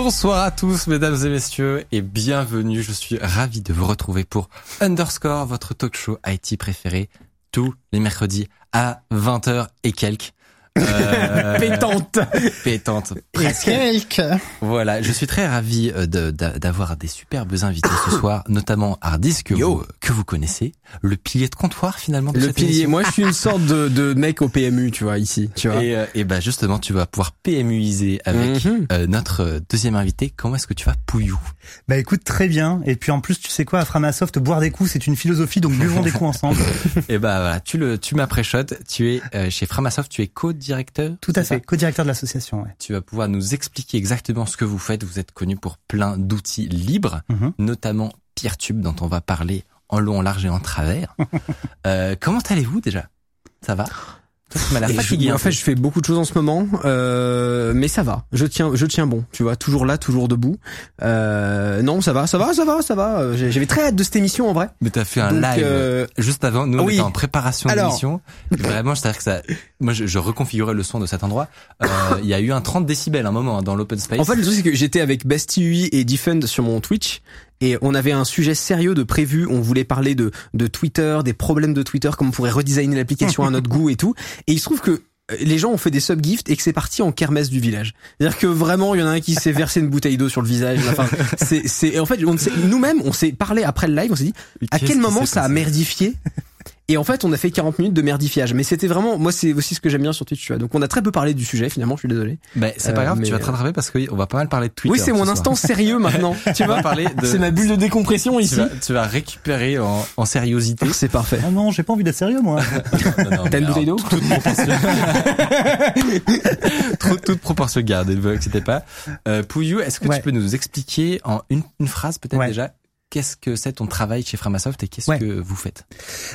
Bonsoir à tous, mesdames et messieurs, et bienvenue. Je suis ravi de vous retrouver pour Underscore, votre talk show IT préféré, tous les mercredis à 20h et quelques. Euh, pétante. Pétante. Presque. Voilà, je suis très ravi euh, d'avoir des superbes invités ce soir, notamment Hardis que vous que vous connaissez, le pilier de comptoir finalement. De le pilier. Moi, je suis une sorte de, de mec au PMU, tu vois ici, tu vois. Et, euh, et ben justement, tu vas pouvoir PMUiser avec mhm. euh, notre deuxième invité. Comment est-ce que tu vas, Pouillou? Bah écoute, très bien. Et puis en plus, tu sais quoi, à Framasoft, boire des coups, c'est une philosophie, donc buvons des coups ensemble. et bah voilà, tu le, tu m'as Tu es chez Framasoft, tu es code directeur Tout à fait, co-directeur de l'association. Ouais. Tu vas pouvoir nous expliquer exactement ce que vous faites. Vous êtes connu pour plein d'outils libres, mhm. notamment Peertube dont on va parler en long, en large et en travers. euh, comment allez-vous déjà? Ça va? Fatigué. en fait, je fais beaucoup de choses en ce moment, euh, mais ça va. Je tiens, je tiens bon. Tu vois, toujours là, toujours debout. Euh, non, ça va, ça va, ça va, ça va. J'avais très hâte de cette émission en vrai. Mais t'as fait un live euh... juste avant. Nous, on était en préparation d'émission. Vraiment, c'est-à-dire que ça. Moi, je, je, reconfigurais le son de cet endroit. Euh, il y a eu un 30 décibels un moment hein, dans l'open space. En fait, le truc c'est que j'étais avec Basti et Defend sur mon Twitch et on avait un sujet sérieux de prévu. On voulait parler de, de Twitter, des problèmes de Twitter, comment on pourrait redesigner l'application à notre goût et tout. Et il se trouve que euh, les gens ont fait des subgifts et que c'est parti en kermesse du village. C'est-à-dire que vraiment, il y en a un qui s'est versé une bouteille d'eau sur le visage. Enfin, c'est, c'est, en fait, nous-mêmes, on s'est parlé après le live, on s'est dit, à quel moment ça a merdifié? Et en fait, on a fait 40 minutes de merdifiage. Mais c'était vraiment, moi, c'est aussi ce que j'aime bien sur Twitch. Tu vois. Donc, on a très peu parlé du sujet, finalement. Je suis désolé. Mais c'est pas grave, tu vas te rattraper parce qu'on va pas mal parler de Twitter. Oui, c'est mon instant sérieux maintenant. tu vas parler de... C'est ma bulle de décompression ici. Tu vas, récupérer en, en sériosité. C'est parfait. Ah non, j'ai pas envie d'être sérieux, moi. T'as une bouteille d'eau? Toute proportion. toute proportion gardée, ne vous inquiétez pas. Euh, Pouillou, est-ce que tu peux nous expliquer en une, une phrase peut-être déjà qu'est-ce que c'est ton travail chez Framasoft et qu'est-ce que vous faites?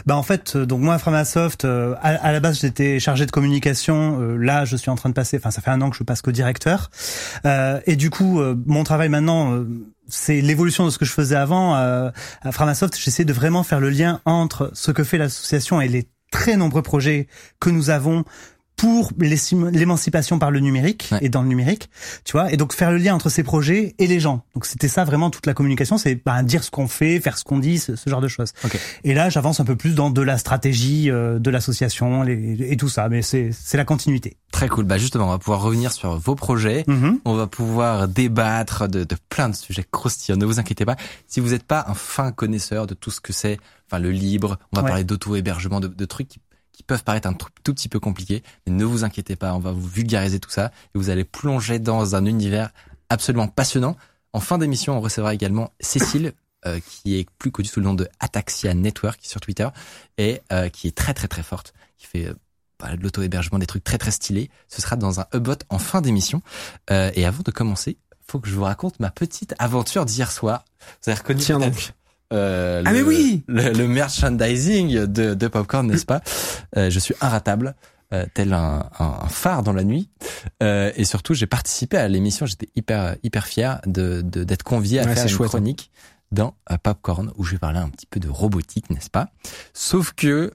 Bah en fait, euh, donc moi Framasoft, euh, à, la base j'étais chargé de communication. Euh, là, je suis en train de passer. Enfin, ça fait un an que je passe co-directeur. et du coup, mon travail maintenant, c'est l'évolution de ce que je faisais avant. à Framasoft, j'essaie de vraiment faire le lien entre ce que fait l'association et les très nombreux projets que nous avons pour l'émancipation par le numérique et dans le numérique, tu vois, et donc faire le lien entre ces projets et les gens. Donc c'était ça vraiment toute la communication, c'est bah, dire ce qu'on fait, faire ce qu'on dit, ce, genre de choses. Et là, j'avance un peu plus dans de la stratégie euh, de l'association et tout ça, mais c'est c'est la continuité. Très cool. Bah justement, on va pouvoir revenir sur vos projets. Mm-hmm. On va pouvoir débattre de, de plein de sujets croustillants. Ne vous inquiétez pas. Si vous n'êtes pas un fin connaisseur de tout ce que c'est, enfin le libre, on va parler d'auto-hébergement, de, de trucs qui qui peuvent paraître un tout, petit peu compliqués, mais ne vous inquiétez pas, on va vous vulgariser tout ça et vous allez plonger dans un univers absolument passionnant. En fin d'émission, on recevra également Cécile, euh, qui est plus connue sous le nom de Ataxia Network sur Twitter et euh, qui est très très très forte, qui fait euh, bah, de l'auto-hébergement, des trucs très très stylés. Ce sera dans un Hubbot en fin d'émission. et avant de commencer, faut que je vous raconte ma petite aventure d'hier soir. Vous avez reconnu Tiens donc. Euh, ah le, mais oui le, merchandising de, de Popcorn, n'est-ce pas? Euh, Je suis inratable, euh, tel un, un, phare dans la nuit. Euh, et surtout, j'ai participé à l'émission. J'étais hyper hyper fier de d'être convié à faire une hein. chronique dans Popcorn où je vais parler un petit peu de robotique, n'est-ce pas? Sauf que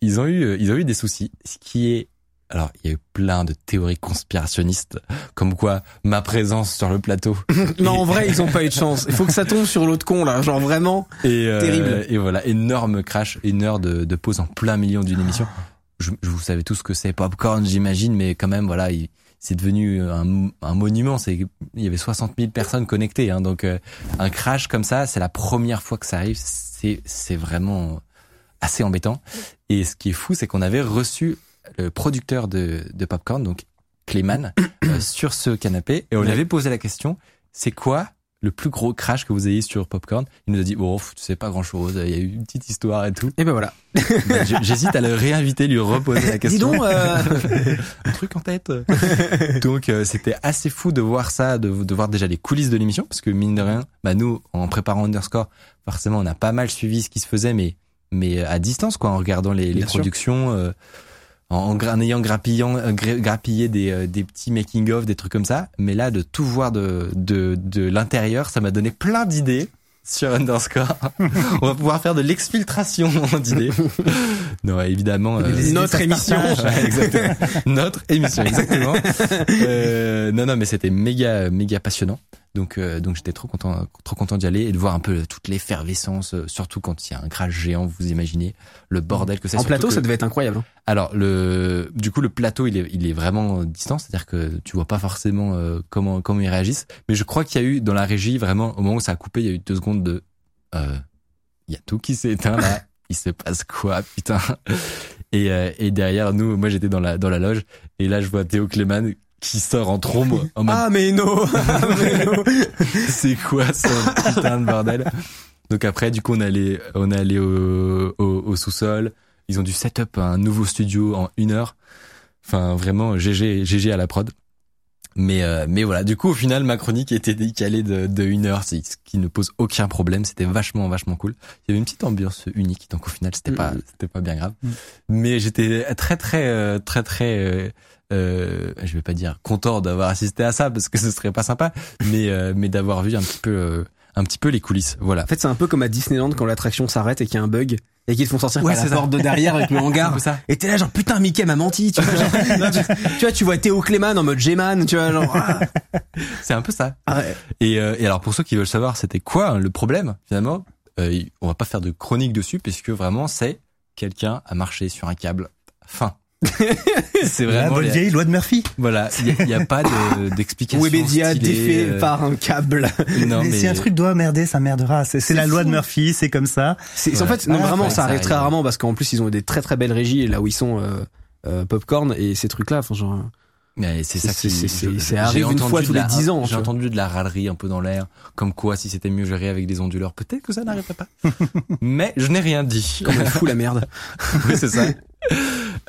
ils ont eu ils ont eu des soucis, ce qui est alors, il y a eu plein de théories conspirationnistes, comme quoi ma présence sur le plateau. non, en vrai, ils ont pas eu de chance. Il faut que ça tombe sur l'autre con là, genre vraiment et euh, terrible. Et voilà, énorme crash, une heure de, de pause en plein milieu d'une émission. Je, vous savez tout ce que c'est popcorn, j'imagine, mais quand même, voilà, c'est devenu un, un monument. C'est il y avait 60 000 personnes connectées, hein, donc euh, un crash comme ça, c'est la première fois que ça arrive. C'est c'est vraiment assez embêtant. Et ce qui est fou, c'est qu'on avait reçu le producteur de, de Popcorn, donc Clayman, euh, sur ce canapé, et on lui avait posé la question, c'est quoi le plus gros crash que vous ayez sur Popcorn? Il nous a dit, bon, tu sais pas grand chose, il y a eu une petite histoire et tout. Et ben voilà. Ben, J'hésite à le réinviter, lui reposer la question. Dis donc, euh... un truc en tête. donc euh, c'était assez fou de voir ça, de, de voir déjà les coulisses de l'émission, parce que mine de rien, bah nous, en préparant Underscore, forcément, on a pas mal suivi ce qui se faisait, mais mais à distance, quoi, en regardant les, les productions. Euh, en, en, ayant grappillant, euh, grappillé des, euh, des petits making of, des trucs comme ça. Mais là, de tout voir de, de, de l'intérieur, ça m'a donné plein d'idées sur Underscore. On va pouvoir faire de l'exfiltration d'idées. Non, évidemment. Euh, notre émission. exactement. notre émission, exactement. Euh, non, non, mais c'était méga, méga passionnant. Donc, euh, donc j'étais trop content, trop content d'y aller et de voir un peu toute l'effervescence, euh, surtout quand il y a un crash géant. Vous imaginez le bordel que c'est. En plateau, que... ça devait être incroyable. Hein. Alors, le, du coup, le plateau, il est, il est vraiment distant, c'est-à-dire que tu vois pas forcément euh, comment, comment ils réagissent. Mais je crois qu'il y a eu dans la régie vraiment au moment où ça a coupé, il y a eu deux secondes de, euh, il y a tout qui s'est éteint là. il se passe quoi, putain? Et, et derrière nous, moi j'étais dans la dans la loge et là je vois Théo Clément qui sort en trombe. En mode, ah mais non, c'est quoi ce putain de bordel? Donc après, du coup, on allait, on est allé au, au, au sous-sol. Ils ont dû set up un nouveau studio en une heure. Enfin, vraiment, GG, GG à la prod. Mais euh, mais voilà, du coup au final ma chronique était décalée de, de une heure, ce qui ne pose aucun problème. C'était vachement vachement cool. Il y avait une petite ambiance unique, donc au final c'était pas c'était pas bien grave. Mais j'étais très très très très euh, euh, je vais pas dire content d'avoir assisté à ça parce que ce serait pas sympa, mais euh, mais d'avoir vu un petit peu euh, un petit peu les coulisses. Voilà. En fait, c'est un peu comme à Disneyland quand l'attraction s'arrête et qu'il y a un bug et qu'ils te font sortir ouais, par la porte de derrière avec le hangar. Ça. Et t'es là genre putain Mickey m'a menti. Tu vois, genre, tu, tu, vois, tu vois Théo Clément en mode G-Man, tu vois genre. C'est un peu ça. Ah ouais. Et, euh, et alors pour ceux qui veulent savoir c'était quoi hein, le problème finalement, euh, on va pas faire de chronique dessus puisque vraiment c'est quelqu'un a marché sur un câble. Fin. c'est vraiment la bonne vieille loi de Murphy. Voilà, il n'y a, a, pas d'explication. De, Webedia défait euh... par un câble. Non, mais, mais, si un truc doit merder, ça merdera. C'est la fou. loi de Murphy, c'est comme ça. En fait non ah, vraiment, ça arrive très rarement parce qu'en plus ils ont des très très belles régies là où ils sont euh, euh, popcorn et ces trucs là, enfin genre. Mais c'est ça qui c'est arrive une fois tous les dix ans. J'ai entendu de la râlerie un peu dans l'air, comme quoi si c'était mieux géré avec des onduleurs, peut-être que ça n'arriverait pas. Mais je n'ai rien dit. Comme elle fout la merde. oui, c'est ça.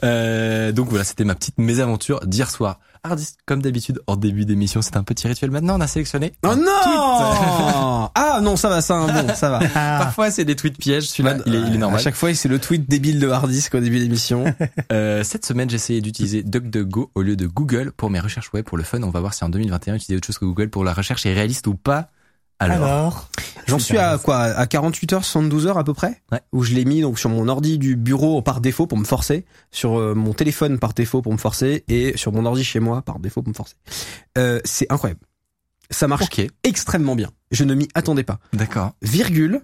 Euh, donc voilà, c'était ma petite mésaventure d'hier soir. Hardist, comme d'habitude, en début d'émission, c'est un petit rituel. Maintenant, on a sélectionné. Oh non Ah non, ça va, ça un bon, ça va. Parfois, c'est des tweets pièges. Celui-là, il, est, il est normal. À chaque fois, c'est le tweet débile de Hardisk au début d'émission. euh, cette semaine, j'ai essayé d'utiliser DuckDuckGo au lieu de Google pour mes recherches web pour le fun. On va voir si en 2021, utiliser autre chose que Google pour la recherche est réaliste ou pas. Alors, Alors j'en suis à quoi À 48 heures, 72 heures à peu près ouais. Où je l'ai mis donc sur mon ordi du bureau par défaut pour me forcer, sur euh, mon téléphone par défaut pour me forcer et sur mon ordi chez moi par défaut pour me forcer. Euh, c'est incroyable. Ça marche okay. extrêmement bien. Je ne m'y attendais pas. D'accord. Virgule.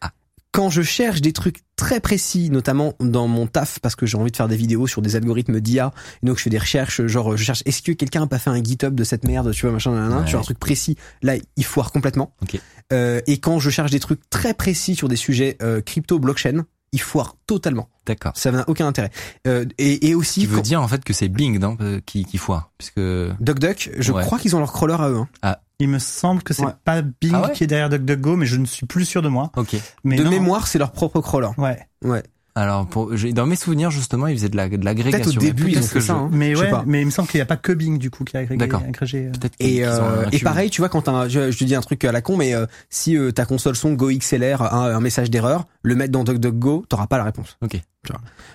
Ah. Quand je cherche des trucs très précis, notamment dans mon taf, parce que j'ai envie de faire des vidéos sur des algorithmes d'IA, donc je fais des recherches, genre je cherche est-ce que quelqu'un a pas fait un GitHub de cette merde, tu vois machin, nan, nan, Ouais. sur un truc précis, là il foire complètement. Ok. Euh, et quand je cherche des trucs très précis sur des sujets euh, crypto blockchain, il foire totalement. D'accord. Ça n'a aucun intérêt. Euh, et, et aussi Qui veut dire en fait que c'est Bing, non, euh, qui, qui foire, puisque. DuckDuck, je Ouais. crois qu'ils ont leur crawler à eux. hein. Il me semble que c'est Ouais. pas Bing Ah ouais qui est derrière DuckDuckGo, mais je ne suis plus sûr de moi. Ok. Mais de non. mémoire, c'est leur propre crawler. Ouais. Ouais. Alors, pour, j'ai- dans mes souvenirs justement, ils faisaient de la de l'agrégation. Peut-être au début Mais ils ont fait ça. je- hein. Mais ouais, pas. mais il me semble qu'il n'y a pas que Bing du coup qui a agrégé. D'accord. agrégé, euh. Peut-être Et, euh, et pareil, tu vois, quand un- je, je te dis un truc à la con, mais euh, si euh, ta console son Go XLR a un, un message d'erreur, le mettre dans DuckDuckGo, t'auras pas la réponse. Ok.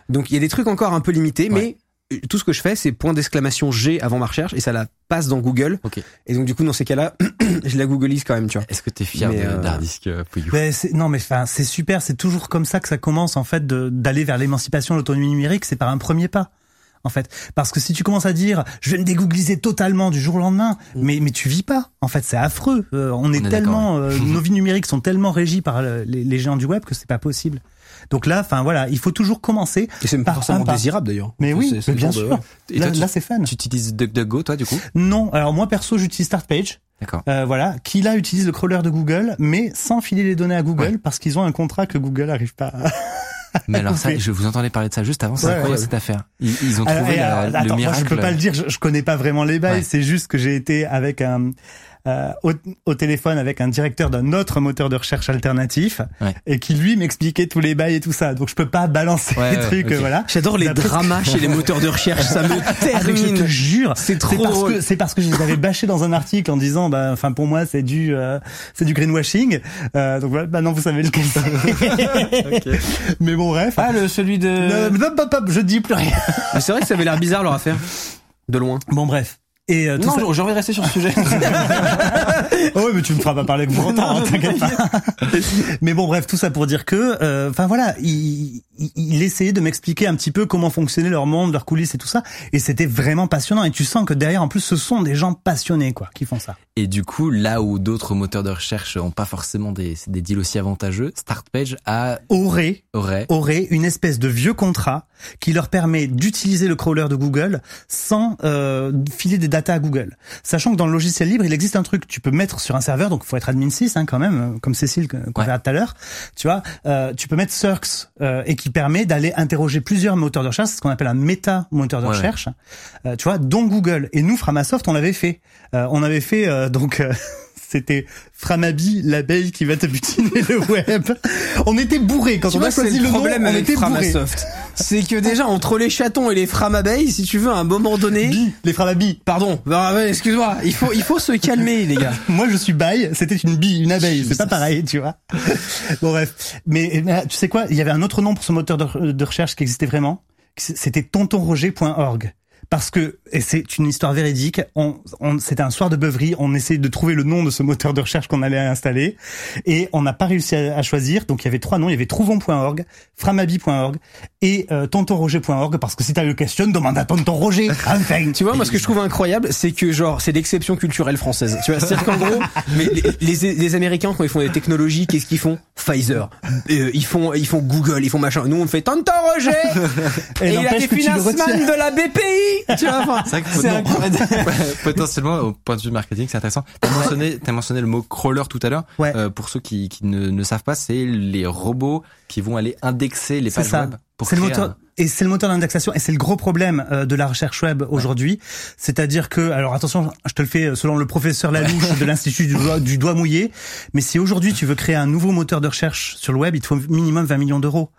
Donc il y a des trucs encore un peu limités, Ouais. mais tout ce que je fais, c'est point d'exclamation G avant ma recherche et ça la passe dans Google. Et donc du coup, dans ces cas-là, je la googleise quand même, tu vois. Est-ce que t'es fier Mais, de euh, d'Hardisk euh, Pouillou Ben, non mais enfin c'est super, c'est toujours comme ça que ça commence en fait d'aller vers l'émancipation, l'autonomie numérique, c'est par un premier pas. En fait, parce que si tu commences à dire je vais me dégoogliser totalement du jour au lendemain, mais mais tu vis pas. En fait, c'est affreux. Euh, on est, est tellement euh, nos vies numériques sont tellement régies par les, les géants du web que c'est pas possible. Donc là, enfin voilà, il faut toujours commencer. Et c'est Par forcément désirable d'ailleurs. Mais oui, c'est mais bien de- sûr. Et Là, c'est fun. Tu utilises DuckDuckGo, toi, du coup Non, alors moi perso, j'utilise StartPage. D'accord. Euh, voilà, qui là utilise le crawler de Google, mais sans filer les données à Google Ouais. parce qu'ils ont un contrat que Google n'arrive pas. à- Mais alors ça, je vous entendais parler de ça juste avant. C'est Ouais, incroyable ouais. cette affaire. Ils, ils ont Alors, trouvé la- alors, le attends, moi, miracle. je peux pas le dire, je, je connais pas vraiment les bails. C'est juste que j'ai été avec un euh, au, au, téléphone avec un directeur d'un autre moteur de recherche alternatif Ouais. et qui lui m'expliquait tous les bails et tout ça. Donc je peux pas balancer Ouais, les trucs, voilà. J'adore les dramas chez les moteurs de recherche, ça me Ah, mais je termine. te jure, C'est trop C'est parce drôle. que c'est parce que je les avais bâchés dans un article en disant, bah, enfin pour moi c'est du euh, c'est du greenwashing. Euh, donc voilà, maintenant vous savez lequel c'est. Mais bon bref. Ah, le, celui de... Hop, je dis plus rien. C'est vrai que ça avait l'air bizarre leur affaire. De loin. Bon bref. Et euh, tout Non, ça- j'ai envie de rester sur ce sujet. Oh oui, mais tu me feras pas parler autant, hein, t'inquiète pas. mais bon, bref, tout ça pour dire que, euh, enfin voilà, il, il, essayait de m'expliquer un petit peu comment fonctionnait leur monde, leurs coulisses et tout ça, et c'était vraiment passionnant. Et tu sens que derrière, en plus, ce sont des gens passionnés, quoi, qui font ça. Et du coup, là où d'autres moteurs de recherche ont pas forcément des, des deals aussi avantageux, StartPage a, Aurait, aurait, aurait une espèce de vieux contrat qui leur permet d'utiliser le crawler de Google sans euh, filer des datas à Google. Sachant que dans le logiciel libre, il existe un truc, tu peux mettre sur un serveur, donc il faut être admin 6 hein, quand même, comme Cécile qu'on Ouais. verra tout à l'heure, tu vois, euh, tu peux mettre Circs euh, et qui permet d'aller interroger plusieurs moteurs de recherche, c'est ce qu'on appelle un méta moteur de Ouais, ouais. recherche, euh, tu vois, dont Google. Et nous, Framasoft, on l'avait fait. Euh, on avait fait euh, donc. C'était Framabi, l'abeille qui va te butiner le web. On était bourrés quand Tu on vois, a choisi le le nom. problème on avec était. Framasoft. C'est que déjà, entre les chatons et les framabeilles, si tu veux, à un moment donné... Bi, les Framabi. Pardon, bah, excuse-moi, il faut, il faut se calmer, les gars. Moi, je suis bail. C'était une bille, une abeille. C'est pas pareil, tu vois. bon bref. Mais, mais tu sais quoi? Il y avait un autre nom pour ce moteur de, de recherche qui existait vraiment. C'était tontonroger.org. Parce que, et c'est une histoire véridique, on, on, c'était un soir de beuverie, on essayait de trouver le nom de ce moteur de recherche qu'on allait installer, et on n'a pas réussi à, à choisir, donc il y avait trois noms, il y avait trouvons.org, framabi.org et euh, tontonroger.org, parce que si t'as le question, demande à tonton Roger, enfin Tu vois, moi, ce que je trouve incroyable, c'est que, genre, c'est l'exception culturelle française. Tu vois, c'est-à-dire qu'en gros, mais les, les, les Américains, quand ils font des technologies, qu'est-ce qu'ils font? Pfizer. Euh, ils font, ils font Google, ils font machin. Nous, on fait Tonton Roger! Et Et, il a des financements de la BPI! Tu vois, C'est vrai que potentiellement au point de vue marketing c'est intéressant t'as mentionné t'as mentionné le mot crawler tout à l'heure Ouais. Euh, pour ceux qui, qui ne, ne savent pas c'est les robots qui vont aller indexer les pages ça. web C'est le moteur un- et c'est le moteur d'indexation et c'est le gros problème euh, de la recherche web aujourd'hui. C'est-à-dire que alors attention, je te le fais selon le professeur Lalouche de l'institut du du doigt mouillé, mais si aujourd'hui tu veux créer un nouveau moteur de recherche sur le web, il te faut minimum 20 millions d'euros.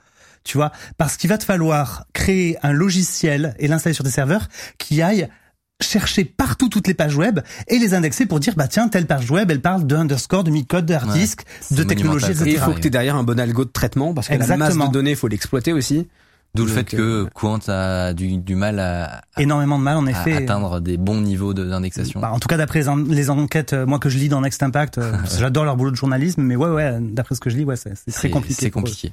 Tu vois, parce qu'il va te falloir créer un logiciel et l'installer sur tes serveurs qui aille chercher partout toutes les pages web et les indexer pour dire bah tiens telle page web elle parle de underscore de micode de hard disk de technologie monumental, Et il etc. faut que tu derrière un bon algo de traitement parce que la masse de données, il faut l'exploiter aussi. D'où le fait que euh, Quant a du, du mal à, à- énormément de mal en à effet atteindre des bons niveaux de- d'indexation Bah, en tout cas, d'après les, en- les enquêtes, euh, moi que je lis dans Next Impact, euh, j'adore leur boulot de journalisme, mais ouais, ouais, d'après ce que je lis, ouais, c'est c'est très compliqué. C'est compliqué.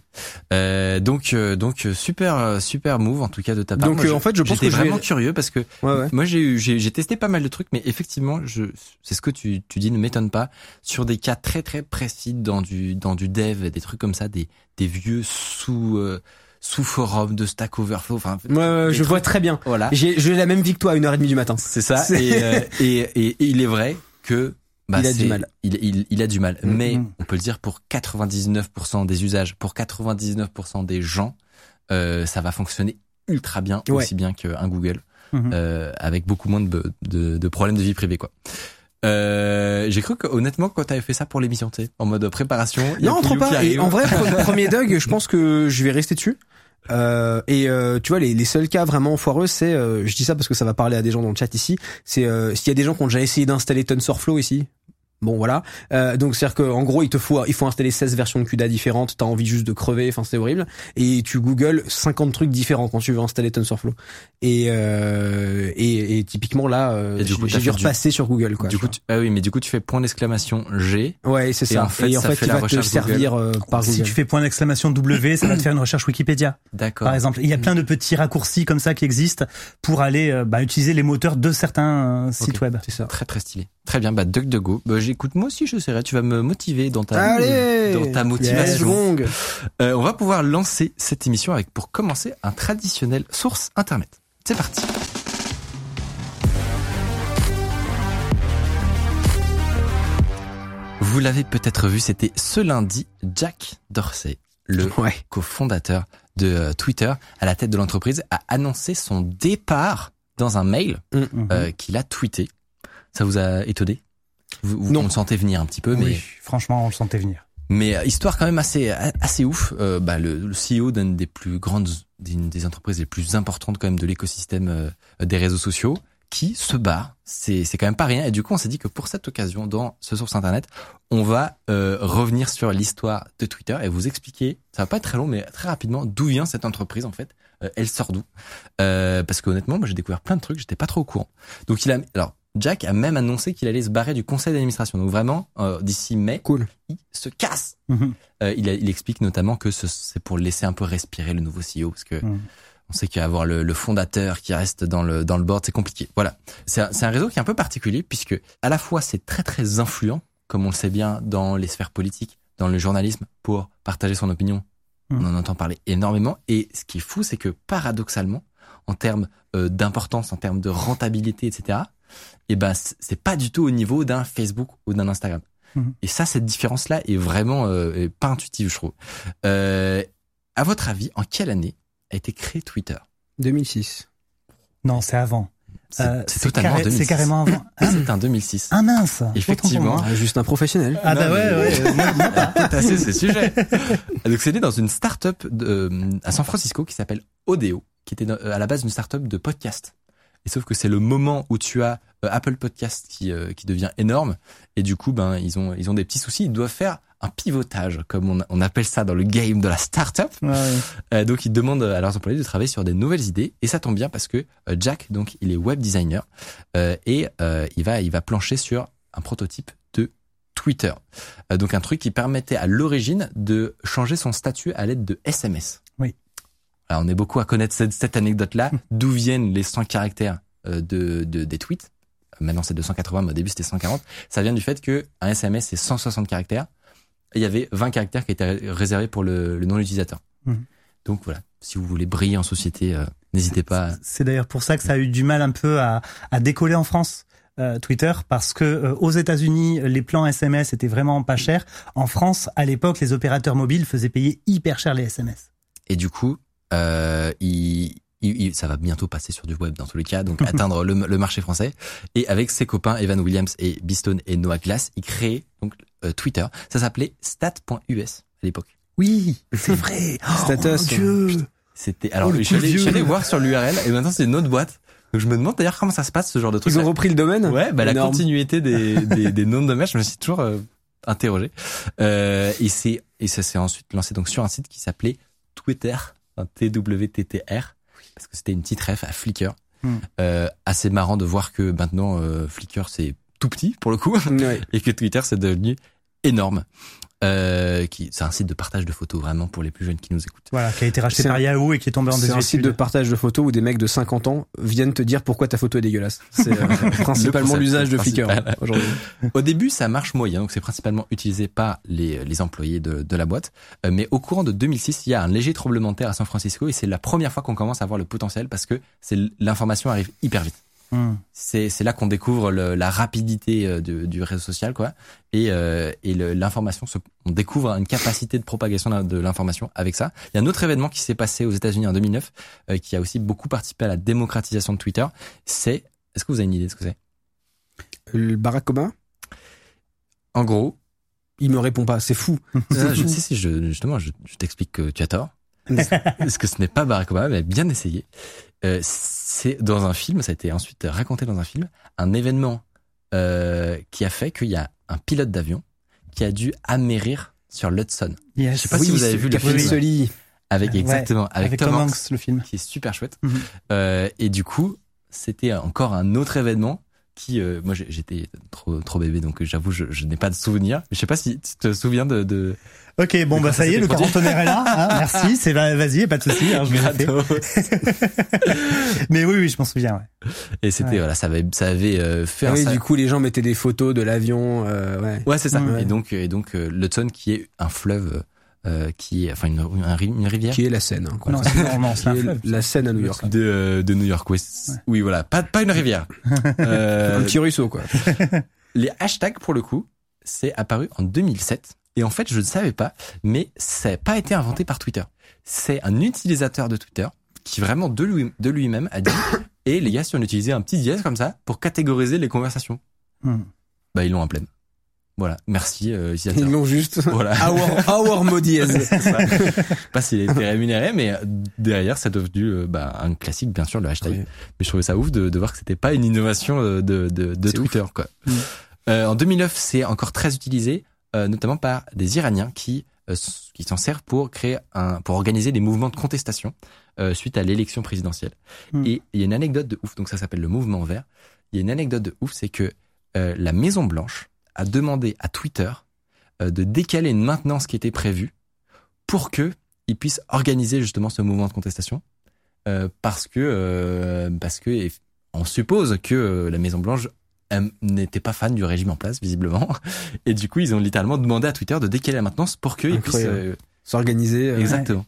Euh, donc, euh, donc super, super move en tout cas de ta part. Donc, Moi, en fait, je pense j'étais que vais- vraiment curieux parce que Ouais, ouais. moi j'ai eu, j'ai j'ai testé pas mal de trucs, mais effectivement, je, c'est ce que tu, tu dis ne m'étonne pas sur des cas très très précis dans du dans du dev, des trucs comme ça, des des vieux sous euh, sous forum de Stack Overflow. Enfin, Ouais, je trucs- vois très bien. Voilà, J'ai j'ai la même vie que toi à 1h30 du matin. c'est ça. Et, euh, et, et, et il est vrai que bah, Il a du mal. Il, il, il a du mal. Mhm. Mais on peut le dire pour 99% des usages, pour 99% des gens, euh, ça va fonctionner ultra bien, Ouais. aussi bien qu'un Google, Mhm. euh, avec beaucoup moins de, de, de problèmes de vie privée, quoi. Euh, j'ai cru que honnêtement quand t'avais fait ça pour l'émission T en mode préparation Non, qui pas. Et en vrai, pre- premier Doug, je pense que je vais rester dessus. Euh, et euh, tu vois, les, les seuls cas vraiment foireux, c'est, euh, je dis ça parce que ça va parler à des gens dans le chat ici, c'est euh, s'il y a des gens qui ont déjà essayé d'installer TensorFlow ici. Bon voilà, euh, donc c'est à dire qu'en gros il te faut il faut installer 16 versions de CUDA différentes, t'as envie juste de crever, enfin c'est horrible, et tu googles 50 trucs différents quand tu veux installer TensorFlow. Et euh, et, et typiquement là, euh, Et du coup, j'ai dû du- repasser sur Google quoi. du tu coup tu, ah oui mais du coup tu fais point d'exclamation G ouais c'est ça. en fait, et en ça fait, fait il la va te recherche servir euh, par Si Google. tu fais point d'exclamation W, ça va te faire une recherche Wikipédia, d'accord par exemple. Il y a plein de petits raccourcis comme ça qui existent pour aller bah, utiliser les moteurs de certains sites web. C'est ça. Très très stylé. Très bien, bah DuckDuckGo. Bah, j'écoute moi aussi, je serai. Tu vas me motiver dans ta Allez dans ta Yes, motivation. Gong. Euh, on va pouvoir lancer cette émission avec pour commencer un traditionnel source internet. C'est parti. Vous l'avez peut-être vu, c'était ce lundi, Jack Dorsey, le Ouais. cofondateur de euh, Twitter, à la tête de l'entreprise, a annoncé son départ dans un mail Mm. Mhm. euh, qu'il a tweeté. Ça vous a étonné? Vous, vous- Non. on le sentait venir un petit peu, mais Oui, franchement, on le sentait venir. mais euh, histoire quand même assez assez ouf. Euh, bah, le, le CEO d'une des plus grandes, d'une des entreprises les plus importantes quand même de l'écosystème euh, des réseaux sociaux, qui se bat. C'est c'est quand même pas rien. Et du coup, on s'est dit que pour cette occasion, dans ce source internet, on va euh, revenir sur l'histoire de Twitter et vous expliquer. Ça va pas être très long, mais très rapidement, d'où vient cette entreprise en fait. Euh, elle sort d'où? Euh, Parce que honnêtement, moi j'ai découvert plein de trucs, j'étais pas trop au courant. Donc il a alors. Jack a même annoncé qu'il allait se barrer du conseil d'administration. Donc vraiment, euh, d'ici mai, Cool. il se casse. Mhm. Euh, il, a- il explique notamment que ce- c'est pour laisser un peu respirer le nouveau CEO parce que Mhm. on sait qu'avoir le, le fondateur qui reste dans le dans le board c'est compliqué. Voilà, c'est un, c'est un réseau qui est un peu particulier puisque à la fois c'est très très influent comme on le sait bien dans les sphères politiques, dans le journalisme pour partager son opinion. Mhm. On en entend parler énormément et ce qui est fou c'est que paradoxalement en termes euh, d'importance, en termes de rentabilité, etc. Et ben c- c'est pas du tout au niveau d'un Facebook ou d'un Instagram. Mhm. Et ça, cette différence-là est vraiment euh, est pas intuitive, je trouve. Euh, à votre avis, en quelle année a été créé Twitter? 2006. Non, c'est avant. C'est Euh, totalement carré- 2006. C'est carrément avant. C'est un 2006. ah mince Effectivement. Ah, juste un professionnel. Ah bah ouais, mais- ouais. moi- pas. Assez ce sujet. Donc c'est né dans une start-up euh, à San Francisco qui s'appelle Odeo, qui était euh, à la base une start-up de podcast. Et sauf que c'est le moment où tu as euh, Apple Podcast qui euh, qui devient énorme et du coup ben ils ont ils ont des petits soucis, ils doivent faire un pivotage comme on, on appelle ça dans le game de la start-up. Ouais, ouais. Euh, donc ils demandent à leurs employés de travailler sur des nouvelles idées et ça tombe bien parce que euh, Jack donc il est web designer euh, et euh, il va il va plancher sur un prototype de Twitter. Donc un truc qui permettait à l'origine de changer son statut à l'aide de SMS. Alors on est beaucoup à connaître cette, cette anecdote là, d'où viennent les 100 caractères euh, de, de des tweets? Maintenant c'est 280, mais au début c'était 140. Ça vient du fait que un SMS c'est 160 caractères. Et il y avait 20 caractères qui étaient ré- réservés pour le, le nom de l'utilisateur. Mhm. Donc voilà, si vous voulez briller en société, euh, n'hésitez pas. C'est d'ailleurs pour ça que ça a eu du mal un peu à, à décoller en France. euh, Twitter parce que euh, aux États-Unis les plans SMS étaient vraiment pas chers. En France, à l'époque, les opérateurs mobiles faisaient payer hyper cher les SMS. Et du coup, il, il- il- ça va bientôt passer sur du web dans tous les cas, donc atteindre le, le marché français. Et avec ses copains Evan Williams et Beeston et Noah Glass, il crée donc euh, Twitter. Ça s'appelait stat.us à l'époque. Oui, c'est vrai. Status. Oh, mon Dieu. C'était alors Oh, vieux. voir sur l'URL et maintenant c'est une autre boîte. Donc je me demande d'ailleurs comment ça se passe ce genre de truc. Ils ont repris le domaine Ouais, bah la continuité des, des, des noms de domaine, je me suis toujours euh, interrogé. Euh, et c'est et ça s'est ensuite lancé donc sur un site qui s'appelait Twitter, un T-W-T-T-R, parce que c'était une petite ref à Flickr. Hmm. Euh, assez marrant de voir que maintenant euh, Flickr c'est tout petit pour le coup et que Twitter c'est devenu énorme. Euh, qui c'est un site de partage de photos vraiment pour les plus jeunes qui nous écoutent. Voilà, qui a été racheté C'est par un- Yahoo et qui est tombé en C'est un site de désuétude. partage de photos où des mecs de 50 ans viennent te dire pourquoi ta photo est dégueulasse. C'est euh, principalement l'usage de Flickr principal. aujourd'hui. Au début, ça marche moyen, donc c'est principalement utilisé par les, les employés de, de la boîte. Euh, mais au courant de 2006, il y a un léger tremblement de terre à San Francisco et c'est la première fois qu'on commence à voir le potentiel parce que c'est l'information arrive hyper vite. Hmm. C'est c'est là qu'on découvre le- la rapidité euh, du, du réseau social, quoi. Et, euh, et l'information, se- on découvre une capacité de propagation de l'information avec ça. Il y a un autre événement qui s'est passé aux États-Unis en 2009, euh, qui a aussi beaucoup participé à la démocratisation de Twitter. C'est, est-ce que vous avez une idée de ce que c'est? Le Barack Obama, En gros, il me répond pas, c'est fou. Euh, je, si, si, je, justement, je, je t'explique que tu as tort. Parce que ce n'est pas Barack Obama, mais bien essayé. Euh, c'est dans un film, ça a été ensuite raconté dans un film, un événement euh, qui a fait qu'il y a un pilote d'avion qui a dû amérir sur l'Hudson. Yes. Je sais pas si vous avez vu le film. Sully. Avec Ouais, exactement, avec, avec Tom, Tom Hanks, Hanks, le film. qui est super chouette. Mhm. Euh, et du coup, c'était encore un autre événement qui, euh, moi j'ai- j'étais trop trop bébé, donc euh, j'avoue je, je n'ai pas de souvenir. Mais je sais pas si tu te souviens de, de... Ok, bon bah ça y est, le quarantenaire est là. hein, merci, c'est va- vas-y, pas de souci. hein. Mais oui, oui, je m'en souviens. Ouais. Et c'était Ouais. voilà, ça avait ça avait euh, fait Ah un oui, du coup, les gens mettaient des photos de l'avion. Euh, ouais. Ouais, c'est ça. Ouais. Et donc et donc euh, l'Hudson qui est un fleuve euh, qui est enfin une un ri- une rivière Qui est la Seine. Hein, quoi. Non, c'est non, non, Qui est la Seine à New York. de euh, de New York. Oui, Ouais. oui voilà, pas pas une rivière. Euh, Un petit ruisseau, quoi. les hashtags pour le coup, c'est apparu en 2007 et en fait, je ne savais pas, mais ça n'a pas été inventé par Twitter. C'est un utilisateur de Twitter qui vraiment de lui de lui-même a dit "Et les gars, si on utilisait un petit dièse comme ça pour catégoriser les conversations." Hmm. bah ils l'ont en pleine. Voilà, merci euh, Ils l'ont juste. Voilà. Our, our modiez. pas s'il a été rémunéré, mais derrière, c'est devenu euh, bah, un classique, bien sûr, le hashtag. Mais je trouvais ça ouf de, de voir que c'était pas une innovation euh, de, de, de Twitter. Quoi. Mm. Euh, en 2009, c'est encore très utilisé, euh, notamment par des Iraniens qui qui s'en servent pour créer un, pour organiser des mouvements de contestation suite à l'élection présidentielle. Mm. Et il y a une anecdote de ouf, donc ça s'appelle le mouvement vert. Il y a une anecdote de ouf, c'est que la Maison Blanche a demandé à Twitter euh, de décaler une maintenance qui était prévue pour que ils puissent organiser justement ce mouvement de contestation euh, parce que euh, parce que on suppose que la Maison Blanche n'était pas fan du régime en place visiblement. Et du coup ils ont littéralement demandé à Twitter de décaler la maintenance pour qu'ils puissent s'organiser exactement.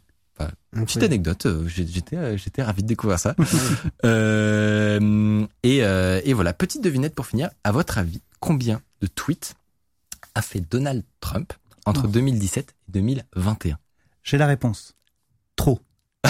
petite anecdote, j'étais j'étais ravi de découvrir ça. et, et voilà, petite devinette pour finir. À votre avis, combien de tweets a fait Donald Trump entre 2017 et 2021 J'ai la réponse. Trop.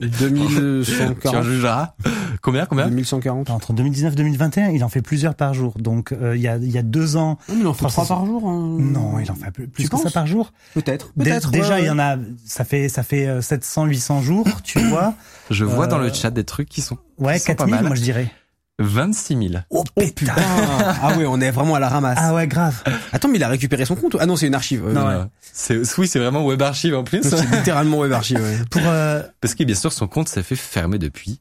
2140. Tu Combien, combien? 2140. Entre 2019 et 2021, il en fait plusieurs par jour. Donc, euh, il y, a, il y a deux ans. Non, il en fait trois par jour. Hein. Non, il en fait plus, plus que ça par jour. Peut-être. Peut-être. déjà, il y en a. Ça fait ça fait 700, euh, 800 jours, tu vois. Je vois dans le euh, chat des trucs qui sont. Ouais, 4000, moi je dirais. 26 000. Oh, putain Ah ouais, on est vraiment à la ramasse. Ah ouais, grave. Attends, mais il a récupéré son compte Ah non, c'est une archive. non, ouais. C'est oui, c'est vraiment web archive en plus. C'est littéralement web archive. Ouais. Pour euh... parce que bien sûr son compte s'est fait fermer depuis.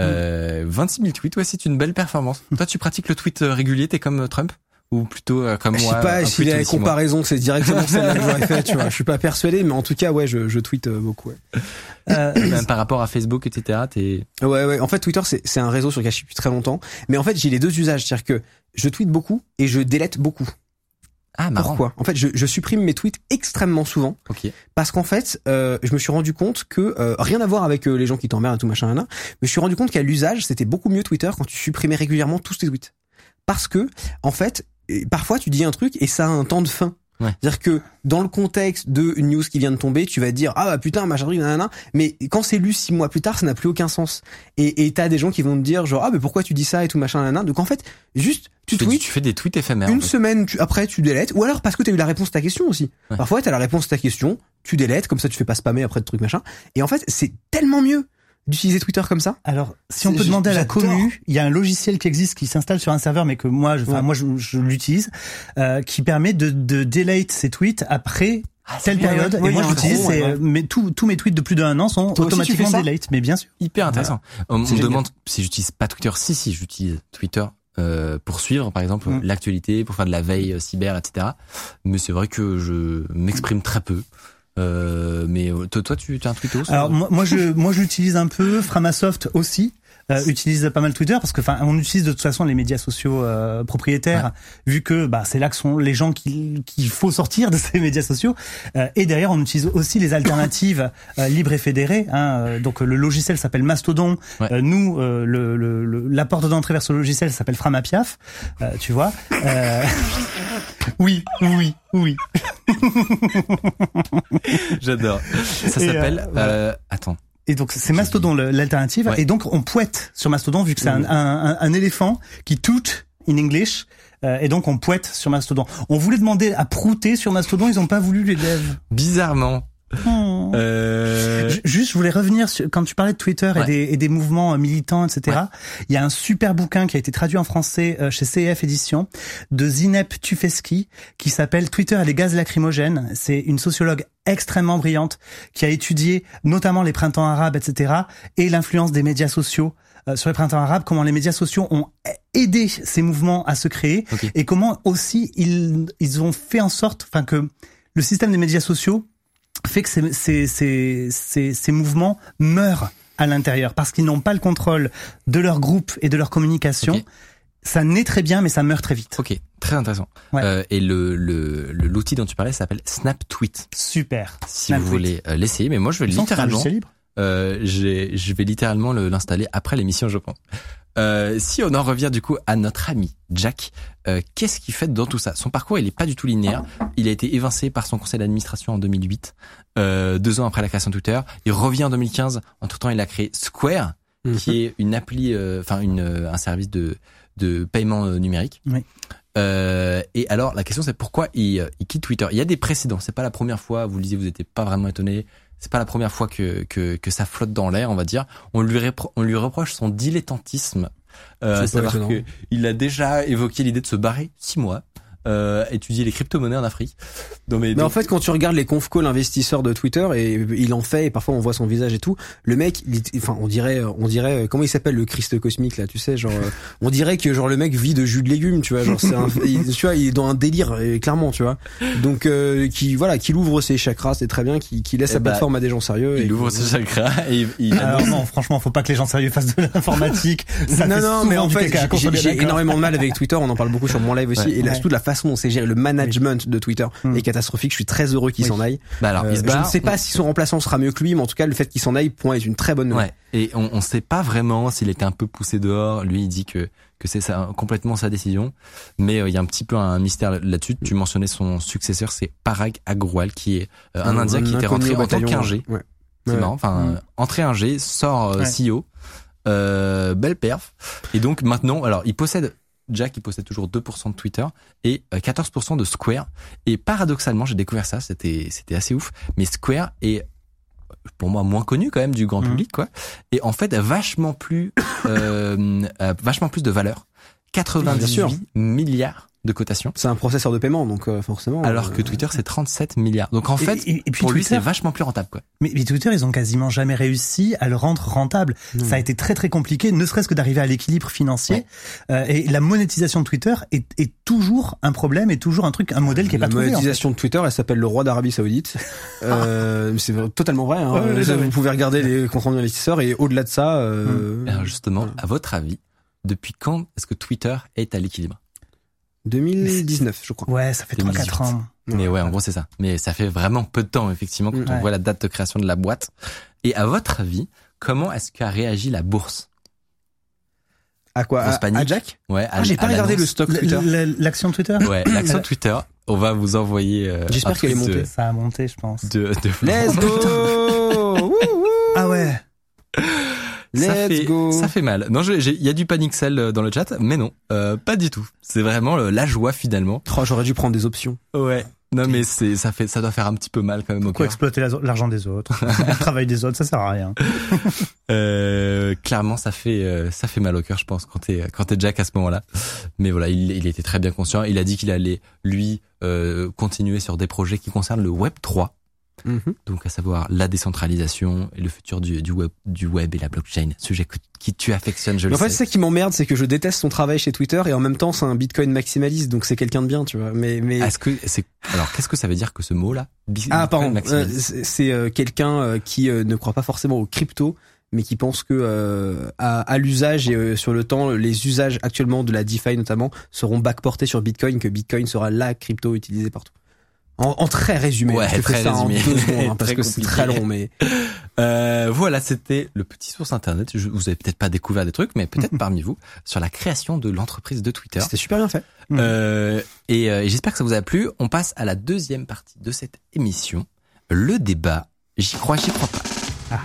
Euh, 26 000 tweets, ouais, c'est une belle performance. Toi, tu pratiques le tweet euh, régulier, t'es comme euh, Trump? Ou plutôt euh, comme moi Je sais pas si les comparaisons c'est directement celle que j'aurais fait, tu vois. Je suis pas persuadé, mais en tout cas, ouais, je, je tweete beaucoup. Ouais. Euh, Même par rapport à Facebook, etc. T'es... Ouais, ouais. En fait, Twitter, c'est, c'est un réseau sur lequel je suis depuis très longtemps. Mais en fait, j'ai les deux usages. C'est-à-dire que je tweete beaucoup et je délète beaucoup. Ah, marrant. Pourquoi? En fait, je, je, supprime mes tweets extrêmement souvent. Ok. Parce qu'en fait, euh, je me suis rendu compte que euh, rien à voir avec euh, les gens qui t'emmerdent et tout machin, là, mais je suis rendu compte qu'à l'usage, c'était beaucoup mieux Twitter quand tu supprimais régulièrement tous tes tweets. Parce que, en fait, parfois tu dis un truc et ça a un temps de fin. C'est-à-dire que dans le contexte de une news qui vient de tomber, tu vas dire ah bah putain machin truc nanana, mais quand c'est lu six mois plus tard, ça n'a plus aucun sens. Et et t'as des gens qui vont te dire genre ah mais pourquoi tu dis ça et tout machin nanana. Donc en fait juste tu, tu tweets, tu fais des tweets éphémères. Une semaine tu, après tu délètes ou alors parce que t'as eu la réponse à ta question aussi. Ouais. Parfois t'as la réponse à ta question, tu délètes comme ça tu fais pas spammer après de trucs machin. Et en fait c'est tellement mieux d'utiliser Twitter comme ça Alors, si on peut demander à la commu, il y a un logiciel qui existe qui s'installe sur un serveur, mais que moi, je, ouais. moi, je, je l'utilise, euh, qui permet de, de delete ses tweets après ah, telle période. et moi, j'utilise, ouais, mais tous tous mes tweets de plus d'un an sont Toi automatiquement delete, mais bien sûr. Hyper intéressant. Voilà. On me demande si j'utilise pas Twitter. Si, si, j'utilise Twitter. Euh, pour suivre par exemple mm. l'actualité, pour faire de la veille euh, cyber, etc. Mais c'est vrai que je m'exprime très peu. Euh, mais euh, toi, toi, tu as un Twitter Alors moi, moi, je, moi, j'utilise un peu. Framasoft aussi. Euh, utilise pas mal Twitter parce que enfin on utilise de toute façon les médias sociaux euh, propriétaires ouais. vu que bah c'est là que sont les gens qu'il faut sortir de ces médias sociaux. Euh, et derrière on utilise aussi les alternatives euh, libres et fédérées hein, donc le logiciel s'appelle Mastodon. Ouais. nous le, le, le, la porte d'entrée vers ce logiciel s'appelle Framapiaf tu vois. Oui oui oui. J'adore. Ça s'appelle attends et donc c'est Mastodon l'alternative. Ouais. Et donc on poète sur Mastodon vu que c'est un, un, un, éléphant qui tout in English. Euh, et donc on poète sur Mastodon. On voulait demander à prouter sur Mastodon, ils ont pas voulu les devs. Bizarrement. Euh... Juste, je voulais revenir sur quand tu parlais de Twitter ouais. et, des, et, des, mouvements militants, etc. Ouais. Il y a un super bouquin qui a été traduit en français euh, chez CF Édition de Zinep Tufeski qui s'appelle Twitter et les gaz lacrymogènes. C'est une sociologue extrêmement brillante qui a étudié notamment les printemps arabes, etc. et l'influence des médias sociaux euh, sur les printemps arabes, comment les médias sociaux ont aidé ces mouvements à se créer okay. et comment aussi ils, ils ont fait en sorte, enfin que le système des médias sociaux fait que ces, ces, ces, ces, ces mouvements meurent à l'intérieur parce qu'ils n'ont pas le contrôle de leur groupe et de leur communication. Okay. Ça naît très bien, mais ça meurt très vite. Ok, très intéressant. Ouais. Euh, et le l'outil le, dont tu parlais s'appelle SnapTweet. Super. Si Snap vous voulez euh, l'essayer, mais moi je vais littéralement. Euh, je vais littéralement l'installer après l'émission, je pense. Euh, si on en revient du coup à notre ami Jack, euh, qu'est-ce qu'il fait dans tout ça? Son parcours, il est pas du tout linéaire. Il a été évincé par son conseil d'administration en 2008, euh, deux ans après la création de Twitter. Il revient en 2015. Entre temps, il a créé Square, mm -hmm. qui est une appli, euh, enfin une un service de de paiement numérique. Oui. Euh, et alors la question c'est pourquoi il, il, quitte Twitter? Il y a des précédents. C'est pas la première fois. Vous le disiez, vous n'étiez pas vraiment étonné. C'est pas la première fois que, que, que ça flotte dans l'air, on va dire. On lui, on lui reproche son dilettantisme. Euh, savoir que il a déjà évoqué l'idée de se barrer six mois euh, étudier les crypto-monnaies en Afrique. Non, mais, mais en fait, quand tu regardes les conf calls investisseurs de Twitter et il en fait et parfois on voit son visage et tout, le mec, il, enfin on dirait, on dirait comment il s'appelle le Christ cosmique là, tu sais, genre on dirait que genre le mec vit de jus de légumes, tu vois, genre c'est un, tu vois, il est dans un délire clairement, tu vois. Donc euh, qui voilà, qu'il ouvre ses chakras, c'est très bien, qui, qui laisse sa eh bah, plateforme à des gens sérieux. Il ouvre ses chakras et il, Alors non, franchement, faut pas que les gens sérieux fassent de l'informatique. non non, mais en fait, j'ai énormément de mal avec Twitter, on en parle beaucoup sur mon live aussi, et là, toute la façon dont c'est géré, le management de Twitter hmm. est catastrophique. Je suis très heureux qu'il s'en aille. Bah alors, euh, je ne sais pas si son remplaçant sera mieux que lui, mais en tout cas, le fait qu'il s'en aille, point, est une très bonne nouvelle. Et on, on sait pas vraiment s'il était un peu poussé dehors. Lui, il dit que que c'est ça, complètement sa décision. Mais euh, il y a un petit peu un mystère là-dessus. Tu mentionnais son successeur, c'est Parag Agrawal, qui est euh, un, Indien qui était rentré en tant qu'ingé. C'est marrant. Enfin, mmh. entrée ingé, sort CEO. Euh, belle perf. Et donc maintenant, alors il possède Jack, il possède toujours 2% de Twitter et 14% euh, de Square. Et paradoxalement, j'ai découvert ça, c'était c'était assez ouf. Mais Square est pour moi moins connu quand même du grand mmh. public quoi. Et en fait, vachement plus euh, euh vachement plus de valeur. 98 milliards de cotation. C'est un processeur de paiement, donc euh, forcément. Alors que euh, Twitter, c'est 37 milliards. Donc en fait, et, puis pour lui, c'est vachement plus rentable. Quoi. Mais, Twitter, ils ont quasiment jamais réussi à le rendre rentable. Ça a été très très compliqué, ne serait-ce que d'arriver à l'équilibre financier. Euh, et la monétisation de Twitter est, est, toujours un problème, et toujours un truc, un modèle qui est pas trouvé. La monétisation de Twitter, elle s'appelle le roi d'Arabie Saoudite. euh, c'est totalement vrai. Hein. vous pouvez regarder les comptes rendus investisseurs et au-delà de ça. Euh... Alors justement, à votre avis, depuis quand est-ce que Twitter est à l'équilibre? 2019, je crois. Ouais, ça fait 3-4 ans. Mais ouais, en gros, c'est ça. Mais ça fait vraiment peu de temps, effectivement, quand on voit la date de création de la boîte. Et à votre avis, comment est-ce qu'a réagi la bourse? À quoi? À, Jack? Ouais. ah, j'ai pas regardé le stock Twitter. L'action Twitter? Ouais, l'action Twitter. On va vous envoyer. Euh, J'espère qu'elle est montée. Ça a monté, je pense. De, de Let's go ça fait, Ça fait mal. Non, il y a du panic sell euh, dans le chat, mais non, euh, pas du tout. C'est vraiment la joie finalement. Oh, j'aurais dû prendre des options. Ouais. Non mais c'est ça fait ça doit faire un petit peu mal quand même Pourquoi exploiter l'argent des autres, le travail des autres, ça sert à rien. euh, clairement ça fait euh, ça fait mal au cœur je pense quand t'es quand t'es Jack à ce moment-là. Mais voilà, il, il était très bien conscient. Il a dit qu'il allait lui euh, continuer sur des projets qui concernent le Web 3. Mhm. Donc à savoir la décentralisation et le futur du, du, web, du web et la blockchain, sujet que, qui tu affectionnes, je le sais. En fait, c'est ça qui m'emmerde, c'est que je déteste son travail chez Twitter et en même temps c'est un Bitcoin maximaliste, donc c'est quelqu'un de bien, tu vois. Mais mais est-ce que c'est alors qu'est-ce que ça veut dire que ce mot-là Ah pardon, euh, c'est euh, quelqu'un euh, qui ne croit pas forcément aux crypto mais qui pense que à, à l'usage et sur le temps, les usages actuellement de la DeFi notamment seront backportés sur Bitcoin, que Bitcoin sera la crypto utilisée partout. En, en, très résumé. Ouais, très résumé. Hein, parce que c'est très long, mais euh, voilà, c'était le petit source internet. Je, vous avez peut-être pas découvert des trucs, mais peut-être parmi vous sur la création de l'entreprise de Twitter. C'était super bien fait. Euh, et, euh, et j'espère que ça vous a plu. On passe à la deuxième partie de cette émission, le débat. J'y crois, j'y crois pas. Ah.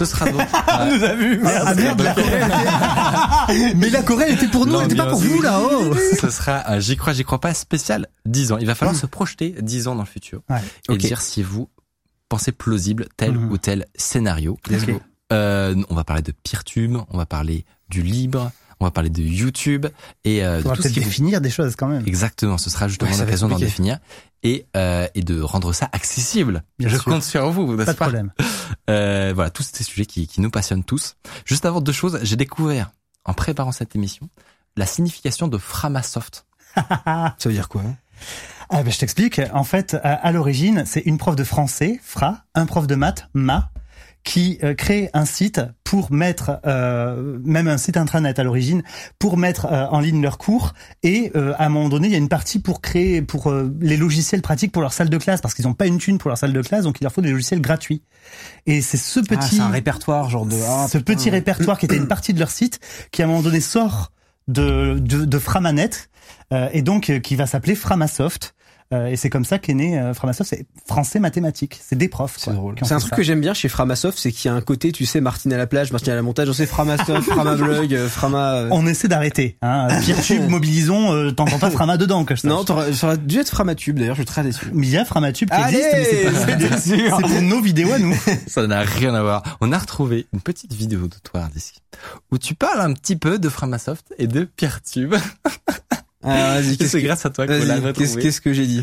Ce sera donc. On nous a vu. Ah, merde, la Corée. Mais la Corée était pour nous, elle était pas pour vous là-haut. Ce sera, j'y crois, j'y crois pas spécial 10 ans. Il va falloir se projeter 10 ans dans le futur ouais. et dire si vous pensez plausible tel mhm. ou tel scénario. Euh, on va parler de Peertube, on va parler du libre, on va parler de YouTube et euh, de tout ce qui définir des choses quand même. Exactement, ce sera justement l'occasion d'en définir et euh, et de rendre ça accessible. Bien Je sûr. compte sur vous, pas de problème. Euh, voilà, tous ces sujets qui, qui nous passionnent tous. Juste avant deux choses, j'ai découvert en préparant cette émission la signification de Framasoft. ça veut dire quoi ah ben je t'explique. En fait, à, à l'origine, c'est une prof de français, Fra, un prof de maths, Ma, qui euh, crée un site pour mettre, euh, même un site intranet à l'origine, pour mettre euh, en ligne leurs cours. Et à un moment donné, il y a une partie pour créer pour les logiciels pratiques pour leur salle de classe, parce qu'ils n'ont pas une thune pour leur salle de classe, donc il leur faut des logiciels gratuits. Et c'est ce ah, petit, ah, un répertoire genre de, ah, ce petit répertoire qui était une partie de leur site, qui à un moment donné sort de de, de Framanet, et donc qui va s'appeler Framasoft. Euh, et c'est comme ça qu'est né euh, Framasoft, c'est français mathématiques. C'est des profs. C'est drôle. C'est un truc que j'aime bien chez Framasoft, c'est qu'il y a un côté, tu sais, Martine à la plage, Martine à la montage, on sait Framasoft, Framablog, Frama. euh. On essaie d'arrêter. Hein. Peertube, mobilisons, euh, t'entends pas Frama dedans, que je sache. Non, t'aurais- ça aurait dû être Framatube d'ailleurs, je suis très déçu. Mais il y a Framatube qui Allez, existe, mais c'est pas c'est pour nos vidéos à nous. Ça n'a rien à voir. On a retrouvé une petite vidéo de toi, d'ici, où tu parles un petit peu de Framasoft et de Peertube. Ah, vas-y, c'est que, grâce à toi qu'on l'a qu'est-ce, retrouvé. qu'est-ce que j'ai dit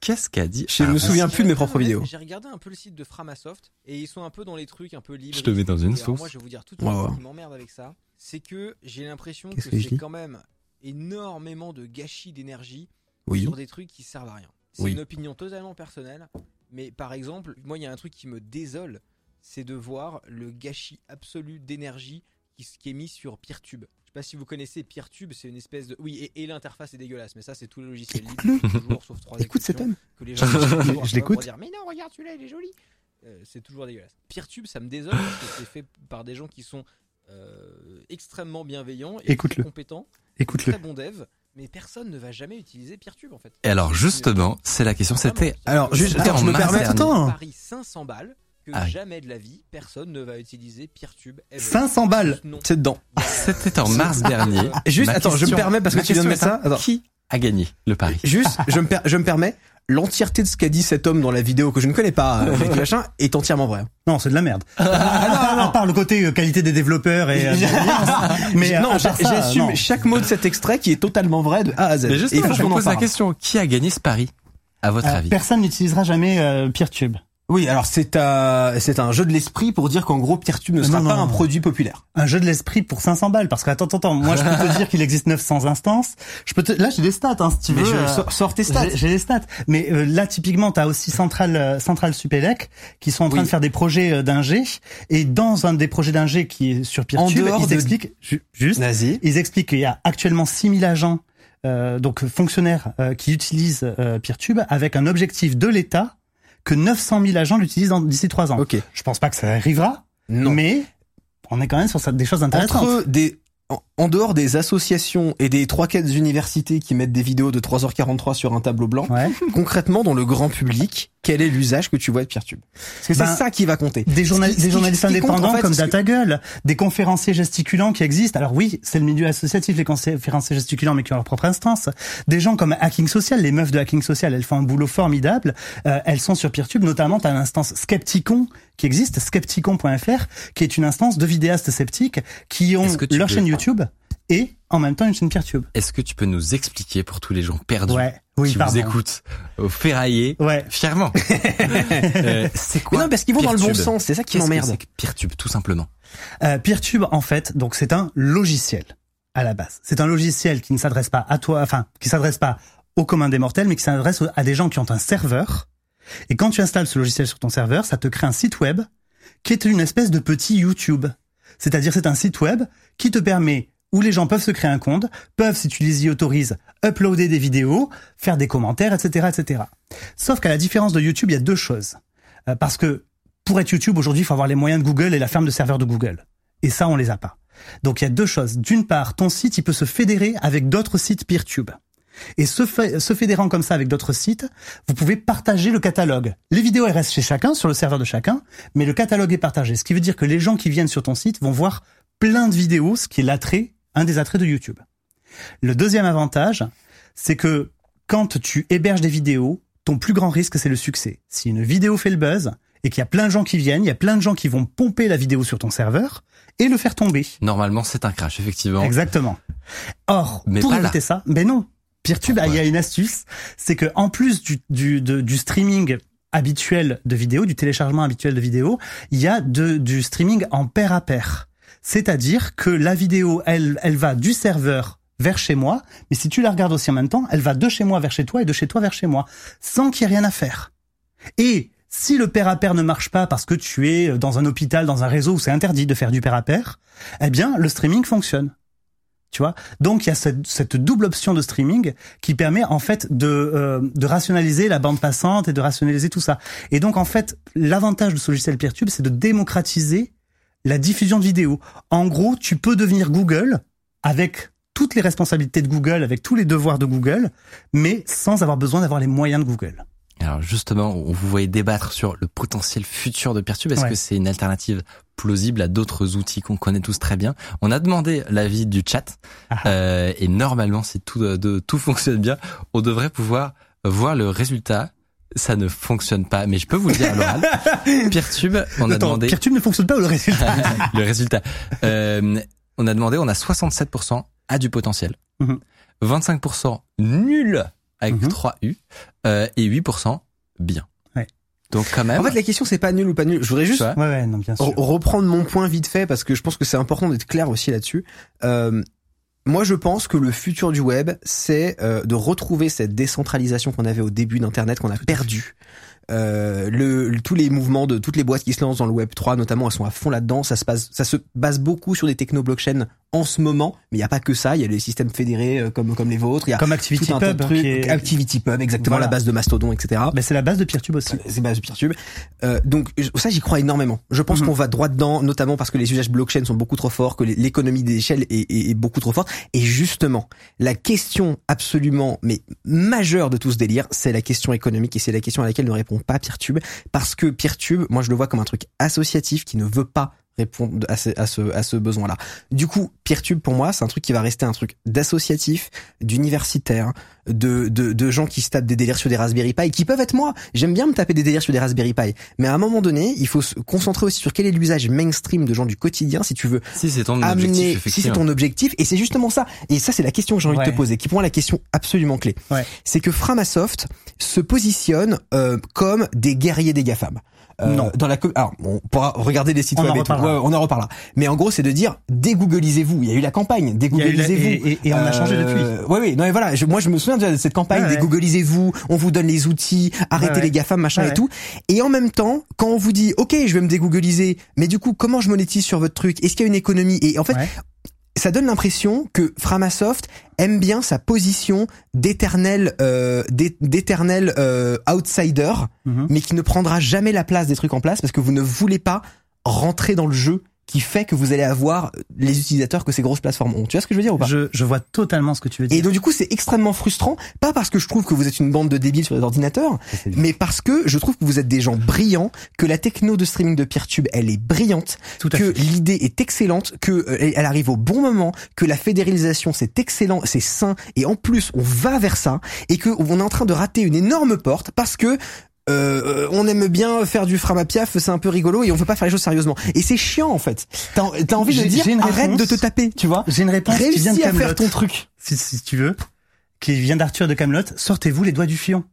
Qu'est-ce qu'a dit Je me Arnaud souviens plus de mes propres J'ai vidéos. J'ai regardé un peu le site de Framasoft et ils sont un peu dans les trucs un peu libres. Je te mets dans une sauce. Moi, je vais vous dire tout de ce qui m'emmerde avec ça, c'est que j'ai l'impression que que c'est quand même énormément de gâchis d'énergie Oui. sur des trucs qui servent à rien. C'est Oui. une opinion totalement personnelle, mais par exemple, moi, il y a un truc qui me désole, c'est de voir le gâchis absolu d'énergie qui, qui est mis sur Peertube. Je sais pas si vous connaissez Peertube, c'est une espèce de oui et, et l'interface est dégueulasse, mais ça c'est tout le logiciel libre, Écoute-le. toujours sauf trois Écoute cet homme. que les gens Je l'écoute. dire mais non regarde celui-là il est joli Euh, c'est toujours dégueulasse Peertube ça me désole parce que c'est fait par des gens qui sont euh, extrêmement bienveillants et compétents Écoute-le. très bons devs mais personne ne va jamais utiliser Peertube en fait Et alors justement, c'est la question. C'était Alors, juste, je me permets. Paris 500 balles que Ah oui. jamais de la vie personne ne va utiliser Peertube ever. 500 balles. C'est dedans. c'était en mars dernier. Juste, Ma attends, je me permets parce que tu viens de mettre ça. Attends. Qui a gagné le pari Juste, je me, per- je me permets, l'entièreté de ce qu'a dit cet homme dans la vidéo que je ne connais pas, euh, avec machin, est entièrement vrai. Non, c'est de la merde. À part le côté euh, qualité des développeurs et euh, mais euh, non, j'assume chaque mot de cet extrait qui est totalement vrai de A à Z. Mais justement, je en pose la question. Qui a gagné ce pari À votre Euh, avis? personne n'utilisera jamais euh, Peertube. Oui, alors c'est euh, c'est un jeu de l'esprit pour dire qu'en gros Peertube ne sera non, pas non. un produit populaire. Un jeu de l'esprit pour 500 balles. Parce que attends, attends, attends. Moi, je peux te dire qu'il existe 900 instances. Je peux te... Là, j'ai des stats, hein, si tu Mais veux. je euh, tes stats. J'ai les stats. Mais euh, là, typiquement, t'as aussi Central, euh, Central Supélec qui sont en train Oui. de faire des projets d'ingé. Et dans un des projets d'ingé qui est sur Peertube, dehors ils de- expliquent ju- juste, Nazi. ils expliquent qu'il y a actuellement 6000 agents, euh, donc fonctionnaires, euh, qui utilisent euh, Peertube avec un objectif de l'État que 900 000 agents l'utilisent d'ici trois ans. Ok. Je pense pas que ça arrivera, Non. mais on est quand même sur des choses intéressantes. Entre des en- dehors des associations et des trois quêtes universités qui mettent des vidéos de 3h43 sur un tableau blanc, Ouais. concrètement dans le grand public, quel est l'usage que tu vois de Peertube Parce que Ben, c'est ça qui va compter. Des, qui- journalistes compte, indépendants en fait, comme c'est que- Data Gueule, des conférenciers gesticulants qui existent. Alors oui, c'est le milieu associatif, les conférenciers gesticulants, mais qui ont leur propre instance. Des gens comme Hacking Social, les meufs de Hacking Social, elles font un boulot formidable. Euh, elles sont sur Peertube, notamment t'as l'instance Skepticon qui existe, skepticon.fr, qui est une instance de vidéastes sceptiques qui ont leur chaîne YouTube et en même temps une chaîne Peertube. Est-ce que tu peux nous expliquer pour tous les gens perdus Ouais, oui, qui pardon. vous écoutent au ferraillé Ouais. fièrement Euh, C'est Mais quoi non, parce qu'ils vont dans le bon sens, c'est ça qui m'emmerde. c'est Peertube, tout simplement. Euh, Peertube, en fait, donc c'est un logiciel à la base. C'est un logiciel qui ne s'adresse pas à toi, enfin, qui s'adresse pas au commun des mortels, mais qui s'adresse à des gens qui ont un serveur. Et quand tu installes ce logiciel sur ton serveur, ça te crée un site web qui est une espèce de petit YouTube. C'est-à-dire, c'est un site web qui te permet où les gens peuvent se créer un compte, peuvent, si tu les y autorises, uploader des vidéos, faire des commentaires, etc., etc. Sauf qu'à la différence de YouTube, il y a deux choses. Euh, parce que pour être YouTube aujourd'hui, il faut avoir les moyens de Google et la ferme de serveurs de Google. Et ça, on les a pas. Donc il y a deux choses. D'une part, ton site, il peut se fédérer avec d'autres sites PeerTube. Et se, fé- se fédérant comme ça avec d'autres sites, vous pouvez partager le catalogue. Les vidéos, elles restent chez chacun, sur le serveur de chacun, mais le catalogue est partagé. Ce qui veut dire que les gens qui viennent sur ton site vont voir plein de vidéos, ce qui est l'attrait, un des attraits de YouTube. Le deuxième avantage, c'est que quand tu héberges des vidéos, ton plus grand risque, c'est le succès. Si une vidéo fait le buzz et qu'il y a plein de gens qui viennent, il y a plein de gens qui vont pomper la vidéo sur ton serveur et le faire tomber. Normalement, c'est un crash, effectivement. Exactement. Or, Mais pour là. éviter ça, mais non. Peertube, il y a une astuce, c'est que en plus du, du, de- du streaming habituel de vidéos, du téléchargement habituel de vidéos, il y a de, du streaming en pair à pair. C'est-à-dire que la vidéo, elle, elle va du serveur vers chez moi, mais si tu la regardes aussi en même temps, elle va de chez moi vers chez toi et de chez toi vers chez moi, sans qu'il y ait rien à faire. Et si le pair à pair ne marche pas parce que tu es dans un hôpital, dans un réseau où c'est interdit de faire du pair à pair, eh bien, le streaming fonctionne. Tu vois Donc, il y a cette, cette double option de streaming qui permet, en fait, de, euh, de rationaliser la bande passante et de rationaliser tout ça. Et donc, en fait, l'avantage de ce logiciel Peertube, c'est de démocratiser la diffusion de vidéos. En gros, tu peux devenir Google avec toutes les responsabilités de Google, avec tous les devoirs de Google, mais sans avoir besoin d'avoir les moyens de Google. Alors justement, vous voyez débattre sur le potentiel futur de Peertube. Est-ce que c'est une alternative plausible à d'autres outils qu'on connaît tous très bien On a demandé l'avis du chat ah. euh, et normalement, si tout, de, tout fonctionne bien, on devrait pouvoir voir le résultat ça ne fonctionne pas, mais je peux vous le dire à l'oral. Peertube, on a demandé. Peertube ne fonctionne pas ou le résultat? Le résultat. Euh, on a demandé, on a 67% à du potentiel, 25% mhm. nul avec 3 mhm. U euh, et 8% bien. Donc quand même. En fait, la question c'est pas nul ou pas nul. Je voudrais juste ouais, ouais, non, bien sûr. reprendre mon point vite fait parce que je pense que c'est important d'être clair aussi là-dessus. Euh, moi, je pense que le futur du web, c'est euh, de retrouver cette décentralisation qu'on avait au début d'Internet, qu'on a perdu. Euh, le, tous les mouvements de toutes les boîtes qui se lancent dans le Web 3 notamment elles sont à fond là-dedans ça se passe ça se base beaucoup sur des techno blockchain en ce moment mais il y a pas que ça il y a les systèmes fédérés euh, comme comme les vôtres il y a comme ActivityPub qui ActivityPub exactement la base de Mastodon etc mais c'est la base de PeerTube aussi. C'est la base de PeerTube. Euh, donc ça j'y crois énormément. Je pense mhm. qu'on va droit dedans notamment parce que les usages blockchain sont beaucoup trop forts que l'économie des échelles est, est, est beaucoup trop forte. Et justement la question absolument mais majeure de tout ce délire c'est la question économique et c'est la question à laquelle ne répond pas Peertube. Parce que Peertube, moi je le vois comme un truc associatif qui ne veut pas répondre à ce, à ce, à ce besoin-là. Du coup, Peertube pour moi, c'est un truc qui va rester un truc d'associatif, d'universitaire, de, de, de gens qui se tapent des délires sur des Raspberry Pi, qui peuvent être moi. J'aime bien me taper des délires sur des Raspberry Pi, mais à un moment donné, il faut se concentrer aussi sur quel est l'usage mainstream de gens du quotidien, si tu veux. Si c'est ton objectif, si c'est ton objectif, et c'est justement ça. Et ça, c'est la question que j'ai envie de te poser, qui pour moi la question absolument clé. C'est que Framasoft se positionne euh, comme des guerriers des GAFAM. Euh, non. Dans la alors on pourra regarder des sites web et tout. on en reparlera. Mais en gros, c'est de dire dégooglisez-vous. Il y a eu la campagne dégooglisez-vous et, et, on a changé depuis. Oui, oui. Non, mais voilà. moi, je me souviens de cette campagne dégooglisez-vous. On vous donne les outils, arrêtez les gafam, machin et tout. Et en même temps, quand on vous dit ok, je vais me dégoogliser, mais du coup, comment je monétise sur votre truc? Est-ce qu'il y a une économie? Et en fait, ça donne l'impression que Framasoft aime bien sa position d'éternel euh, d'éternel euh, outsider, mhm. mais qui ne prendra jamais la place des trucs en place parce que vous ne voulez pas rentrer dans le jeu qui fait que vous allez avoir les utilisateurs que ces grosses plateformes ont. Tu vois ce que je veux dire ou pas? Je, je vois totalement ce que tu veux dire. Et donc du coup, c'est extrêmement frustrant, pas parce que je trouve que vous êtes une bande de débiles sur les ordinateurs, mais parce que je trouve que vous êtes des gens brillants, que la techno de streaming de Peertube, elle est brillante, que l'idée est excellente, que euh, elle arrive au bon moment, que la fédéralisation c'est excellent, c'est sain, et en plus on va vers ça, et que on est en train de rater une énorme porte parce que euh, on aime bien faire du framapiaf, c'est un peu rigolo et on veut pas faire les choses sérieusement. Et c'est chiant en fait. T'as as envie de dire arrête de te taper, tu vois. J'ai une réponse qui vient de à faire ton truc. Si, si tu veux, qui vient d'Arthur de Camelot. Sortez-vous les doigts du fion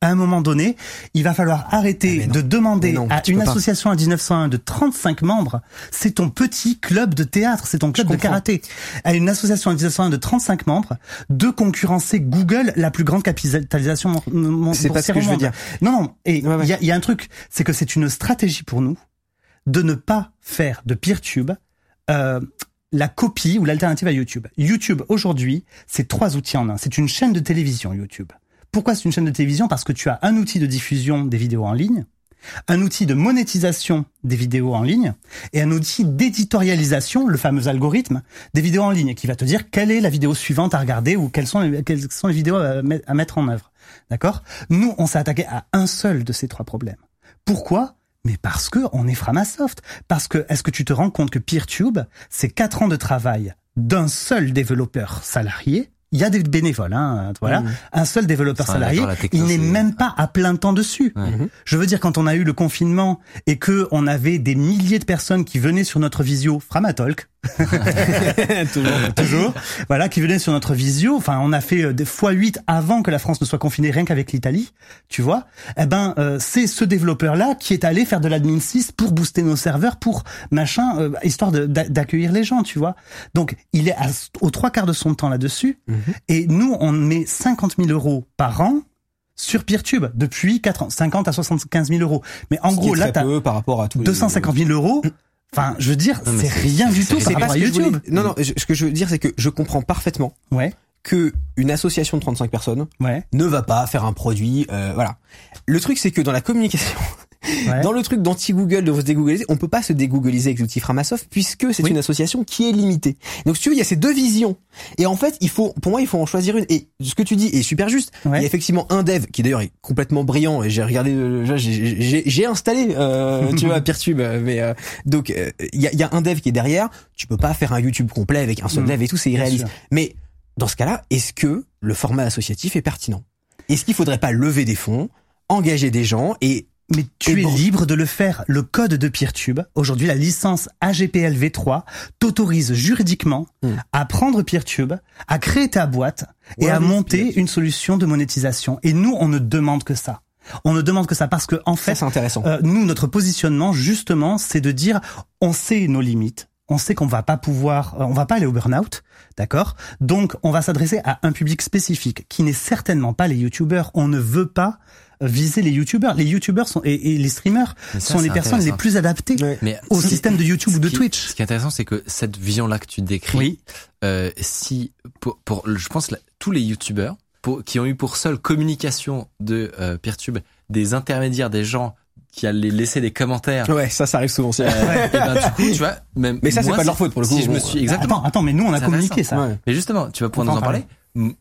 à un moment donné, il va falloir arrêter ah, de demander à une association à 1901 de 35 membres, c'est ton petit club de théâtre, c'est ton club de karaté, à une association à 1901 de 35 membres, de concurrencer Google, la plus grande capitalisation mondiale. C'est pas ce que je veux dire. Non, non, et il y, a, y a un truc, c'est que c'est une stratégie pour nous de ne pas faire de PeerTube euh, la copie ou l'alternative à YouTube. YouTube, aujourd'hui, c'est trois outils en un. C'est une chaîne de télévision, YouTube. Pourquoi c'est une chaîne de télévision? Parce que tu as un outil de diffusion des vidéos en ligne, un outil de monétisation des vidéos en ligne et un outil d'éditorialisation, le fameux algorithme des vidéos en ligne, qui va te dire quelle est la vidéo suivante à regarder ou quelles sont les, vidéos à, mettre en œuvre. D'accord? Nous, on s'est attaqué à un seul de ces trois problèmes. Pourquoi? Mais parce que on est Framasoft. Parce que, est-ce que tu te rends compte que PeerTube, c'est quatre ans de travail d'un seul développeur salarié il y a des bénévoles, hein, voilà. Mmh. Un seul développeur salarié, il n'est même pas à plein temps dessus. Mmh. Je veux dire, quand on a eu le confinement et que on avait des milliers de personnes qui venaient sur notre visio Framatalk, toujours, toujours. Voilà, qui venait sur notre visio. Enfin, on a fait euh, des fois 8 avant que la France ne soit confinée, rien qu'avec l'Italie, tu vois. Eh ben, euh, c'est ce développeur-là qui est allé faire de l'admin 6 pour booster nos serveurs, pour machin, euh, histoire d'accueillir les gens, tu vois. Donc, il est aux trois quarts de son temps là-dessus. Mhm. Et nous, on met 50 000 euros par an sur PeerTube depuis 4 ans, 50 à 75 000 euros. Mais en gros, là, t'as par rapport à 250 000 euros. Enfin, je veux dire, c'est rien du tout. C'est pas YouTube. Non, non. ce que je veux dire, c'est que je comprends parfaitement. Ouais. Que une association de 35 personnes ouais. ne va pas faire un produit. Euh, voilà. Le truc, c'est que dans la communication, Dans le truc d'anti-Google, de se dégoogliser, on peut pas se dégoogliser avec l'outil Framasoft puisque c'est Oui. une association qui est limitée. Donc si tu veux, il y a ces deux visions. Et en fait, il faut, pour moi, il faut en choisir une. Et ce que tu dis est super juste. Ouais. Il y a effectivement un dev qui d'ailleurs est complètement brillant. Et j'ai regardé, euh, j'ai- installé, euh, tu vois, Peertube. Mais euh, donc euh, il y a, y a un dev qui est derrière. Tu peux pas faire un YouTube complet avec un seul Mm. dev et tout, c'est irréaliste. Mais dans ce cas-là, est-ce que le format associatif est pertinent? Est-ce qu'il faudrait pas lever des fonds, engager des gens et Mais tu es bon. libre de le faire. Le code de PeerTube, aujourd'hui la licence AGPL V3, t'autorise juridiquement Hmm. à prendre PeerTube, à créer ta boîte et Ouais, à monter une solution de monétisation. Et nous, on ne demande que ça. On ne demande que ça parce que en fait, intéressant. euh, nous, notre positionnement, justement, c'est de dire, on sait nos limites. On sait qu'on va pas pouvoir, euh, on va pas aller au burn-out, d'accord? Donc, on va s'adresser à un public spécifique qui n'est certainement pas les youtubeurs. On ne veut pas viser les youtubeurs. Les youtubeurs sont et, et les streamers ça, sont les personnes les plus adaptées. Mais au système de YouTube ou de qui- Twitch. Ce qui est intéressant, c'est que cette vision-là que tu décris, Oui. euh, si pour, pour je pense tous les youtubeurs qui ont eu pour seule communication de euh, Peertube des intermédiaires, des gens qui allaient laisser des commentaires. Ouais, ça, ça arrive souvent. euh, et ben, du coup, tu vois, même Mais ça, c'est pas de leur si- faute, pour le coup. Si je me suis exactement. Attends, attends, mais nous, on a communiqué ça. Ouais. Mais justement, tu vas pouvoir nous en parler. M-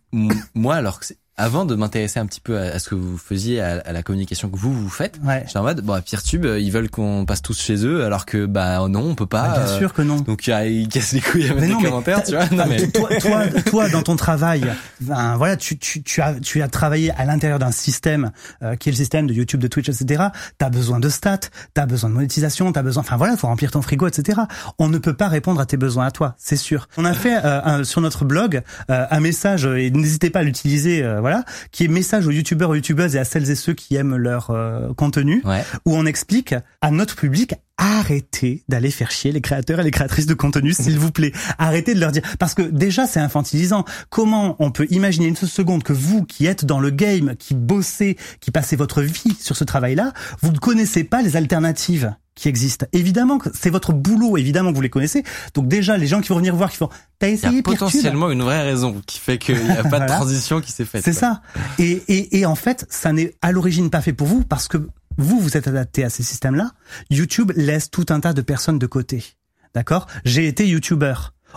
moi, alors que c'est- avant de m'intéresser un petit peu à, à ce que vous faisiez, à, à la communication que vous vous faites, Ouais. j'étais en mode, bon, à Peertube, euh, ils veulent qu'on passe tous chez eux, alors que bah non, on peut pas. Ah, bien euh, sûr que non. Donc euh, ils cassent les couilles à mettre non, des commentaires, tu vois. Non, mais... toi, toi, toi, dans ton travail, ben, voilà, tu, tu, tu as, tu as travaillé à l'intérieur d'un système euh, qui est le système de YouTube, de Twitch, etc. T'as besoin de stats, t'as besoin de monétisation, t'as besoin, enfin voilà, faut remplir ton frigo, etc. On ne peut pas répondre à tes besoins à toi, c'est sûr. On a fait euh, un- sur notre blog euh, un message et n'hésitez pas à l'utiliser, euh, voilà, qui est message aux youtubeurs, aux youtubeuses et à celles et ceux qui aiment leur euh, contenu Ouais. où on explique à notre public arrêtez d'aller faire chier les créateurs et les créatrices de contenu, s'il vous plaît. Arrêtez de leur dire parce que déjà c'est infantilisant. Comment on peut imaginer une seconde que vous qui êtes dans le game, qui bossez, qui passez votre vie sur ce travail-là, vous ne connaissez pas les alternatives qui existent. Évidemment que c'est votre boulot, évidemment que vous les connaissez. Donc déjà les gens qui vont venir voir qui font t'as Il y essayé a potentiellement une vraie raison qui fait qu'il n'y a pas de transition qui s'est faite. C'est ça. Et, et, et en fait, ça n'est à l'origine pas fait pour vous parce que vous, vous êtes adapté à ces systèmes-là. YouTube laisse tout un tas de personnes de côté. D'accord? J'ai été YouTuber.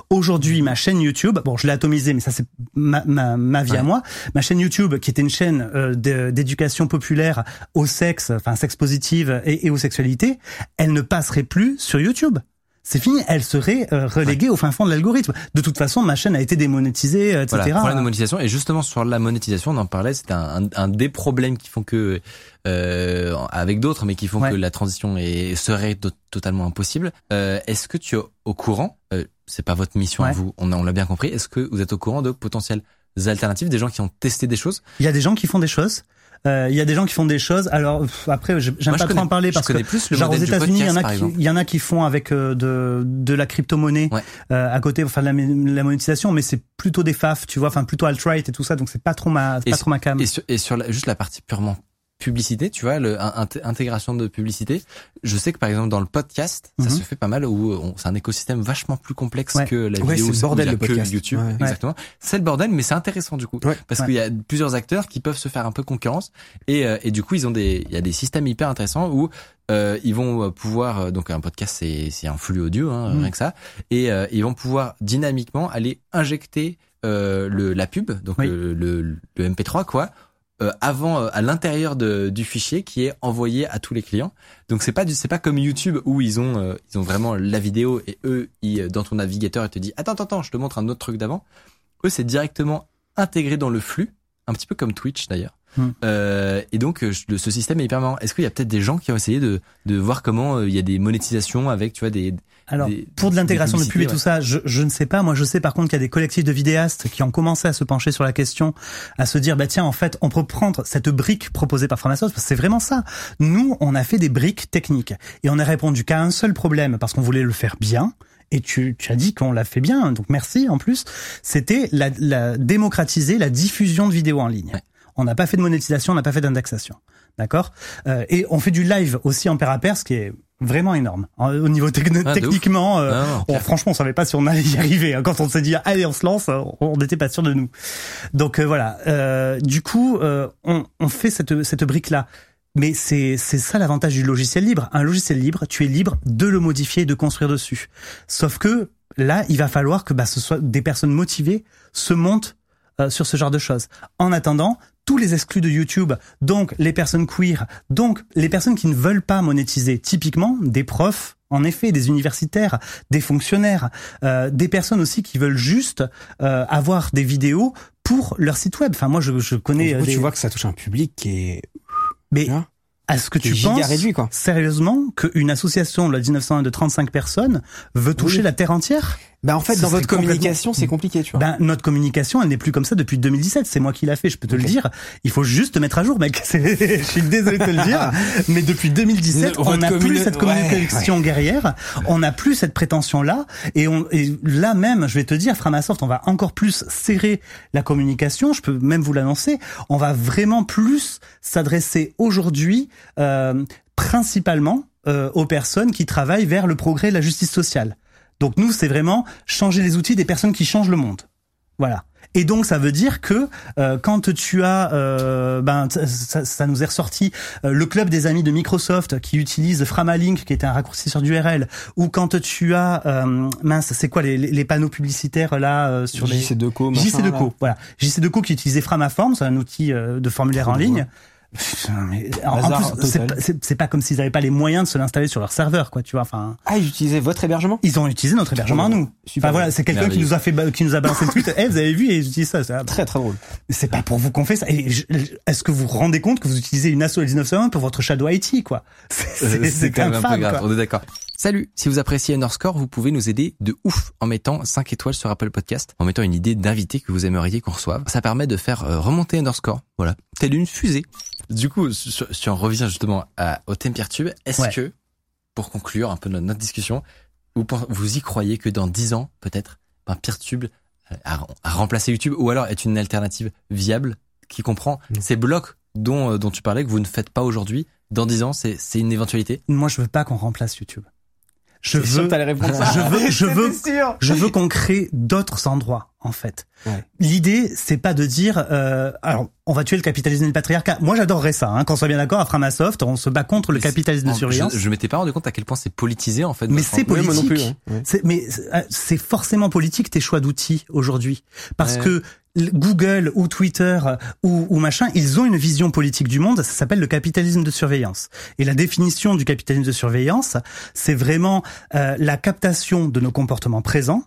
Aujourd'hui, ma chaîne YouTube, bon, je l'ai atomisée, mais ça c'est ma, ma, ma vie à moi. Ma chaîne YouTube, qui était une chaîne euh, d'éducation populaire au sexe, enfin sexe positive et, et aux sexualités, elle ne passerait plus sur YouTube. C'est fini, elle serait euh, reléguée au fin fond de l'algorithme. De toute façon, ma chaîne a été démonétisée, euh, etc. Voilà, problème de monétisation. Et justement, sur la monétisation, on en parlait, c'était un, un, un des problèmes qui font que, euh, avec d'autres, mais qui font Ouais. que la transition est, serait to- totalement impossible. Euh, est-ce que tu es au courant, euh, c'est pas votre mission à vous, on, a- on l'a bien compris, est-ce que vous êtes au courant de potentielles alternatives, des gens qui ont testé des choses? Il y a des gens qui font des choses. Euh, il y a des gens qui font des choses. Alors pff, après, j'aime pas trop en parler parce que plus le genre aux États-Unis, il y en a qui, il y en a qui font avec euh, de de la crypto-monnaie Ouais. euh, à côté pour faire de la, la monétisation, mais c'est plutôt des faf, tu vois, enfin plutôt alt-right et tout ça, donc c'est pas trop ma, pas trop ma cam. Et sur, et sur la- juste la partie purement publicité, tu vois, le, un- int- intégration de publicité. Je sais que par exemple dans le podcast, ça Mhm. se fait pas mal où on- c'est un écosystème vachement plus complexe Ouais. que la Ouais, vidéo. c'est bordel, le que podcast. YouTube, Ouais. exactement. C'est le bordel, mais c'est intéressant du coup, Ouais. parce qu'il y a plusieurs acteurs qui peuvent se faire un peu concurrence et, euh, et du coup ils ont des, il y a des systèmes hyper intéressants où euh, ils vont euh, pouvoir euh, donc un podcast c'est c'est un flux audio hein, Mhm. rien que ça et euh, ils vont pouvoir dynamiquement aller injecter euh, le la pub donc Oui. le, le, le MP3 quoi euh, avant euh, à l'intérieur du fichier qui est envoyé à tous les clients. Donc c'est pas c'est pas comme YouTube où ils ont euh, ils ont vraiment la vidéo et eux dans ton navigateur ils te disent attends attends attends je te montre un autre truc d'avant. Eux c'est directement intégré dans le flux un petit peu comme Twitch d'ailleurs. Hmm. Euh, et donc euh, ce système est hyper marrant. Est-ce qu'il y a peut-être des gens qui ont essayé de de voir comment euh, il y a des monétisations avec tu vois des Alors, des- pour de l'intégration de pub et tout ça, je, je ne sais pas. Moi, je sais par contre qu'il y a des collectifs de vidéastes qui ont commencé à se pencher sur la question, à se dire, bah tiens, en fait, on peut prendre cette brique proposée par Framasoft, parce que c'est vraiment ça. Nous, on a fait des briques techniques. Et on a répondu qu'à un seul problème, parce qu'on voulait le faire bien. Et tu, tu as dit qu'on l'a fait bien, donc merci en plus. C'était la, la démocratiser la diffusion de vidéos en ligne. Ouais. On n'a pas fait de monétisation, on n'a pas fait d'indexation. D'accord euh, Et on fait du live aussi en pair à pair, ce qui est vraiment énorme. Au niveau Ah, techniquement, euh, Ah, non, clair. franchement, on savait pas si on allait y arriver. hein. Quand on s'est dit allez, on se lance, on n'était pas sûr de nous. Donc euh, voilà. Euh, du coup, euh, on, on fait cette cette brique là. Mais c'est c'est ça l'avantage du logiciel libre. Un logiciel libre, tu es libre de le modifier et de construire dessus. Sauf que là, il va falloir que bah, ce soit des personnes motivées se montent euh, sur ce genre de choses. En attendant, tous les exclus de YouTube, donc les personnes queer, donc les personnes qui ne veulent pas monétiser, typiquement des profs, en effet, des universitaires, des fonctionnaires, euh, des personnes aussi qui veulent juste euh, avoir des vidéos pour leur site web. Enfin, moi, je, je connais. Coup, des- tu vois que ça touche un public qui est mais vois, est-ce que tu penses réduit quoi. sérieusement qu'une association de la 1901 de 35 personnes veut toucher Oui. la Terre entière? Bah en fait, dans votre communication, c'est compliqué, tu vois. Ben notre communication, elle n'est plus comme ça depuis 2017. C'est moi qui l'a fait, je peux te le dire. Il faut juste te mettre à jour, mec. Je suis désolé de te le dire, mais depuis 2017, Votre on n'a plus cette communication ouais, guerrière. On n'a plus cette prétention-là, et, on, et là même, je vais te dire, Framasoft, on va encore plus serrer la communication. Je peux même vous l'annoncer. On va vraiment plus s'adresser aujourd'hui, euh, principalement euh, aux personnes qui travaillent vers le progrès et la justice sociale. Donc nous, c'est vraiment changer les outils des personnes qui changent le monde. Voilà. Et donc ça veut dire que euh, quand tu as, euh, ben ça, ça- nous est ressorti euh, le club des amis de Microsoft qui utilise Framalink qui est un raccourcisseur d'URL, ou quand tu as euh, mince, c'est quoi les, les- panneaux publicitaires là euh, sur les JC2Co, machin, JC2Co, là. voilà. JC2Co qui utilisait Framaform, c'est un outil euh, de formulaire en ligne. Mais en- plus, c'est pas- comme s'ils n'avaient pas les moyens de se l'installer sur leur serveur, quoi. Tu vois, enfin, Ah, ils utilisaient votre hébergement? Ils ont utilisé notre hébergement à nous. Super. Enfin voilà, c'est quelqu'un qui nous a fait, qui nous a balancé le tweet. Eh, vous avez vu ils utilisent ça. c'est- Très très drôle. C'est pas pour vous qu'on fait ça. Est-ce que vous vous rendez compte que vous utilisez une asso L1901 pour votre Shadow IT, quoi? C'est Euh, c'est- c'est quand même un peu grave, quoi. on est d'accord. Salut, si vous appréciez Underscore, vous pouvez nous aider de ouf en mettant 5 étoiles sur Apple Podcast, en mettant une idée d'invité que vous aimeriez qu'on reçoive. Ça permet de faire euh, remonter Underscore, voilà, telle une fusée. Du coup, si on revient justement à, au thème Peertube, est-ce Ouais. que, pour conclure un peu notre, discussion, vous, vous y croyez que dans 10 ans, peut-être, ben, Peertube euh, a, a remplacé YouTube, ou alors est une alternative viable qui comprend Non. ces blocs dont, euh, dont tu parlais que vous ne faites pas aujourd'hui, dans 10 ans, c'est c'est une éventualité? Moi, je veux pas qu'on remplace YouTube. Je veux, je veux, je veux, sûr. je veux qu'on crée d'autres endroits, en fait. Ouais. L'idée, c'est pas de dire, euh, alors, on va tuer le capitalisme et le patriarcat. Moi, j'adorerais ça, hein, qu'on soit bien d'accord, à Framasoft, on se bat contre le Mais capitalisme de surveillance. Je, je m'étais pas rendu compte à quel point c'est politisé en fait. Mais c'est moi non plus, politique. C'est- mais euh, c'est forcément politique tes choix d'outils aujourd'hui, parce Ouais. que Google ou Twitter ou, ou machin, ils ont une vision politique du monde. Ça s'appelle le capitalisme de surveillance. Et la définition du capitalisme de surveillance, c'est vraiment euh, la captation de nos comportements présents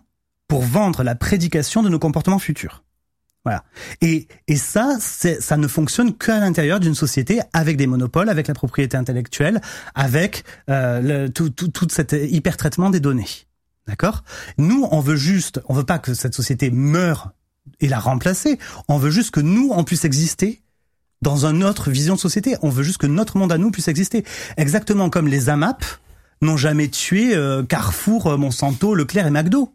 pour vendre la prédication de nos comportements futurs. Voilà. Et, et ça, ça ne fonctionne qu'à l'intérieur d'une société avec des monopoles, avec la propriété intellectuelle, avec euh, le, tout, tout, tout cet hyper-traitement des données. D'accord? Nous, on veut juste, on veut pas que cette société meure et la remplacer. On veut juste que nous, on puisse exister dans une autre vision de société. On veut juste que notre monde à nous puisse exister. Exactement comme les AMAP n'ont jamais tué euh, Carrefour, euh, Monsanto, Leclerc et McDo.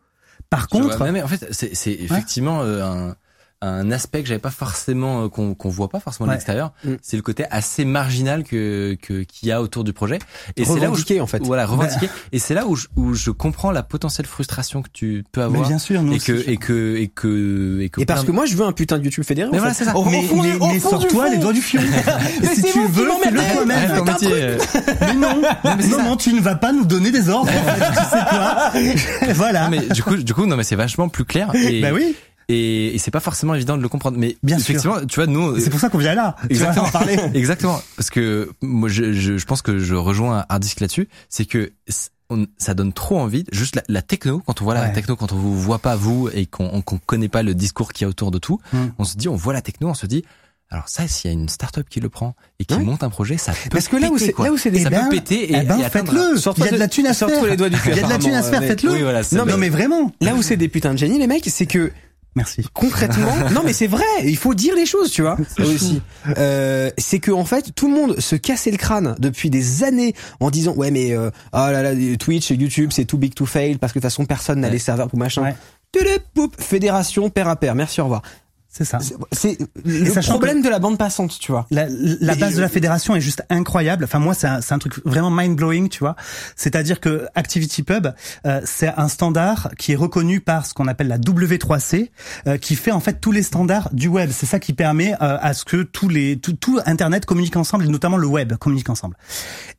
Par Je vois, contre, mais, mais en fait, c'est c'est effectivement euh, un, un aspect que j'avais pas forcément, euh, qu'on qu'on voit pas forcément Ouais. l'extérieur. Mm. C'est le côté assez marginal que que qu'il y a autour du projet. Et c'est là où je, en fait. voilà revendiqué. Et c'est là où je, où je comprends la potentielle frustration que tu peux mais avoir. bien sûr, nous Et que, et que et que et que Et parce que plein moi, je veux un putain de YouTube fédéré. Mais voilà, c'est ça. Au- mais, fond mais, mais sors-toi les doigts du fion. Mais si tu veux, fais-le toi-même. Euh, Mais non, mais non, non, tu ne vas pas nous donner des ordres. Tu sais quoi Voilà. Non, mais du coup, du coup, non, mais c'est vachement plus clair. Et, bah oui, et, et c'est pas forcément évident de le comprendre. Mais Bien sûr. effectivement, tu vois, nous, c'est pour ça qu'on vient là. Tu Exactement. en parler. Exactement. Parce que moi, je, je, je pense que je rejoins Hardisk là-dessus. C'est que on- ça donne trop envie. Juste la, la techno, quand on voit la techno, quand on vous voit pas vous et qu'on qu'on connaît pas le discours qu'il y a autour de tout, Mm. on se dit, on voit la techno, on se dit, alors ça, s'il y a une start-up qui le prend et qui monte un projet, ça peut Parce que là où péter, c'est là où c'est des ça ben, peut péter et, eh ben, et faites-le. Il y a de la thune à se faire. les doigts du cul, Il y a de la thune à se faire, faites-le. Oui, voilà. Non, mais- non, mais vraiment. Là où c'est des putains de génies, les mecs, c'est que Merci. concrètement, non mais c'est vrai, il faut dire les choses, tu vois. Aussi, euh, c'est que en fait, tout le monde se cassait le crâne depuis des années en disant ouais mais euh, ah là là Twitch, YouTube, c'est too big to fail parce que de toute façon personne n'a Ouais. les serveurs ou machin. Ouais. Fédération pair à pair, merci au revoir. C'est ça. C'est le problème de la bande passante, tu vois. La, la base de la fédération est juste incroyable. Enfin moi c'est un, un, truc vraiment mind blowing, tu vois. C'est-à-dire que ActivityPub euh, c'est un standard qui est reconnu par ce qu'on appelle la W3C, euh, qui fait en fait tous les standards du web. C'est ça qui permet euh, à ce que tous les tout, tout Internet communique ensemble, et notamment le web communique ensemble.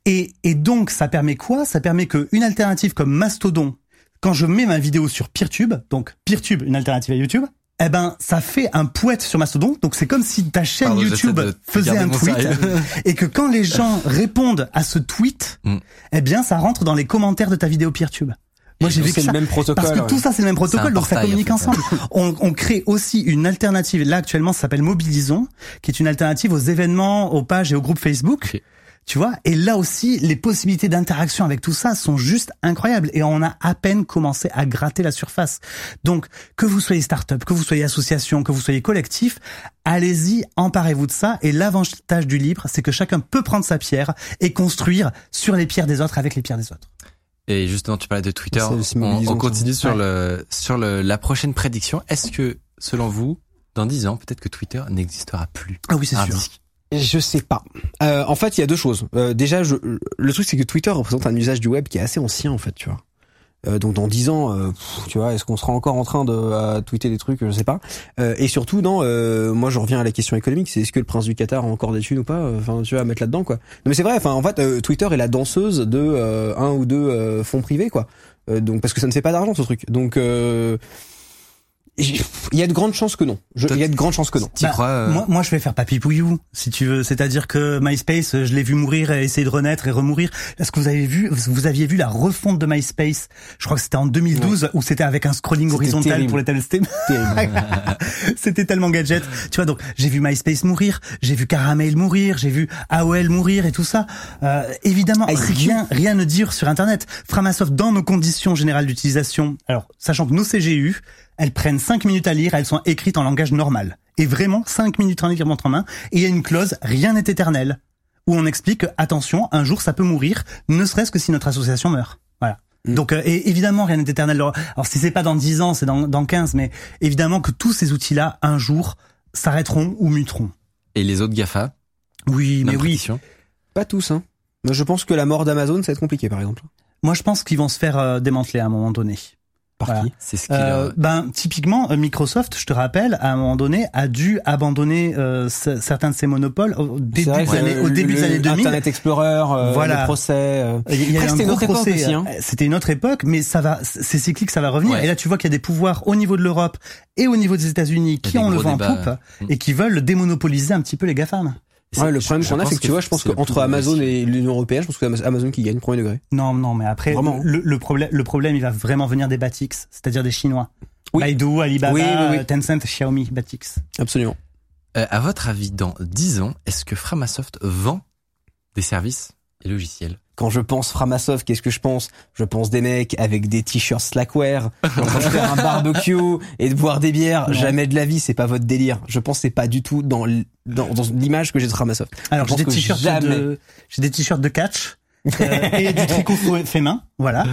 Et, et donc ça permet quoi? Ça permet qu'une alternative comme Mastodon, quand je mets ma vidéo sur PeerTube, donc PeerTube, une alternative à YouTube eh ben ça fait un poète sur Mastodon. Donc c'est comme si ta chaîne YouTube faisait un tweet et que quand les gens répondent à ce tweet, mm. eh bien ça rentre dans les commentaires de ta vidéo PeerTube. Moi j'ai vu que le même protocole. Parce que tout ça c'est le même protocole, donc ça communique ensemble. on, on, crée aussi une alternative. Là actuellement ça s'appelle Mobilisons, qui est une alternative aux événements, aux pages et aux groupes Facebook. Tu vois Et là aussi, les possibilités d'interaction avec tout ça sont juste incroyables. Et on a à peine commencé à gratter la surface. Donc, que vous soyez start-up, que vous soyez association, que vous soyez collectif, allez-y, emparez-vous de ça. Et l'avantage du libre, c'est que chacun peut prendre sa pierre et construire sur les pierres des autres avec les pierres des autres. Et justement, tu parlais de Twitter. On, continue sur le sur le, la prochaine prédiction. Est-ce que, selon vous, dans dix ans, peut-être que Twitter n'existera plus? Ah oui, c'est sûr. Je sais pas. Euh, en fait, il y a deux choses. Euh, déjà, je, le truc c'est que Twitter représente un usage du web qui est assez ancien en fait, tu vois. Euh, donc dans dix ans, euh, tu vois, est-ce qu'on sera encore en train de euh, tweeter des trucs, je sais pas. et surtout, non, moi je reviens à la question économique, c'est est-ce que le prince du Qatar a encore des thunes ou pas Enfin, tu vas mettre là-dedans quoi. Non mais c'est vrai. Enfin, en fait, Twitter est la danseuse de un ou deux fonds privés quoi. donc parce que ça ne fait pas d'argent ce truc. Donc il y a de grandes chances que non. Je, il y a de grandes chances que non. Bah, crois euh Moi, moi, je vais faire papy pouillou, si tu veux. C'est-à-dire que MySpace, je l'ai vu mourir et essayer de renaître et remourir. Est-ce que vous avez vu, vous aviez vu la refonte de MySpace? Je crois que c'était en 2012 où c'était avec un scrolling horizontal pour les téléstés. c'était tellement gadget. Tu vois, donc j'ai vu MySpace mourir, j'ai vu Caramel mourir, j'ai vu AOL mourir et tout ça. Euh, évidemment, rien, rien ne dire sur Internet. Framasoft, dans nos conditions générales d'utilisation, alors sachant que nos CGU elles prennent 5 minutes à lire, elles sont écrites en langage normal. Et vraiment 5 minutes en lire en main. Et il y a une clause, rien n'est éternel, où on explique que, attention, un jour ça peut mourir, ne serait-ce que si notre association meurt. Voilà. Mm. Donc euh, et évidemment rien n'est éternel. Alors si c'est pas dans 10 ans, c'est dans, dans 15, mais évidemment que tous ces outils-là, un jour, s'arrêteront ou muteront. Et les autres GAFA? Oui, mais oui. Pas tous, hein. je pense que la mort d'Amazon, ça va être compliqué, par exemple. Moi, je pense qu'ils vont se faire euh, démanteler à un moment donné. C'est ce euh, Ben typiquement euh, Microsoft, je te rappelle, à un moment donné, a dû abandonner euh, certains de ses monopoles au début des années, au début des années 2000. Internet Explorer, euh, voilà. les procès. Il y a c'était une autre époque aussi. Hein. C'était une autre époque, mais ça va, c'est cyclique, ça va revenir. Et là, tu vois qu'il y a des pouvoirs au niveau de l'Europe et au niveau des États-Unis qui ont le vent en poupe et qui veulent démonopoliser un petit peu les GAFAM. Ouais, le problème qu'on a, c'est que tu vois, je pense qu'entre Amazon et l'Union européenne, je pense que c'est Amazon qui gagne premier degré. Non, non, mais après, le, le, problème, le problème, il va vraiment venir des Batix, c'est-à-dire des Chinois. Oui. Baidu, Alibaba, Tencent, Xiaomi, Batix. Absolument. Euh, à votre avis, dans 10 ans, est-ce que Framasoft vend des services et logiciels quand je pense Framasoft, qu'est-ce que je pense? Je pense des mecs avec des t-shirts Slackware, en train de faire un barbecue et de boire des bières. Jamais de la vie, c'est pas votre délire. Je pense c'est pas du tout dans dans, dans l'image que j'ai de Framasoft. Alors j'ai des t-shirts de j'ai des t-shirts de catch. euh, et du tricot fait main, voilà.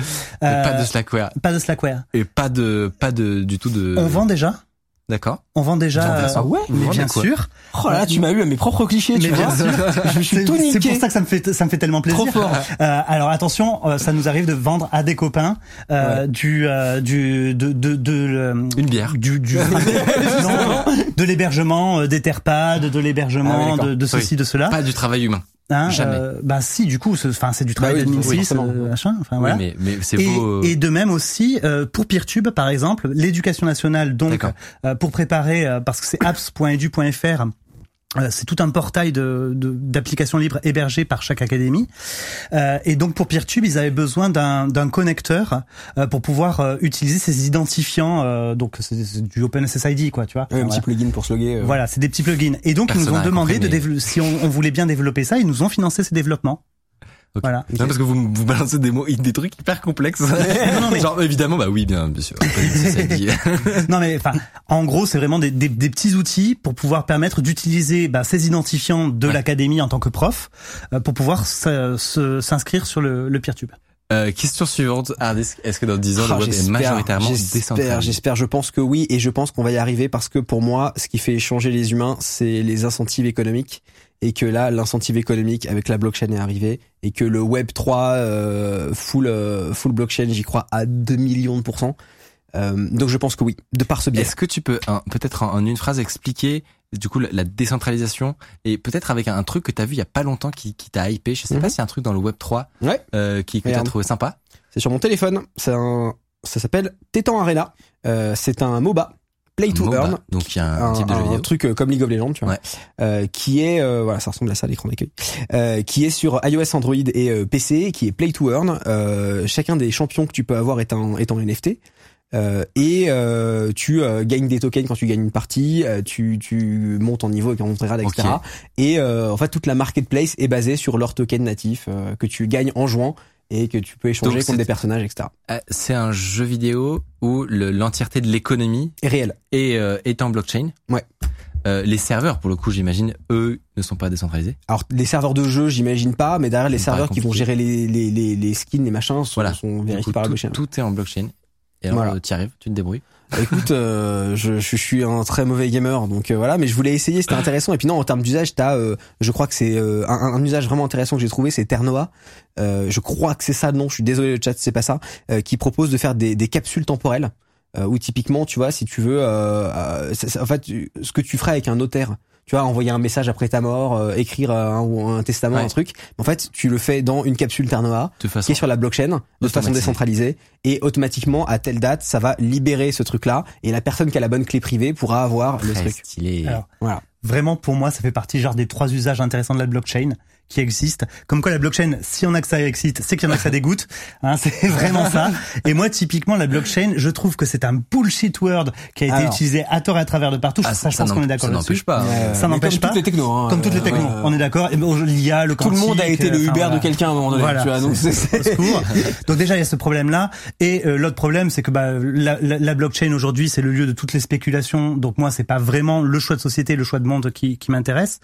Euh, pas de Slackware. Pas de Slackware. Et pas de pas de du tout de. On vend déjà. D'accord. On vend déjà. Ah ouais, mais bien sûr. Oh là, tu m'as eu à mes propres clichés, tu mais vois. je suis tout C'est pour ça que ça me fait ça me fait tellement plaisir. Trop fort. Euh, alors attention, euh, ça nous arrive de vendre à des copains euh, du euh, du de de, de, une bière, du du de l'hébergement, euh, des terpades, de l'hébergement, ah de, de ceci, de cela. Pas du travail humain. Hein, Jamais. Euh, bah si, du coup, enfin c'est du travail bah oui, euh, machin. Enfin voilà. mais, mais c'est beau. Et, de même aussi euh, pour PeerTube, par exemple, l'éducation nationale, donc euh, pour préparer, parce que c'est apps.edu.fr euh, c'est tout un portail de d'applications libres hébergées par chaque académie. Euh, et donc pour PeerTube, ils avaient besoin d'un connecteur euh, pour pouvoir euh, utiliser ces identifiants. Euh, donc c'est du OpenSSID, quoi, tu vois. un petit plugin pour se loguer. Voilà, c'est des petits plugins. Et donc ils nous ont demandé de si on, on voulait bien développer ça, ils nous ont financé ces développements. Voilà. Non, parce que vous, vous balancez des mots, des trucs hyper complexes. non, mais... Genre, évidemment, bah oui, bien, bien sûr. non, mais enfin, en gros, c'est vraiment des, des, des, petits outils pour pouvoir permettre d'utiliser bah, ces identifiants de l'académie en tant que prof euh, pour pouvoir s'inscrire sur le, le PeerTube. Euh, question suivante, est-ce que dans 10 ans, Ah, le web est majoritairement j'espère, décentralisé J'espère, je pense que oui, et je pense qu'on va y arriver parce que pour moi, ce qui fait changer les humains, c'est les incentives économiques, et que là, l'incentive économique avec la blockchain est arrivé, et que le Web 3 euh, full euh, full blockchain, j'y crois à 2 millions de pourcents. Euh, donc je pense que oui, de par ce biais. Est-ce que tu peux, hein, peut-être en, en une phrase, expliquer du coup la, la décentralisation et peut-être avec un, un truc que t'as vu il y a pas longtemps qui, qui t'a hypé? Je sais Mhm. pas s'il y a un truc dans le Web 3 Ouais. euh, qui que t'as trouvé sympa. C'est sur mon téléphone. C'est un, ça s'appelle Tétan Arena. Euh, c'est un MOBA, Play to MOBA, Earn. donc il y a un, un, type de jeu un vidéo. truc euh, comme League of Legends, tu vois, Ouais. euh, qui est euh, voilà, ça ressemble à ça l'écran d'accueil, euh, qui est sur iOS, Android et PC, qui est Play to Earn. Euh, chacun des champions que tu peux avoir est un est en NFT. Euh, et euh, tu euh, gagnes des tokens quand tu gagnes une partie, euh, tu, tu montes en niveau avec un grade, etc. Et euh, en fait toute la marketplace est basée sur leurs tokens natifs euh, que tu gagnes en jouant et que tu peux échanger Donc, contre des personnages, etc. Euh, C'est un jeu vidéo où le- l'entièreté de l'économie Et réel. est, euh, est en blockchain. Ouais. Euh, les serveurs, pour le coup, j'imagine, eux, ne sont pas décentralisés. Alors les serveurs de jeu, j'imagine pas, mais derrière les serveurs qui vont gérer les, les, les, les skins, les machins sont, Voilà. sont vérifiés par la tout, blockchain. tout est en blockchain. Et alors, Voilà. euh, t'y arrives, tu te débrouilles. Bah, Écoute, euh, je, je suis un très mauvais gamer, donc euh, voilà, mais je voulais essayer, c'était intéressant. Et puis non, en termes d'usage, t'as, euh, je crois que c'est euh, un, usage vraiment intéressant que j'ai trouvé, c'est Ternoa. Je crois que c'est ça nom. Je suis désolé le chat, c'est pas ça. qui propose de faire des, capsules temporelles. Où typiquement, tu vois, si tu veux, en fait, ce que tu ferais avec un notaire, tu vois, envoyer un message après ta mort, euh, écrire euh, un, ou un testament, Ouais. un truc. En fait, tu le fais dans une capsule Ternoa qui est sur la blockchain de façon décentralisée. Et automatiquement à telle date ça va libérer ce truc là et la personne qui a la bonne clé privée pourra avoir le très truc. stylé. Alors, voilà. Vraiment, pour moi, ça fait partie genre des trois usages intéressants de la blockchain qui existent. Comme quoi, la blockchain, si on a que ça excite, c'est qu'il y en a que ça dégoûte. Hein, c'est vraiment ça. Et moi, typiquement, la blockchain, je trouve que c'est un bullshit word qui a été Alors. utilisé à tort et à travers de partout. Ah, ça, je pense qu'on est d'accord ça n'empêche pas. Euh, Ça n'empêche comme pas. toutes les technos hein, Comme toutes les technos, euh, on est d'accord. L'IA, le tout le monde a été le euh, Uber voilà. de quelqu'un à un moment donné Voilà, tu vois donc déjà il y a ce problème-là et euh, l'autre problème c'est que bah, la, la, la blockchain aujourd'hui c'est le lieu de toutes les spéculations. Donc moi c'est pas vraiment le choix de société, le choix de monde qui, qui m'intéresse.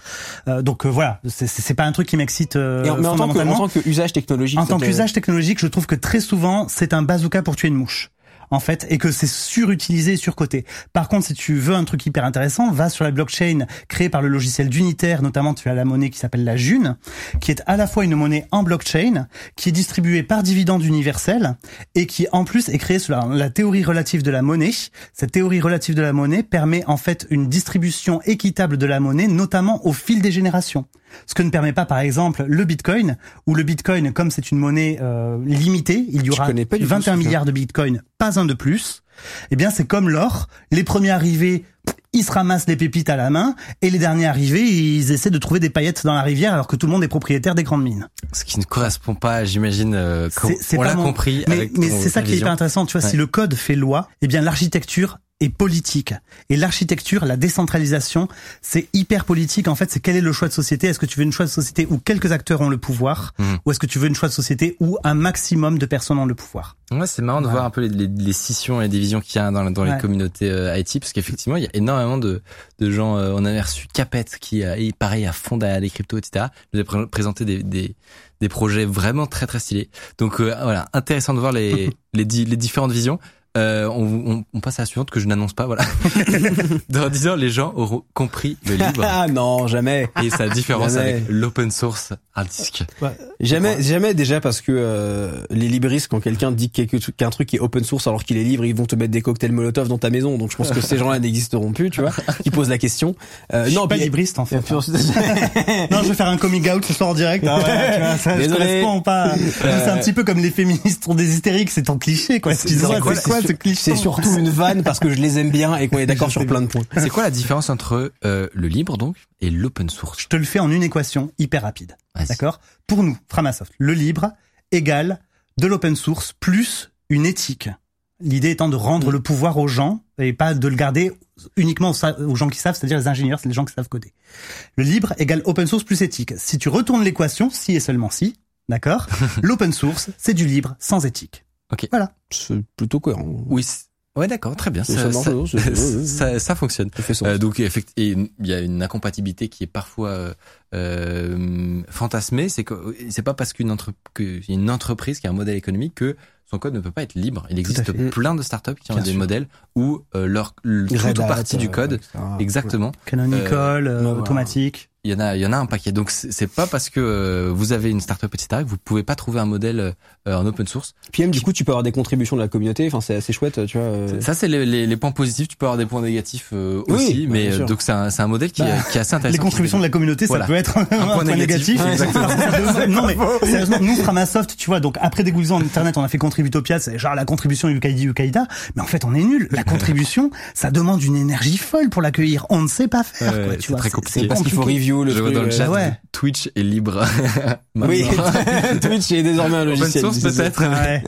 Euh, donc voilà, c'est pas un truc qui m'excite euh, en- mais en tant que en tant technologique En tant qu'usage technologique, je trouve que très souvent, c'est un bazooka pour tuer une mouche. En fait, et que c'est surutilisé et surcoté. Par contre, si tu veux un truc hyper intéressant, va sur la blockchain créée par le logiciel d'Unitaire, notamment tu as la monnaie qui s'appelle la June, qui est à la fois une monnaie en blockchain, qui est distribuée par dividende universel, et qui en plus est créée sur la, la théorie relative de la monnaie. Cette théorie relative de la monnaie permet en fait une distribution équitable de la monnaie, notamment au fil des générations. Ce que ne permet pas, par exemple, le Bitcoin, où le Bitcoin, comme c'est une monnaie euh, limitée, il y aura connais pas du tout 21 ce truc-là. milliards de Bitcoin, pas un de plus. Eh bien, c'est comme l'or. Les premiers arrivés, ils se ramassent les pépites à la main, et les derniers arrivés, ils essaient de trouver des paillettes dans la rivière, alors que tout le monde est propriétaire des grandes mines. Ce qui ne correspond pas, j'imagine, euh, on l'a mon- compris Mais, c'est ça qui est hyper intéressant. Tu vois, si le code fait loi, eh bien l'architecture est politique. Et l'architecture, la décentralisation, c'est hyper politique. En fait, c'est quel est le choix de société? Est-ce que tu veux une choix de société où quelques acteurs ont le pouvoir, Mhm. ou est-ce que tu veux une choix de société où un maximum de personnes ont le pouvoir? Ouais, c'est marrant de Voilà. voir un peu les, les, les scissions et les divisions qu'il y a dans, dans les communautés euh, IT, parce qu'effectivement, il y a énormément de, de gens. euh, on avait reçu Capet qui euh, est pareil à fond derrière les cryptos, etc. Nous a pré- présenté des, des, des projets vraiment très très stylés. Donc euh, voilà, intéressant de voir les, les, di- les différentes visions. Euh, on, on, on passe à la suivante que je n'annonce pas. Voilà. Dans 10 ans, les gens auront compris le libre ah non jamais et sa différence Jamais. avec l'open source hard disk. Jamais, jamais déjà parce que euh, les libristes, quand quelqu'un dit quelque- qu'un truc est open source alors qu'il est libre, ils vont te mettre des cocktails Molotov dans ta maison. Donc je pense que ces gens-là n'existeront plus, tu vois. Qui posent la question. Euh, Je suis non, pas puis- libriste en fait. non, je vais faire un coming out ce soir en direct. Ah ouais, tu vois, ça, je Désolé. correspond pas. C'est un petit peu comme les féministes sont des hystériques, c'est en cliché. C'est quoi, c'est surtout une vanne parce que je les aime bien et qu'on est d'accord sur plein de points. C'est quoi la différence entre euh, le libre donc et l'open source? Je te le fais en une équation hyper rapide. D'accord? Pour nous, Framasoft, le libre égale de l'open source plus une éthique. L'idée étant de rendre le pouvoir aux gens et pas de le garder uniquement aux gens qui savent, c'est-à-dire les ingénieurs, c'est les gens qui savent coder. Le libre égale open source plus éthique. Si tu retournes l'équation, si et seulement si, d'accord? L'open source, c'est du libre sans éthique. C'est plutôt cohérent. Oui, Ouais, d'accord, très bien. Ça Ça, ça, ça- ça fonctionne. Euh, donc effect- et il y a une incompatibilité qui est parfois euh, euh, fantasmée, c'est que c'est pas parce qu'une entre, que une entreprise qui a un modèle économique que son code ne peut pas être libre. Il existe plein de startups qui ont des modèles où euh, leur le- toute Red ou partie du euh, code, exactement. Canonical, euh, ouais, voilà. automatique. Il y en a, il y en a un paquet. Donc c'est pas parce que euh, vous avez une startup etc que vous pouvez pas trouver un modèle euh, en open source. Puis même, du coup, tu peux avoir des contributions de la communauté. Enfin, c'est assez chouette, tu vois. euh. Ça c'est les, les, les points positifs. Tu peux avoir des points négatifs euh, Oui, aussi, bah, mais euh, donc c'est un, c'est un modèle qui, Bah, est, qui est assez intéressant. Les contributions de la communauté, Voilà. ça peut être un, point, négatif. négatif, exactement. non mais sérieusement, nous Framasoft, tu vois, donc après dégoulissant Internet, on a fait Contributopia, c'est genre la contribution Yukaidi Yukaida, mais en fait on est nul. La contribution, ça demande une énergie folle pour l'accueillir. On ne sait pas faire. Ouais, quoi, c'est tu vois, très compliqué. c'est parce qu'il faut review le Je vois truc, dans le euh, chat, ouais. Twitch est libre. Oui, Maintenant. Twitch est désormais un Open logiciel. source peut-être. Ouais.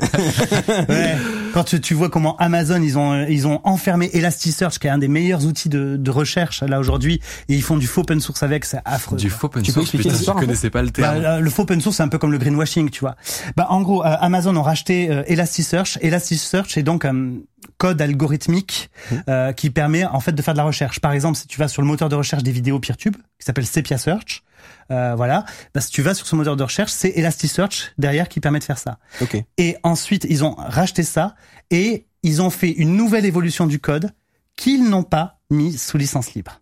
ouais. Quand tu, tu vois comment Amazon ils ont ils ont enfermé Elasticsearch qui est un des meilleurs outils de, de recherche là aujourd'hui et ils font du faux open source avec c'est affreux. Du faux open Tu source, putain, je l'histoire un peu connaissais pas le Bah, terme. là, le faux open source, c'est un peu comme le greenwashing, tu vois. Bah, en gros, euh, Amazon ont racheté euh, Elasticsearch. Elasticsearch est donc un code algorithmique euh, qui permet en fait de faire de la recherche. Par exemple, si tu vas sur le moteur de recherche des vidéos PeerTube, qui s'appelle Sepia Search, euh, voilà, bah, si tu vas sur ce moteur de recherche, c'est Elasticsearch derrière qui permet de faire ça. Ok. Et ensuite, ils ont racheté ça et ils ont fait une nouvelle évolution du code qu'ils n'ont pas mis sous licence libre.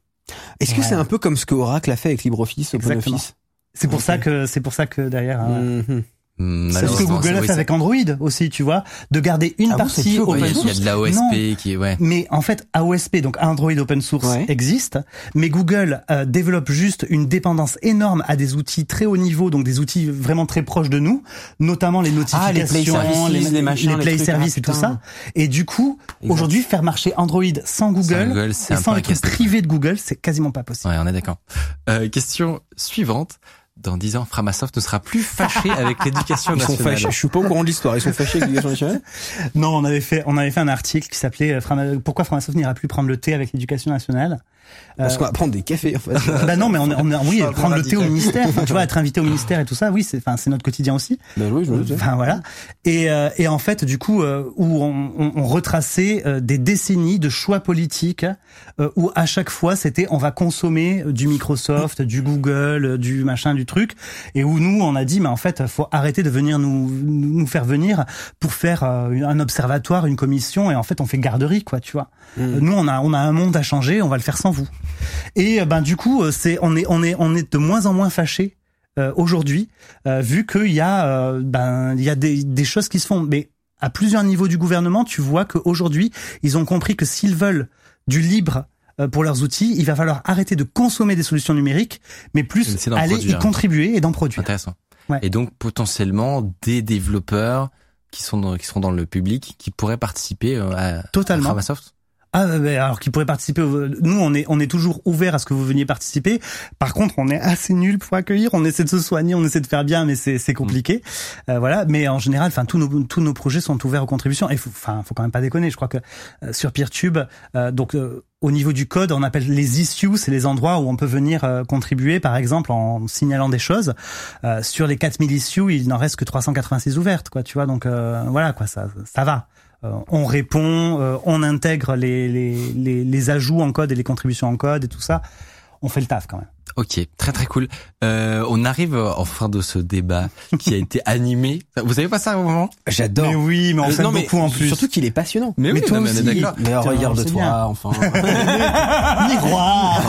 Est-ce que Ouais. c'est un peu comme ce que Oracle a fait avec LibreOffice. OpenOffice C'est pour ça que c'est pour ça que derrière. hein, Mhm. Hmm, C'est ce que Google a fait avec Android aussi, tu vois, de garder une Ah bon, partie Ouais, open Il y, a- il y a source. de la OSP qui est, ouais. Mais en fait, AOSP, donc Android Open Source, Ouais. existe, mais Google euh, développe juste une dépendance énorme à des outils très haut niveau, donc des outils vraiment très proches de nous, notamment les Ah, les notifications, Play Services, les machins, les les Play trucs, Services ah, et tout ça. Et du coup, aujourd'hui, faire marcher Android sans Google, Google, c'est et sans les trucs privés de Google, c'est quasiment pas possible. Ouais, on est d'accord. Euh, question suivante. Dans 10 ans, Framasoft ne sera plus fâché avec l'éducation Ils sont nationale. fâchés. Je suis pas au courant de l'histoire. Ils sont fâchés avec l'éducation nationale. Non, on avait fait, on avait fait un article qui s'appelait euh, Pourquoi Framasoft n'ira plus prendre le thé avec l'éducation nationale? Parce Euh, qu'on va prendre des cafés, en fait. Bah non, mais on, on, est- oui, prendre le thé au ministère, enfin, tu vois, être invité au ministère et tout ça, oui, c'est, enfin, c'est notre quotidien aussi. Ben oui, je me. Enfin voilà. Et, euh, et en fait, du coup, euh, où on, on, on retraçait euh, des décennies de choix politiques, euh, où à chaque fois c'était on va consommer du Microsoft, du Google, euh, du machin, du truc, et où nous on a dit mais en fait faut arrêter de venir nous nous faire venir pour faire euh, un observatoire, une commission, et en fait on fait garderie quoi, tu vois. Euh, Nous on a on a un monde à changer, on va le faire sans vous. Et euh, ben du coup euh, c'est on est on est on est de moins en moins fâchés euh, aujourd'hui, euh, vu qu'il y a euh, ben il y a des, des choses qui se font, mais à plusieurs niveaux du gouvernement, tu vois qu'aujourd'hui ils ont compris que s'ils veulent du libre pour leurs outils, il va falloir arrêter de consommer des solutions numériques, mais plus aller produire. y contribuer et d'en produire. Intéressant. Ouais. Et donc potentiellement des développeurs qui sont dans, qui seront dans le public qui pourraient participer à, Totalement. à Framasoft? Ah, euh, ben, alors qu'ils pourraient participer. au- Nous, on est, on est toujours ouvert à ce que vous veniez participer. Par contre, on est assez nul pour accueillir. On essaie de se soigner, on essaie de faire bien, mais c'est, c'est compliqué. Euh, voilà. Mais en général, enfin, tous nos, tous nos projets sont ouverts aux contributions. Et enfin, faut quand même pas déconner. Je crois que euh, sur PeerTube, euh, donc euh, au niveau du code, on appelle les issues, c'est les endroits où on peut venir euh, contribuer, par exemple, en signalant des choses. Euh, sur les 4000 issues, il n'en reste que 386 ouvertes, quoi. Tu vois, donc euh, voilà, quoi, ça, ça va. Euh, on répond, euh, on intègre les, les, les, les ajouts en code et les contributions en code et tout ça. On fait le taf quand même. Ok, très très cool. Euh, on arrive en fin de ce débat qui a été animé. Vous savez pas ça au moment? J'adore. Mais oui, mais on Euh, fait non, mais beaucoup en plus. Surtout qu'il est passionnant. Mais, oui, toi non, mais aussi. Mais c'est regarde-toi, bien. enfin. Miroir.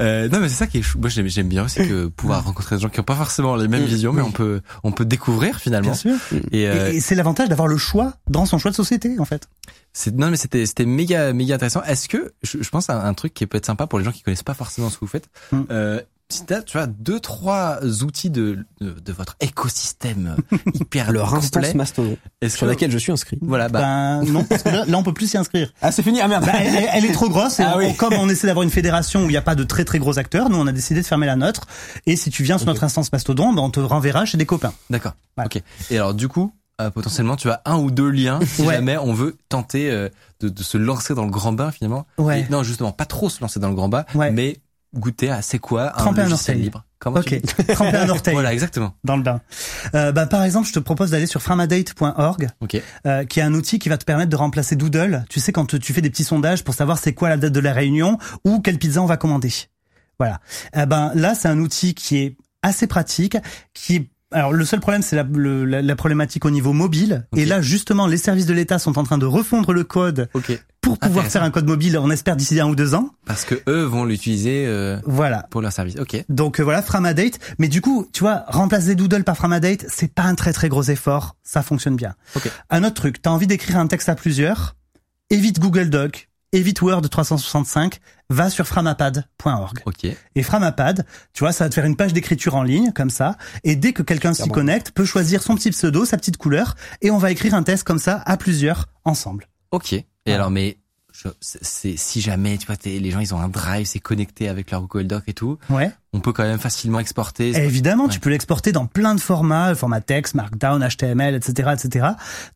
Euh, non mais c'est ça qui est chou. Moi j'aime j'aime bien aussi que pouvoir rencontrer des gens qui ont pas forcément les mêmes Mm. visions, mais on peut on peut découvrir finalement. Bien sûr. Et, euh, Et, et c'est l'avantage d'avoir le choix dans son choix de société, en fait. C'est non mais c'était c'était méga méga intéressant. Est-ce que je, je pense à un truc qui peut être sympa pour les gens qui connaissent pas forcément ce que vous faites. Mm. Euh, si t'as tu vois deux trois outils de de, de votre écosystème hyper Leur complet, instance Mastodon, est-ce sur que laquelle je suis inscrit. voilà bah Ben non, parce que là, là, on peut plus s'y inscrire. Ah, c'est fini. Ah merde. Bah, elle, est trop grosse. Et Ah on- oui. Comme on essaie d'avoir une fédération où il n'y a pas de très très gros acteurs, nous on a décidé de fermer la nôtre. Et si tu viens sur notre instance Mastodon, ben, on te renverra chez des copains. d'accord. Ouais. Ok. Et alors du coup euh, potentiellement tu as un ou deux liens si Ouais. jamais on veut tenter euh, de, de se lancer dans le grand bain finalement. Ouais. Et non justement pas trop se lancer dans le grand bain, Ouais. mais goûter à c'est quoi un Tremper un logiciel orteil. libre. Comment Ok, tremper un orteil Voilà, exactement. dans le bain. Euh, bah, par exemple, je te propose d'aller sur framadate.org, Ok. euh, qui est un outil qui va te permettre de remplacer Doodle. Tu sais, quand tu fais des petits sondages pour savoir c'est quoi la date de la réunion ou quelle pizza on va commander. Voilà. Eh ben là, c'est un outil qui est assez pratique, qui est alors le seul problème c'est la, la, la problématique au niveau mobile. Et là justement les services de l'État sont en train de refondre le code Ok. pour pouvoir faire un code mobile on espère d'ici un ou deux ans. Parce que eux vont l'utiliser euh, voilà. pour leur service. Ok. donc euh, voilà Framadate. Mais du coup tu vois remplacer Doodle par Framadate c'est pas un très très gros effort. Ça fonctionne bien. Ok. un autre truc. T'as envie d'écrire un texte à plusieurs. Évite Google Doc évite Word 365 va sur framapad.org Ok. et Framapad, tu vois, ça va te faire une page d'écriture en ligne, comme ça, et dès que quelqu'un s'y bon. connecte, peut choisir son petit pseudo, sa petite couleur, et on va écrire un test comme ça, à plusieurs, ensemble. Ok. Et alors, mais c'est c'est- si jamais, tu vois, t'es- les gens ils ont un drive, c'est connecté avec leur Google Doc et tout, Ouais. on peut quand même facilement exporter. Évidemment, tu peux l'exporter dans plein de formats, format texte, Markdown, HTML, etc., etc.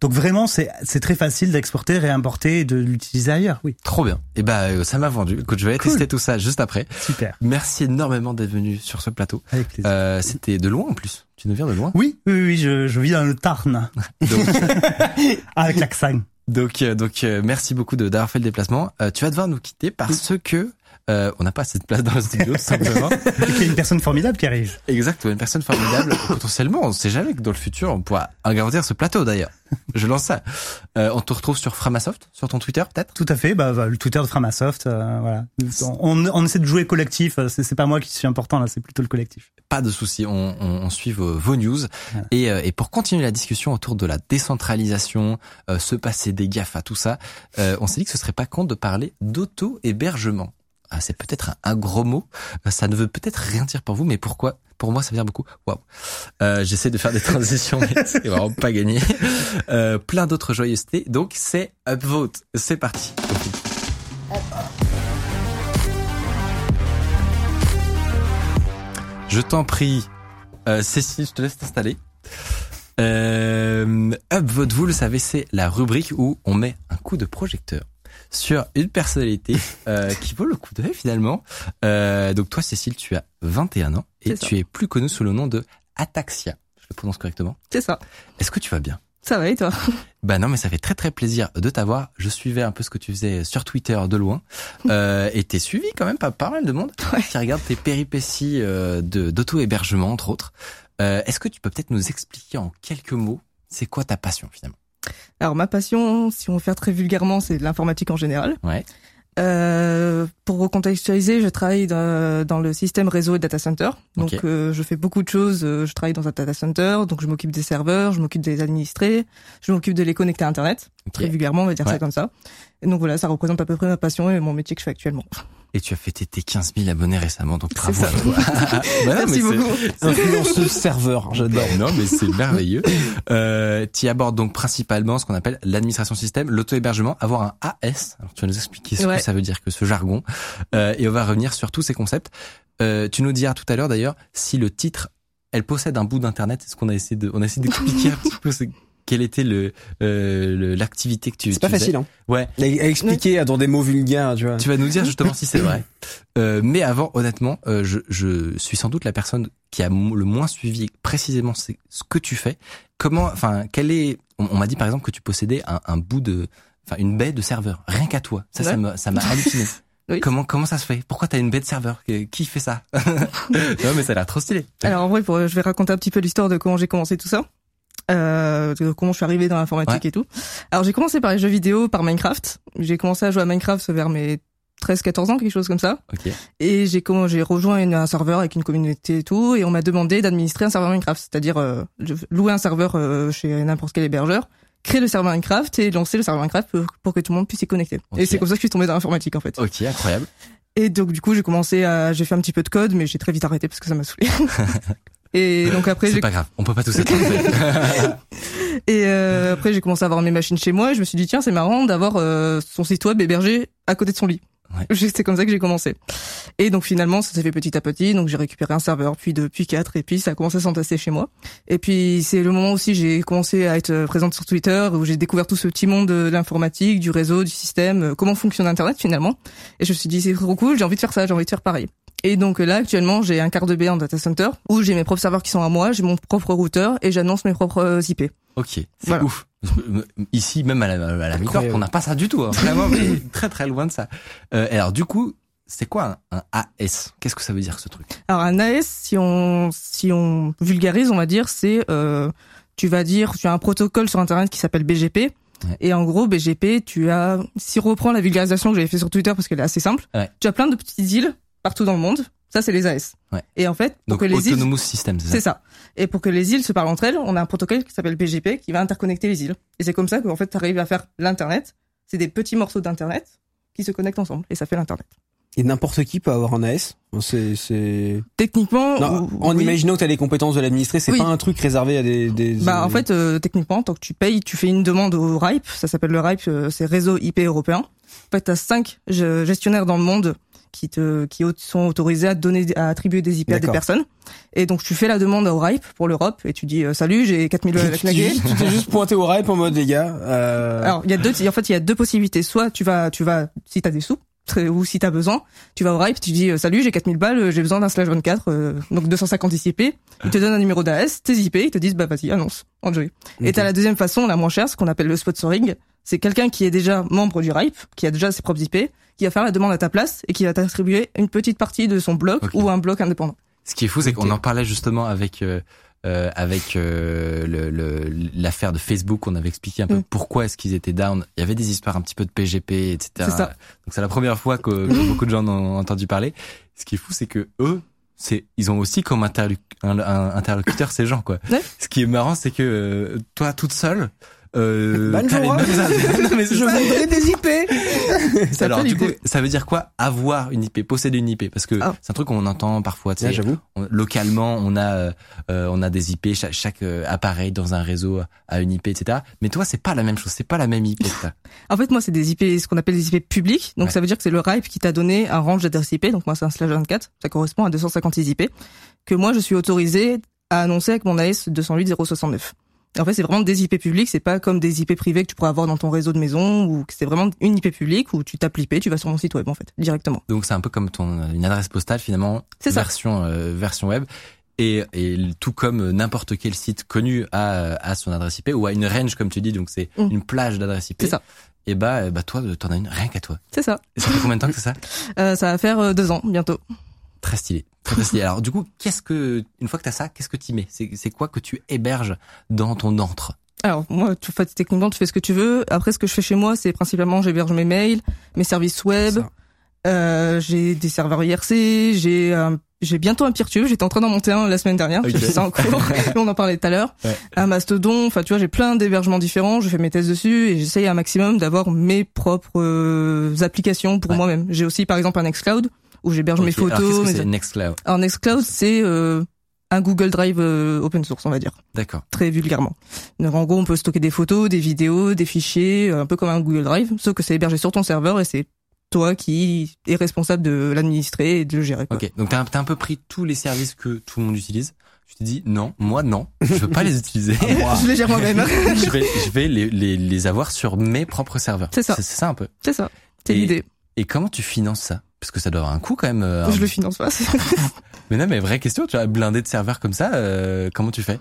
Donc vraiment, c'est c'est très facile d'exporter, réimporter et de l'utiliser ailleurs. Oui, Trop bien. Et bah euh, ça m'a vendu. Écoute, je vais aller Cool. tester tout ça juste après. super. Merci énormément d'être venu sur ce plateau. Avec plaisir. Euh, C'était de loin en plus. Tu nous viens de loin? Oui, oui, oui, je, je vis dans le Tarn, Donc, avec l'accent. Donc, euh, donc euh, merci beaucoup de d'avoir fait le déplacement. Euh, tu vas devoir nous quitter parce que euh, on n'a pas assez de place dans le studio, tout simplement. Il y a une personne formidable qui arrive. Exact, une personne formidable. Potentiellement, on ne sait jamais que dans le futur, on pourra agrandir ce plateau d'ailleurs. Je lance ça. Euh, on te retrouve sur Framasoft, sur ton Twitter peut-être? Tout à fait, bah, bah, le Twitter de Framasoft, euh, voilà. On, on essaie de jouer collectif, euh, c'est c'est pas moi qui suis important là, c'est plutôt le collectif. Pas de souci, on, on, on suit vos, vos news. Voilà. Et, euh, et pour continuer la discussion autour de la décentralisation, euh, se passer des GAFA, tout ça, euh, on s'est dit que ce serait pas con de parler d'auto-hébergement. Ah, c'est peut-être un, gros mot, Euh, ça ne veut peut-être rien dire pour vous, mais pourquoi? Pour moi, ça veut dire beaucoup. Waouh. Euh, J'essaie de faire des transitions, mais c'est vraiment pas gagné. Euh, plein d'autres joyeusetés. Donc c'est Upvote. C'est parti. Je t'en prie, Cécile, je te laisse t'installer. Upvote, vous le savez, c'est la rubrique où on met un coup de projecteur sur une personnalité euh, qui vaut le coup d'œil finalement. Euh, donc toi, Cécile, tu as 21 ans et tu es plus connue sous le nom de Ataxia. Je le prononce correctement. C'est ça. Est-ce que tu vas bien? Ça va et toi? Bah non, mais ça fait très très plaisir de t'avoir. Je suivais un peu ce que tu faisais sur Twitter de loin, euh, et t'es suivi quand même pas, pas mal de monde Ouais. qui regarde tes péripéties euh, de d'auto-hébergement entre autres. Euh, Est-ce que tu peux peut-être nous expliquer en quelques mots, c'est quoi ta passion finalement? Alors ma passion, si on veut faire très vulgairement, c'est de l'informatique en général. Ouais. Euh, pour recontextualiser, je travaille dans, dans le système réseau et data center. Donc euh, je fais beaucoup de choses. Euh, Je travaille dans un data center, donc je m'occupe des serveurs, je m'occupe des administrés, je m'occupe de les connecter à Internet. Très vulgairement, on va dire Ouais. ça comme ça. Et donc voilà, ça représente à peu près ma passion et mon métier que je fais actuellement. Et tu as fêté tes 15 000 abonnés récemment, donc bravo à toi. Bah non, mais Merci c'est- beaucoup. Influenceuse serveur, j'adore. Non, mais c'est merveilleux. Euh, tu abordes donc principalement ce qu'on appelle l'administration système, l'auto-hébergement, avoir un AS. Alors, tu vas nous expliquer ce Ouais. que ça veut dire que ce jargon. Euh, et on va revenir sur tous ces concepts. Euh, tu nous diras tout à l'heure d'ailleurs si le titre, elle possède un bout d'internet. C'est ce qu'on a essayé de, on a essayé d'expliquer un petit peu c'est- quelle était le euh, l'activité que tu. C'est pas faisais. facile, hein. Ouais. Expliquer dans des mots vulgaires, tu vois. Tu vas nous dire justement si c'est vrai. Euh, mais avant, honnêtement, euh, je, je suis sans doute la personne qui a le moins suivi précisément ce que tu fais. Comment, enfin, quel est On, on m'a dit par exemple que tu possédais un, un bout de, enfin, une baie de serveur, rien qu'à toi. Ça, ça Ouais. m'a, ça m'a halluciné. Oui. Comment comment ça se fait? Pourquoi t'as une baie de serveur Qui qui fait ça? Non, mais ça a l'air trop stylé. Alors en vrai, pour, je vais raconter un petit peu l'histoire de comment j'ai commencé tout ça. Euh, comment je suis arrivé dans l'informatique Ouais. et tout. Alors j'ai commencé par les jeux vidéo, par Minecraft. J'ai commencé à jouer à Minecraft vers mes 13-14 ans, quelque chose comme ça. Ok. Et j'ai comment j'ai rejoint une- un serveur avec une communauté et tout, et on m'a demandé d'administrer un serveur Minecraft, c'est-à-dire euh, louer un serveur euh, chez n'importe quel hébergeur, créer le serveur Minecraft et lancer le serveur Minecraft pour, pour que tout le monde puisse y connecter. Et c'est comme ça que je suis tombé dans l'informatique en fait. Ok, incroyable. Et donc du coup j'ai commencé à, j'ai fait un petit peu de code, mais j'ai très vite arrêté parce que ça m'a saoulé. et donc après C'est pas grave. On peut pas tous être et euh, après j'ai commencé à avoir mes machines chez moi et je me suis dit tiens c'est marrant d'avoir euh, son site web hébergé à côté de son lit. Ouais. C'est comme ça que j'ai commencé. Et donc finalement ça s'est fait petit à petit donc j'ai récupéré un serveur puis deux puis quatre et puis ça a commencé à s'entasser chez moi. Et puis c'est le moment aussi j'ai commencé à être présente sur Twitter où j'ai découvert tout ce petit monde de l'informatique, du réseau, du système, euh, comment fonctionne internet finalement. Et je me suis dit c'est trop cool, j'ai envie de faire ça, j'ai envie de faire pareil. Et donc là, actuellement, j'ai un quart de B en data center où j'ai mes propres serveurs qui sont à moi, j'ai mon propre routeur et j'annonce mes propres IP. Ok, c'est Voilà. ouf. Ici, même à la, à la on n'a pas ça du tout. Hein. Vraiment, mais très très loin de ça. Euh, alors du coup, c'est quoi un, un AS Qu'est-ce que ça veut dire ce truc? Alors un AS, si on si on vulgarise, on va dire, c'est euh, tu vas dire tu as un protocole sur internet qui s'appelle BGP. Ouais. Et en gros, BGP, tu as, si on reprend la vulgarisation que j'avais fait sur Twitter parce qu'elle est assez simple, Ouais. tu as plein de petites îles partout dans le monde. Ça, c'est les AS. Ouais. Et en fait, pour Donc que les îles, Autonomous System, c'est c'est ça ça. Et pour que les îles se parlent entre elles, on a un protocole qui s'appelle BGP qui va interconnecter les îles. Et c'est comme ça qu'en fait, tu arrives à faire l'internet. C'est des petits morceaux d'internet qui se connectent ensemble et ça fait l'internet. Et n'importe qui peut avoir un AS. C'est, c'est. Techniquement, Non, en oui. imaginant que tu as les compétences de l'administrer, c'est Oui. pas un truc réservé à des. des Bah en fait euh, techniquement tant que tu payes, tu fais une demande au RIPE, ça s'appelle le RIPE, euh, c'est réseau IP européen. En fait, tu as cinq ge- gestionnaires dans le monde qui te qui sont autorisés à donner à attribuer des IP à des personnes. Et donc tu fais la demande au RIPE pour l'Europe et tu dis euh, salut, j'ai 4000 balles à tu t'es juste, tu pointé au rap en mode les gars. Euh... Alors, il y a deux en fait, il y a deux possibilités. Soit tu vas tu vas si tu as des sous ou si tu as besoin, tu vas au RIPE, tu dis euh, salut, j'ai 4000 balles, euh, j'ai besoin d'un slash 24 euh, donc 250 ICP. Ils te donnent un numéro d'AS, tes IP, ils te disent bah vas-y, annonce, enjoy. Et t'as la deuxième façon, la moins chère, ce qu'on appelle le sponsoring. C'est quelqu'un qui est déjà membre du RIPE, qui a déjà ses propres IP, qui va faire la demande à ta place et qui va t'attribuer une petite partie de son bloc ou un bloc indépendant. Ce qui est fou, c'est qu'on en parlait justement avec euh, euh, avec euh, l'affaire de Facebook. On avait expliqué un peu Mm. pourquoi est-ce qu'ils étaient down. Il y avait des histoires un petit peu de PGP, etc. C'est ça. Donc c'est la première fois que, que beaucoup de gens en ont entendu parler. Ce qui est fou, c'est que eux, c'est ils ont aussi comme interlu- un, un interlocuteur ces gens quoi. Ouais. Ce qui est marrant, c'est que euh, toi toute seule. Euh, Non, mais Je voudrais des IP. Ça Alors du coup, ça veut dire quoi avoir une IP, posséder une IP Parce que Ah. c'est un truc qu'on entend parfois. tu Ouais, sais, j'avoue. on- localement, on a euh, euh, on a des IP, chaque, chaque euh, appareil dans un réseau a une IP, etc. Mais toi, c'est pas la même chose, c'est pas la même IP. En fait, moi, c'est des IP, ce qu'on appelle des IP publics. Donc, Ouais. ça veut dire que c'est le RIPE qui t'a donné un range d'adresses IP. Donc, moi, c'est un slash 24. Ça correspond à 256 IP que moi, je suis autorisé à annoncer avec mon AS 208.069. En fait, c'est vraiment des IP publics. C'est pas comme des IP privés que tu pourrais avoir dans ton réseau de maison ou que c'est vraiment une IP publique où tu tapes l'IP, tu vas sur mon site web, en fait, directement. Donc c'est un peu comme ton une adresse postale finalement, C'est ça. version euh, version web. Et, et tout comme n'importe quel site connu a, a son adresse IP ou a une range comme tu dis, donc c'est Mm. une plage d'adresse IP. C'est ça. Et bah, euh, bah toi, t'en as une rien qu'à toi. C'est ça. Et ça fait combien de temps que c'est ça? Euh, ça va faire euh, deux ans, bientôt. Très stylé. Très, stylé. Alors du coup, qu'est-ce que une fois que t'as ça, qu'est-ce que tu mets? C'est quoi que tu héberges dans ton antre Alors moi, tu, en fait, techniquement, tu fais ce que tu veux. Après, ce que je fais chez moi, c'est principalement j'héberge mes mails, mes services web. Euh, j'ai des serveurs IRC, j'ai un- j'ai bientôt un PeerTube. J'étais en train d'en monter un la semaine dernière. Ok. Je fais ça en cours. On en parlait tout à l'heure. Ouais. Un Mastodon. Enfin, tu vois, j'ai plein d'hébergements différents. Je fais mes tests dessus et j'essaye un maximum d'avoir mes propres euh, applications pour Ouais. moi-même. J'ai aussi, par exemple, un Nextcloud où j'héberge mes alors, photos. Mes- c'est Nextcloud Alors Nextcloud, c'est euh, un Google Drive euh, open source, on va dire D'accord. très vulgairement. Donc en gros, on peut stocker des photos, des vidéos, des fichiers, euh, un peu comme un Google Drive, sauf que c'est hébergé sur ton serveur et c'est toi qui es responsable de l'administrer et de le gérer. Quoi. Ok. Donc t'as un- t'as un peu pris tous les services que tout le monde utilise. Tu t'es dit non, moi non, je veux pas les utiliser. Je les gère moi-même. je vais, je vais les, les, les avoir sur mes propres serveurs. C'est ça. C'est ça un peu. c'est ça. C'est l'idée. Et comment tu finances ça? Parce que ça doit avoir un coût quand même. euh, un- Je le finance pas. Mais non, mais vraie question, tu as blindé de serveurs comme ça, euh, comment tu fais?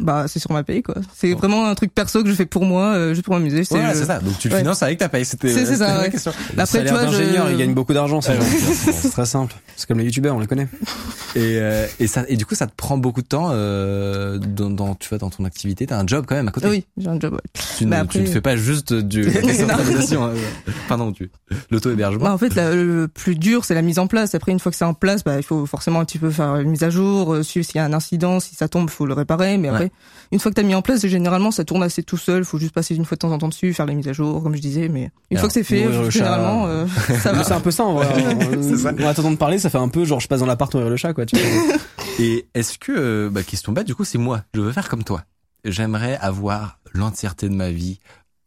Bah, c'est sur ma paye, quoi. C'est vraiment un truc perso que je fais pour moi, euh, juste pour m'amuser. C'est le- c'est ça. Donc tu le Ouais. finances avec ta paye. C'était C'est- c'est c'était ça, ouais. question. Après, tu vois, je- d'ingénieur, ils gagnent beaucoup d'argent, ces Ouais, gens. ouais. C'est très simple. C'est comme les youtubeurs, on les connaît. Et, euh, et ça et du coup ça te prend beaucoup de temps euh, dans, dans tu vois dans ton activité. T'as un job quand même à côté. Oui, j'ai un job. ouais. Tu, ne, tu ne fais pas juste du décentralisation. hein. Pardon, tu l'auto hébergement. Bah, en fait, la- le plus dur, c'est la mise en place. Après, une fois que c'est en place, bah, il faut forcément un petit peu faire une mise à jour, euh, suivre s'il y a un incident, si ça tombe, faut le réparer. Mais après, Une fois que t'as mis en place, généralement, ça tourne assez tout seul. Faut juste passer une fois de temps en temps dessus, faire les mises à jour, comme je disais. Mais une Alors, fois que c'est fait, généralement, euh, ça va. C'est un peu ça, en vrai. C'est ça. En attendant de parler, ça fait un peu genre je passe dans l'appart ouvrir le chat, quoi. Tu vois. Et est-ce que euh, bah, question bête du coup c'est moi. Je veux faire comme toi. J'aimerais avoir l'entièreté de ma vie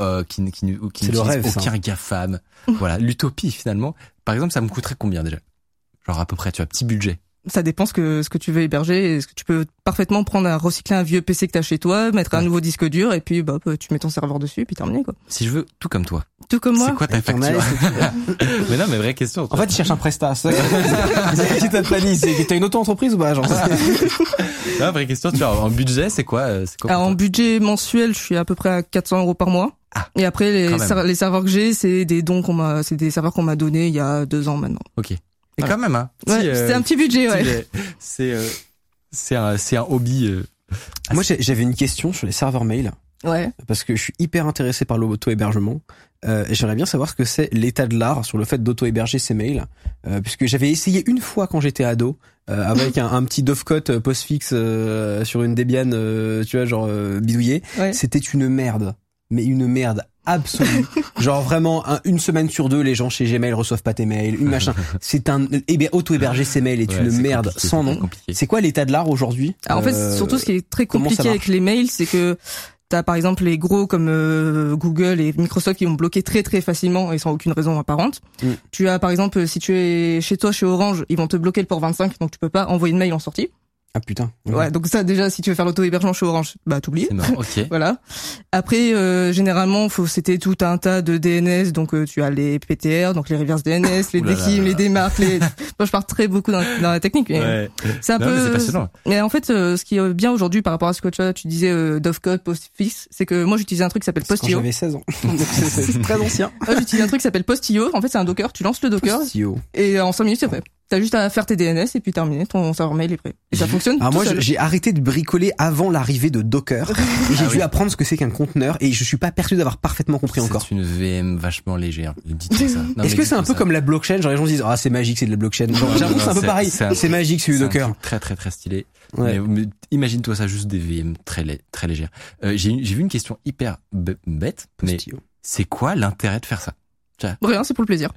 euh, qui, qui, qui n'utilise aucun GAFAM. voilà, l'utopie finalement. Par exemple, ça me coûterait combien déjà? Genre à peu près, tu as petit budget. Ça dépend ce que ce que tu veux héberger. Est-ce que tu peux parfaitement prendre un recycler un vieux PC que t'as chez toi, mettre un nouveau disque dur et puis bah tu mets ton serveur dessus et puis terminé quoi. Si je veux tout comme toi. Tout comme moi. C'est quoi ta facture AS, Mais non, mais vraie question. En fait, il cherche un prestat. C'est qui t'a. C'est t'as une auto-entreprise ou pas, genre non, vraie question. Tu vois, en budget, c'est quoi euh, C'est quoi Alors en budget mensuel, je suis à peu près à 400 euros par mois. Ah, et après les, ser- les serveurs que j'ai, c'est des dons qu'on m'a, c'est des serveurs qu'on m'a donnés il y a deux ans maintenant. Ok. Et Voilà. quand même, hein. Ouais, petit, euh, c'est un petit budget, ouais. euh, C'est euh, c'est un c'est un hobby. euh, Moi, j'avais une question sur les serveurs mail Ouais. parce que je suis hyper intéressé par l'auto-hébergement. Euh, et j'aimerais bien savoir ce que c'est l'état de l'art sur le fait d'auto-héberger ses mails, euh, puisque j'avais essayé une fois quand j'étais ado euh, avec un, un petit Dovecot postfixe euh, sur une Debian, euh, tu vois, genre euh, bidouillé. Ouais. C'était une merde, mais une merde absolue. genre vraiment un- une semaine sur deux, les gens chez Gmail reçoivent pas tes mails, une machin. C'est un héber- auto-héberger ses mails est ouais, une merde sans c'est nom. compliqué. C'est quoi l'état de l'art aujourd'hui? En fait, Euh, surtout ce qui est très compliqué avec les mails, c'est que t'as par exemple les gros comme euh, Google et Microsoft qui vont bloquer très très facilement et sans aucune raison apparente. Mm. Tu as par exemple si tu es chez toi chez Orange, ils vont te bloquer le port 25 donc tu peux pas envoyer de mail en sortie. Ah putain. Ouais, donc ça déjà si tu veux faire l'auto-hébergement chez Orange, bah t'oublies. Ok. Voilà. Après, euh, généralement, faut c'était tout un tas de DNS. Donc, euh, tu as les PTR, donc les reverse DNS, les là les démarques. Les... Moi, je pars très beaucoup dans, dans la technique. Mais Ouais. C'est un Non, mais peu. c'est passionnant. Mais en fait, euh, ce qui est bien aujourd'hui par rapport à ce que tu, vois, tu disais euh, Dovecot, Postfix, c'est que moi j'utilisais un truc qui s'appelle Postio. j'avais 16 ans. Donc, c'est- très ancien. Moi, j'utilise un truc qui s'appelle Postio. En fait, c'est un Docker. Tu lances le Docker Postio. et en 5 minutes c'est prêt. T'as juste à faire tes DNS et puis terminer. Ton serveur mail est prêt. Et ça fonctionne. Alors tout moi, seul. j'ai arrêté de bricoler avant l'arrivée de Docker et j'ai Ah dû oui. apprendre ce que c'est qu'un conteneur et je suis pas persuadé d'avoir parfaitement compris encore. C'est une VM vachement légère. Dites ça. Non, mais Est-ce que c'est un peu ça. comme la blockchain Genre les gens se disent ah c'est magique, c'est de la blockchain. Genre, Non, c'est un peu pareil. c'est un- C'est magique, c'est du un Docker. truc très très très stylé. Ouais. Mais, mais imagine-toi ça juste des VM très très légères. Euh, j'ai j'ai vu une question hyper b- bête, mais Postio. c'est quoi l'intérêt de faire ça? Rien, c'est pour le plaisir.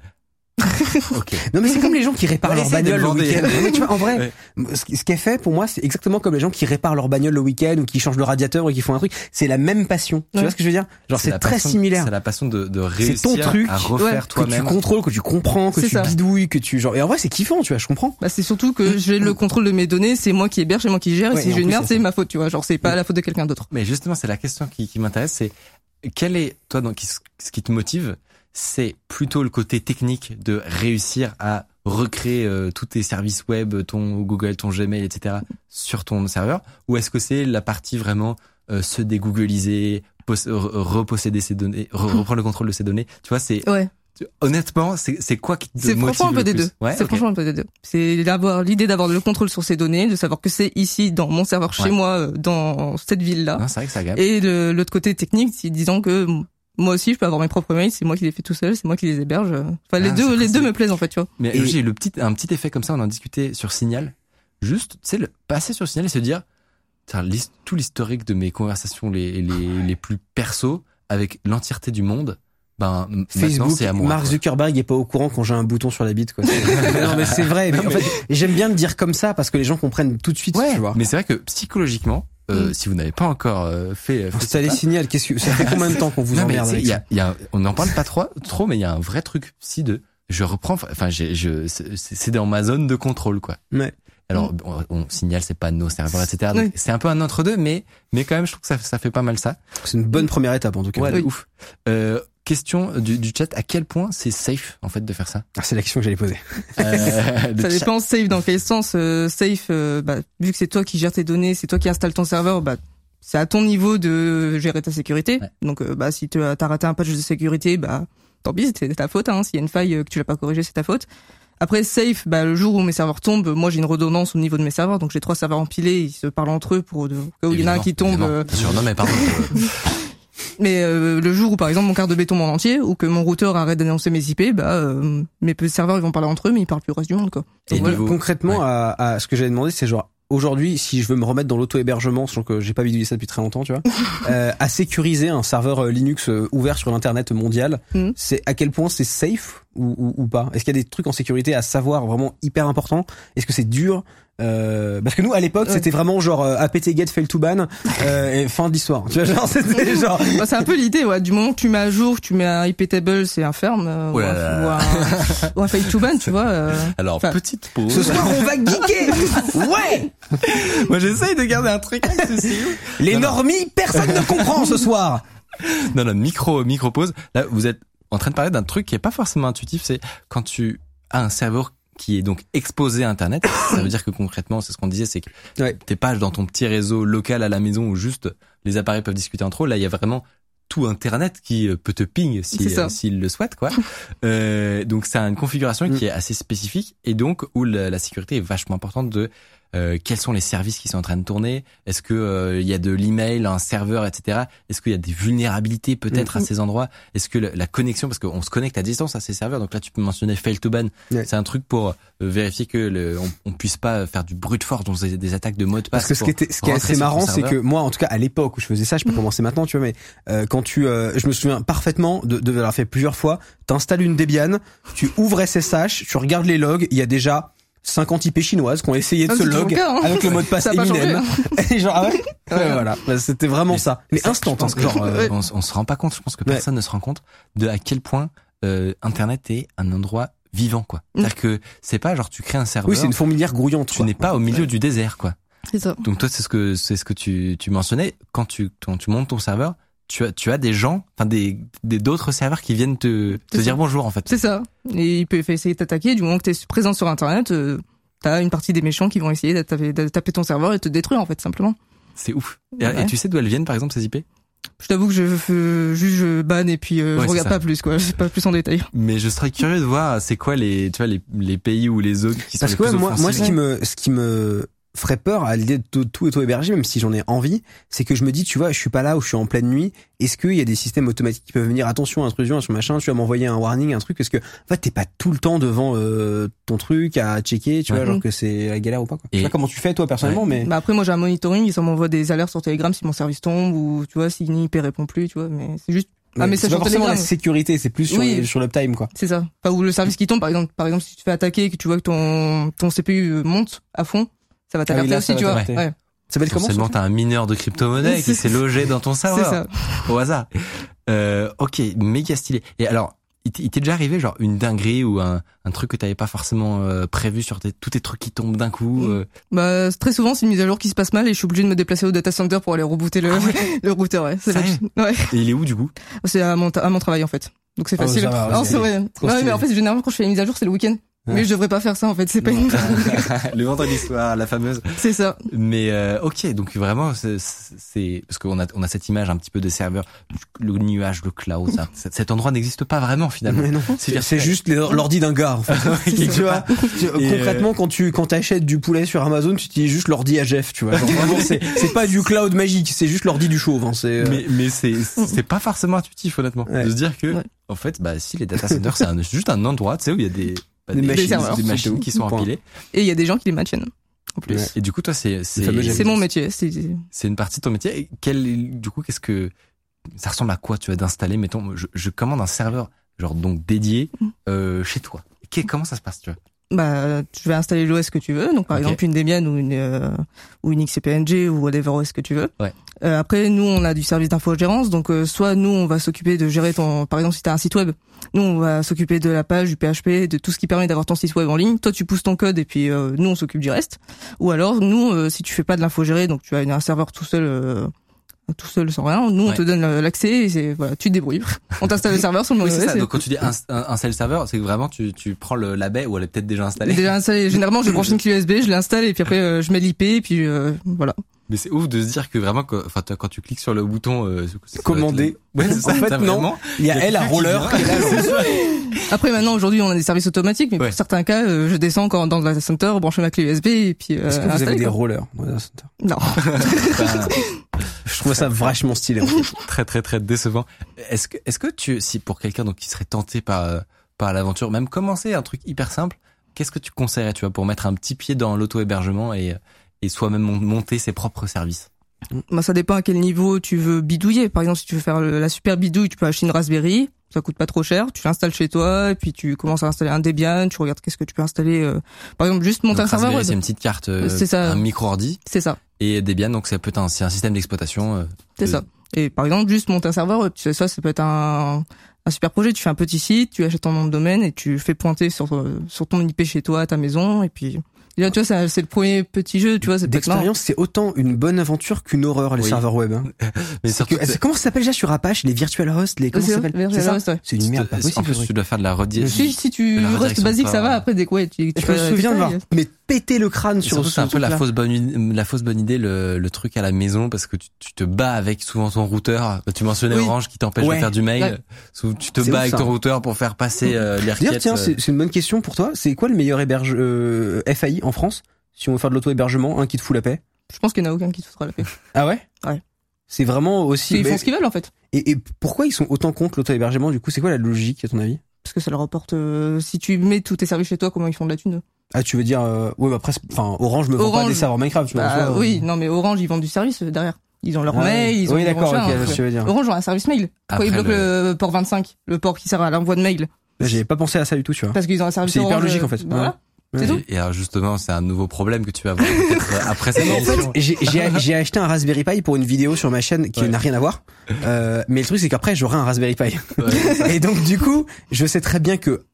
Ok. Non mais c'est comme les gens qui réparent Ouais, leur bagnole le week-end. Non, mais tu vois, en vrai, Ouais. ce est fait pour moi, c'est exactement comme les gens qui réparent leur bagnole le week-end ou qui changent le radiateur ou qui font un truc. C'est la même passion. Tu vois ce que je veux dire? Genre c'est très passion- similaire. C'est la passion de, de C'est réussir ton truc, à refaire ouais, Que tu toi-même. contrôles, que tu comprends, que tu ça. bidouilles, que tu genre. Et en vrai, c'est kiffant, tu vois. Je comprends. Bah, c'est surtout que j'ai le contrôle de mes données, c'est moi qui héberge, c'est moi qui gère, Ouais, et si j'ai une merde, c'est ma faute, tu vois. Genre, c'est pas la faute de quelqu'un d'autre. Mais justement, c'est la question qui, qui m'intéresse, c'est quel est toi donc ce qui te motive C'est plutôt le côté technique de réussir à recréer euh, tous tes services web, ton Google, ton Gmail, etc. sur ton serveur, ou est-ce que c'est la partie vraiment euh, se dégoogliser, pos- re- reposséder ses données, re- reprendre le contrôle de ses données? Tu vois, c'est Ouais. honnêtement, c'est quoi qui te C'est motive franchement un peu le des plus? deux. Ouais, c'est franchement un peu des deux. C'est d'avoir l'idée d'avoir le contrôle sur ces données, de savoir que c'est ici dans mon serveur chez Ouais. moi euh, dans cette ville là. C'est vrai que ça gagne. Et l'autre côté technique, c'est disons que moi aussi je peux avoir mes propres mails, c'est moi qui les fais tout seul, c'est moi qui les héberge. Enfin les Ah, deux c'est les deux me plaisent en fait, tu vois. Mais j'ai le petit, un petit effet comme ça, on en discutait sur Signal. Juste, tu sais, le passer sur Signal et se dire, tout l'historique de mes conversations les, les, les plus perso avec l'entièreté du monde, ben, Facebook, c'est à moi. Mark quoi. Zuckerberg est pas au courant quand j'ai un bouton sur la bite. Quoi. Non mais c'est vrai. Mais en fait, j'aime bien le dire comme ça parce que les gens comprennent tout de suite. Ouais, tu vois. mais c'est vrai que psychologiquement, euh, Mm. si vous n'avez pas encore euh, fait, fait Installer ça, Signal, qu'est-ce que ça fait combien de temps qu'on vous non, emmerde avec il y a, y a, on n'en parle pas trop, trop, mais il y a un vrai truc si de, je reprends, enfin, je, c'est dans ma zone de contrôle, quoi. Ouais. Alors, on, on signale, c'est pas nos serveurs, etc. Oui. C'est un peu un entre deux, mais, mais quand même, je trouve que ça, ça fait pas mal ça. C'est une bonne première étape en tout cas. Ouais, Oui. ouf. Euh, question du, du chat, à quel point c'est safe, en fait, de faire ça? Ah, c'est la question que j'allais poser. Euh, Ça chat- dépend safe dans quel sens. euh, safe, euh, bah, vu que c'est toi qui gères tes données, c'est toi qui installes ton serveur, bah c'est à ton niveau de gérer ta sécurité. Ouais. Donc euh, bah si tu as t'as raté un patch de sécurité, bah tant pis, c'est ta faute. Hein. S'il y a une faille euh, que tu l'as pas corrigée, c'est ta faute. Après safe, bah le jour où mes serveurs tombent, moi j'ai une redondance au niveau de mes serveurs, donc j'ai trois serveurs empilés, ils se parlent entre eux pour de, au cas où il y en a un qui tombe. euh, Bien sûr, non, mais pardon. mais euh, le jour où par exemple mon quart de béton en entier ou que mon routeur arrête d'annoncer mes IP, bah euh, mes petits serveurs ils vont parler entre eux, mais ils parlent plus au reste du monde quoi. Et Donc, voilà. niveau- Concrètement, Ouais. à, à ce que j'avais demandé, c'est genre aujourd'hui, si je veux me remettre dans l'auto-hébergement, sachant que j'ai pas bidouillé ça depuis très longtemps, tu vois, euh, à sécuriser un serveur euh, Linux euh, ouvert sur l'internet mondial, Mhm. c'est à quel point c'est safe ou, ou, ou pas? Est-ce qu'il y a des trucs en sécurité à savoir vraiment hyper importants? Est-ce que c'est dur? Euh, parce que nous à l'époque Ouais. c'était vraiment genre euh, apt get fail to ban euh, et fin de l'histoire tu vois genre c'était genre Bah, c'est un peu l'idée, ouais. Du moment que tu mets à jour, que tu mets un IP table, c'est un ferme, euh, Oh ou, un, ou fail to ban, tu vois. euh. Alors, Enfin, petite pause. ce soir on va geeker ouais Moi, j'essaye de garder un truc avec ceci. les Non, non. normies personne ne comprend ce soir Non, non, micro, micro pause. Là, vous êtes en train de parler d'un truc qui est pas forcément intuitif. C'est quand tu as un serveur qui est donc exposé à Internet. ça veut dire que concrètement, c'est ce qu'on disait, c'est que Ouais. t'es pas dans ton petit réseau local à la maison où juste les appareils peuvent discuter entre eux. Là, il y a vraiment tout Internet qui euh, peut te ping si, euh, s'il le souhaite, quoi. euh, donc, c'est une configuration qui est assez spécifique et donc où la, la sécurité est vachement importante de euh, quels sont les services qui sont en train de tourner? Est-ce que euh, il y a de l'email, un serveur, etc. Est-ce qu'il y a des vulnérabilités peut-être à ces endroits? Est-ce que la, la connexion, parce qu'on se connecte à distance à ces serveurs, donc là tu peux mentionner fail to ban. Ouais. C'est un truc pour euh, vérifier que le, on, on puisse pas faire du brute force dans des, des attaques de mot de passe. Parce que ce qui était, ce qui est assez marrant, c'est que moi, en tout cas, à l'époque où je faisais ça, je peux commencer maintenant, tu vois, mais euh, quand tu, euh, je me souviens parfaitement de, de l'avoir fait plusieurs fois. T'installes une Debian, tu ouvres SSH, tu regardes les logs, il y a déjà 50 IP chinoises qui ont essayé de Ah, se log cas, hein. avec le mot de passe Eminem. Et genre, ah ouais, Ouais. Ouais, voilà, Bah, c'était vraiment Mais ça. Mais instant, je pense que genre, euh, on, on se rend pas compte. Je pense que Ouais. personne ne se rend compte de à quel point euh, Internet est un endroit vivant, quoi. C'est-à-dire que c'est pas genre tu crées un serveur, oui, c'est une fourmilière grouillante. tu n'es pas au milieu du désert, quoi. C'est ça. Donc toi, c'est ce que c'est ce que tu, tu mentionnais quand tu quand tu montes ton serveur, tu as tu as des gens, enfin des des d'autres serveurs qui viennent te te dire bonjour en fait. C'est ça. Et il peut essayer de t'attaquer. Du moment que tu es présent sur Internet, euh, t'as une partie des méchants qui vont essayer de taper, de taper ton serveur et te détruire, en fait, simplement. C'est ouf. Et, Ouais. et tu sais d'où elles viennent par exemple ces IP Je t'avoue que je juste je banne et puis euh, Ouais, je regarde ça. pas plus, quoi. Je sais pas plus en détail. Mais je serais curieux de voir c'est quoi les tu vois les les pays ou les zones qui sont Parce les que ouais, plus moi, moi, ce qui me, ce qui me ferait peur à l'idée de tout, tout auto-héberger, même si j'en ai envie, c'est que je me dis, tu vois, je suis pas là où je suis en pleine nuit. Est-ce qu'il y a des systèmes automatiques qui peuvent venir, attention, intrusion, sur machin, tu vas m'envoyer un warning, un truc, parce que, en fait, t'es pas tout le temps devant euh, ton truc à checker, tu Ouais. vois, genre que c'est la galère ou pas, quoi. Je Et- sais pas comment tu fais, toi, personnellement, mais... Bah après, moi, j'ai un monitoring. Ça m'envoie des alertes sur Telegram si mon service tombe ou, tu vois, si IP répond plus, tu vois. Mais c'est juste un mais message c'est pas forcément la sécurité, c'est plus sur, Oui. sur l'uptime, quoi. C'est ça. Enfin, ou le service qui tombe, par exemple, par exemple, si tu te fais attaquer et que tu vois que ton, ton CPU monte à fond, ça va Ah oui, t'alerter là, ça aussi, va tu vois. Ouais. Ça s'appelle comment ça t'as un mineur de crypto-monnaie qui s'est logé dans ton C'est serveur. ça. au hasard. Euh, ok, méga stylé. Et alors, il t'est déjà arrivé genre une dinguerie ou un, un truc que t'avais pas forcément euh, prévu sur tes, tous tes trucs qui tombent d'un coup Mm. euh, Bah, très souvent, c'est une mise à jour qui se passe mal et je suis obligé de me déplacer au data center pour aller rebooter le, le routeur, ouais. C'est ouais. Et il est où du coup? C'est à mon, à mon travail, en fait. Donc c'est Oh, facile. ça va, Non, c'est vrai. Ouais, mais en fait, généralement, quand je fais les mises à jour, c'est le week-end. Mais je devrais pas faire ça, en fait. C'est pas une... Le vendredi soir, la fameuse. c'est ça. Mais euh, ok, donc vraiment, c'est- c'est parce qu'on a on a cette image un petit peu des serveurs, le nuage, le cloud, ça. Cet endroit n'existe pas vraiment finalement. Mais non, C'est juste l'ordi d'un gars. En fait. tu vois, tu- Et, concrètement, quand tu quand t'achètes du poulet sur Amazon, tu utilises juste l'ordi à Jeff. Tu vois, Genre, vraiment, c'est c'est pas du cloud magique, c'est juste l'ordi du chauve. Hein, c'est euh, Mais mais c'est c'est pas forcément intuitif honnêtement Ouais. de se dire que Ouais. en fait bah si les data centers c'est juste un endroit tu sais où il y a des Des machines, serveurs. des machines qui sont empilées Et il y a des gens qui les maintiennent. En plus. Ouais. et du coup toi c'est c'est mon métier. C'est c'est une partie de ton métier et quel du coup qu'est-ce que ça ressemble à quoi tu vas d'installer mettons je, je commande un serveur genre donc dédié Mm. euh, chez toi comment ça se passe tu vois? Bah, tu vas installer l'OS que tu veux. Donc, par exemple, une Debian ou une, euh, ou une XCPNG ou whatever OS que tu veux. Ouais. Euh, après, nous, on a du service d'infogérance. Donc, euh, soit nous, on va s'occuper de gérer ton, par exemple, si tu as un site web, nous, on va s'occuper de la page, du PHP, de tout ce qui permet d'avoir ton site web en ligne. Toi, tu pousses ton code et puis euh, nous, on s'occupe du reste. Ou alors, nous, euh, si tu fais pas de l'infogéré, donc tu as un serveur tout seul, euh, tout seul sans rien, nous, on Ouais. te donne l'accès et c'est, voilà, tu te débrouilles. on t'installe le serveur sur le oui mauvais donc quand tu dis un, un, seul serveur c'est que vraiment tu tu prends le la baie ou elle est peut-être déjà installée Déjà installé. Généralement, je branche une clé USB, je l'installe et puis après, euh, je mets l'IP et puis euh, voilà. Mais c'est ouf de se dire que vraiment que- enfin toi, quand tu cliques sur le bouton euh, Commander. ouais c'est ça En fait, non. vraiment- il y a il y a elle à roller. qui là. Après, maintenant, aujourd'hui, on a des services automatiques, mais Ouais. pour certains cas, euh, je descends encore dans le data center, brancher ma clé USB et puis euh, Est-ce que vous avez des rollers dans le data center? Non. Enfin, Je trouve ça vachement stylé. en fait. très très très décevant. Est-ce que est-ce que tu si pour quelqu'un donc qui serait tenté par euh, par l'aventure, même commencer un truc hyper simple, qu'est-ce que tu conseillerais tu vois pour mettre un petit pied dans l'auto-hébergement et et soi-même mon- monter ses propres services Bah, ça dépend à quel niveau tu veux bidouiller. Par exemple, si tu veux faire la super bidouille, tu peux acheter une Raspberry Ça coûte pas trop cher. Tu l'installes chez toi et puis tu commences à installer un Debian. Tu regardes qu'est-ce que tu peux installer. euh, Par exemple, juste monter Donc, un serveur web. C'est une petite carte, euh, C'est ça. un micro ordi C'est ça. et Debian, donc être un, c'est un système d'exploitation. euh, C'est de- ça. Et par exemple, juste monter un serveur web, tu sais, ça, ça peut être un, un super projet. Tu fais un petit site, tu achètes ton nom de domaine et tu fais pointer sur, sur ton IP chez toi, à ta maison, et puis, là, tu vois, ça, c'est le premier petit jeu, tu vois. D'expérience, c'est autant une bonne aventure qu'une horreur les Oui. serveurs web. hein. Mais que- comment ça s'appelle déjà sur Apache les virtual hosts les comment ça s'appelle? C'est ouais. C'est une merde pas en possible. plus, ce tu dois faire de la redis. Si, si tu restes redirection basique, pas- ça va. Après, dès quoi, tu, tu Je me souviens de voir mais péter le crâne sur c'est un peu la fausse bonne idée, la fausse bonne idée, le, le truc à la maison, parce que tu, tu te bats avec souvent ton routeur. Tu mentionnais Oui. Orange qui t'empêche Ouais. de faire du mail. Ouais. Tu te bats ouf, avec ton routeur pour faire passer euh, les D'ailleurs, requêtes. tiens, euh, c'est c'est une bonne question pour toi. C'est quoi le meilleur héberge euh, FAI en France Si on veut faire de l'auto-hébergement, un qui te fout la paix. Je pense qu'il n'y en a aucun qui te fera la paix. Ah ouais? Ouais. C'est vraiment aussi. Ils font ce qu'ils veulent, en fait. et, et pourquoi ils sont autant contre l'auto-hébergement Du coup, c'est quoi la logique à ton avis? Parce que ça leur apporte, euh, si tu mets tous tes services chez toi, comment ils font de la thune? Ah, tu veux dire, euh, ouais, bah après, c'est- enfin, Orange me vend pas Orange. des serveurs Minecraft, vois. Bah, en soi, oui, euh. non, mais Orange, ils vendent du service euh, derrière. Ils ont leur Ah, mail, oui. ils ont Oui, d'accord, ok, donc, je tu veux dire. Orange ont un service mail. Pourquoi ils bloquent le- le... port 25, le port qui sert à l'envoi de mail? J'avais pas pensé à ça du tout, tu vois. Parce qu'ils ont un service C'est hyper Orange, logique, euh, en fait. bah voilà. Tout. et, alors justement, c'est un nouveau problème que tu vas avoir peut-être euh, après cette En émission. fait, j'ai- j'ai j'ai acheté un Raspberry Pi pour une vidéo sur ma chaîne qui Ouais. n'a rien à voir. Euh, mais le truc, c'est qu'après, j'aurai un Raspberry Pi. Ouais. Et donc, du coup, je sais très bien que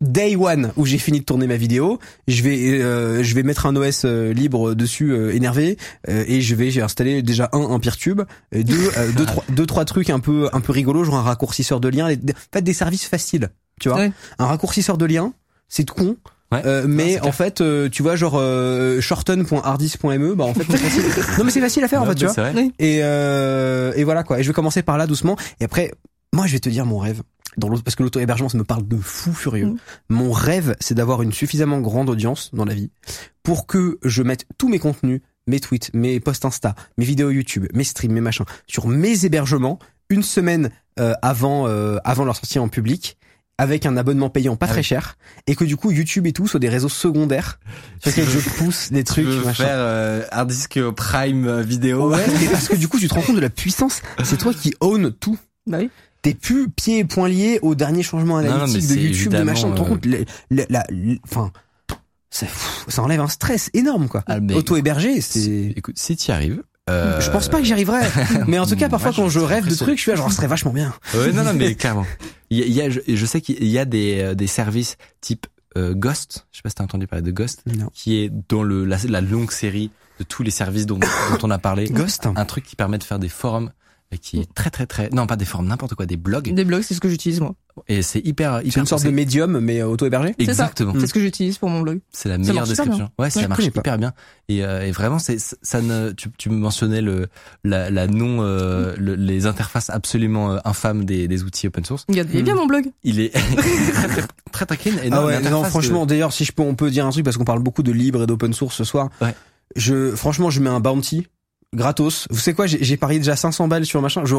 day one où j'ai fini de tourner ma vidéo, je vais euh, je vais mettre un OS euh, libre dessus euh, énervé euh, et je vais j'ai installé déjà un un PeerTube, et deux euh, deux trois deux trois trucs un peu un peu rigolos, genre un raccourcisseur de lien, en fait des services faciles, tu vois. Ouais. Un raccourcisseur de lien, c'est tout con. Ouais. Euh, mais clair. en fait, euh, tu vois, genre euh, shorten.hardis.me, bah en fait c'est facile. non mais c'est facile à faire en Non, fait, tu vois. c'est vrai. Et, euh, et voilà quoi. Et je vais commencer par là doucement. Et après, moi je vais te dire mon rêve. Dans l'auto, parce que l'auto-hébergement, ça me parle de fou furieux. Mm. Mon rêve, c'est d'avoir une suffisamment grande audience dans la vie pour que je mette tous mes contenus, mes tweets, mes posts Insta, mes vidéos YouTube, mes streams, mes machins, sur mes hébergements une semaine euh, avant euh, avant leur sortie en public avec un abonnement payant pas Ah très oui. cher et que du coup YouTube et tout soient des réseaux secondaires sur lesquels je pousse des Tu trucs veux machin. faire euh, hard disk prime euh, vidéo. Ouais, mais parce que du coup, tu te rends compte de la puissance. C'est toi qui own tout. Bah oui. T'es plus pieds et poings liés au dernier changement non, analytique de YouTube, de machin. Tu te rends euh, compte, le- la, le- enfin, ça, pff, ça enlève un stress énorme, quoi. Ah, mais- Auto-hébergé, c'est... Écoute, si tu y arrives. Euh, Je pense pas que j'y arriverai. Mais en tout cas, parfois, moi, quand je rêve de trucs, je suis là, genre, ce serait vachement bien. Ouais, non, non, mais clairement. Il y a, il y a- je, je sais qu'il y a des, euh, des services type euh, Ghost. Je sais pas si t'as entendu parler de Ghost, Non. qui est dans le la, la longue série de tous les services dont, dont on a parlé. Ghost. Un truc qui permet de faire des forums et qui est très très très non pas des forums n'importe quoi des blogs Des blogs, c'est ce que j'utilise moi. Et c'est hyper hyper C'est une sorte de médium, mais euh, auto-hébergé. Exactement C'est ce que j'utilise pour mon blog. c'est la meilleure description ouais ça Ouais, marche hyper bien et, euh, et vraiment c'est ça ne tu, tu mentionnais le la, la non euh, le- les interfaces absolument euh, infâmes des, des outils open source Il y a, il y a bien mon blog. il est très très très, très clean et Ah non, ouais, l'interface non, de- franchement, d'ailleurs, si je peux, on peut dire un truc parce qu'on parle beaucoup de libre et d'open source ce soir. Ouais. Je, franchement, je mets un bounty gratos. Vous savez quoi J'ai parié déjà 500 balles sur machin. Je,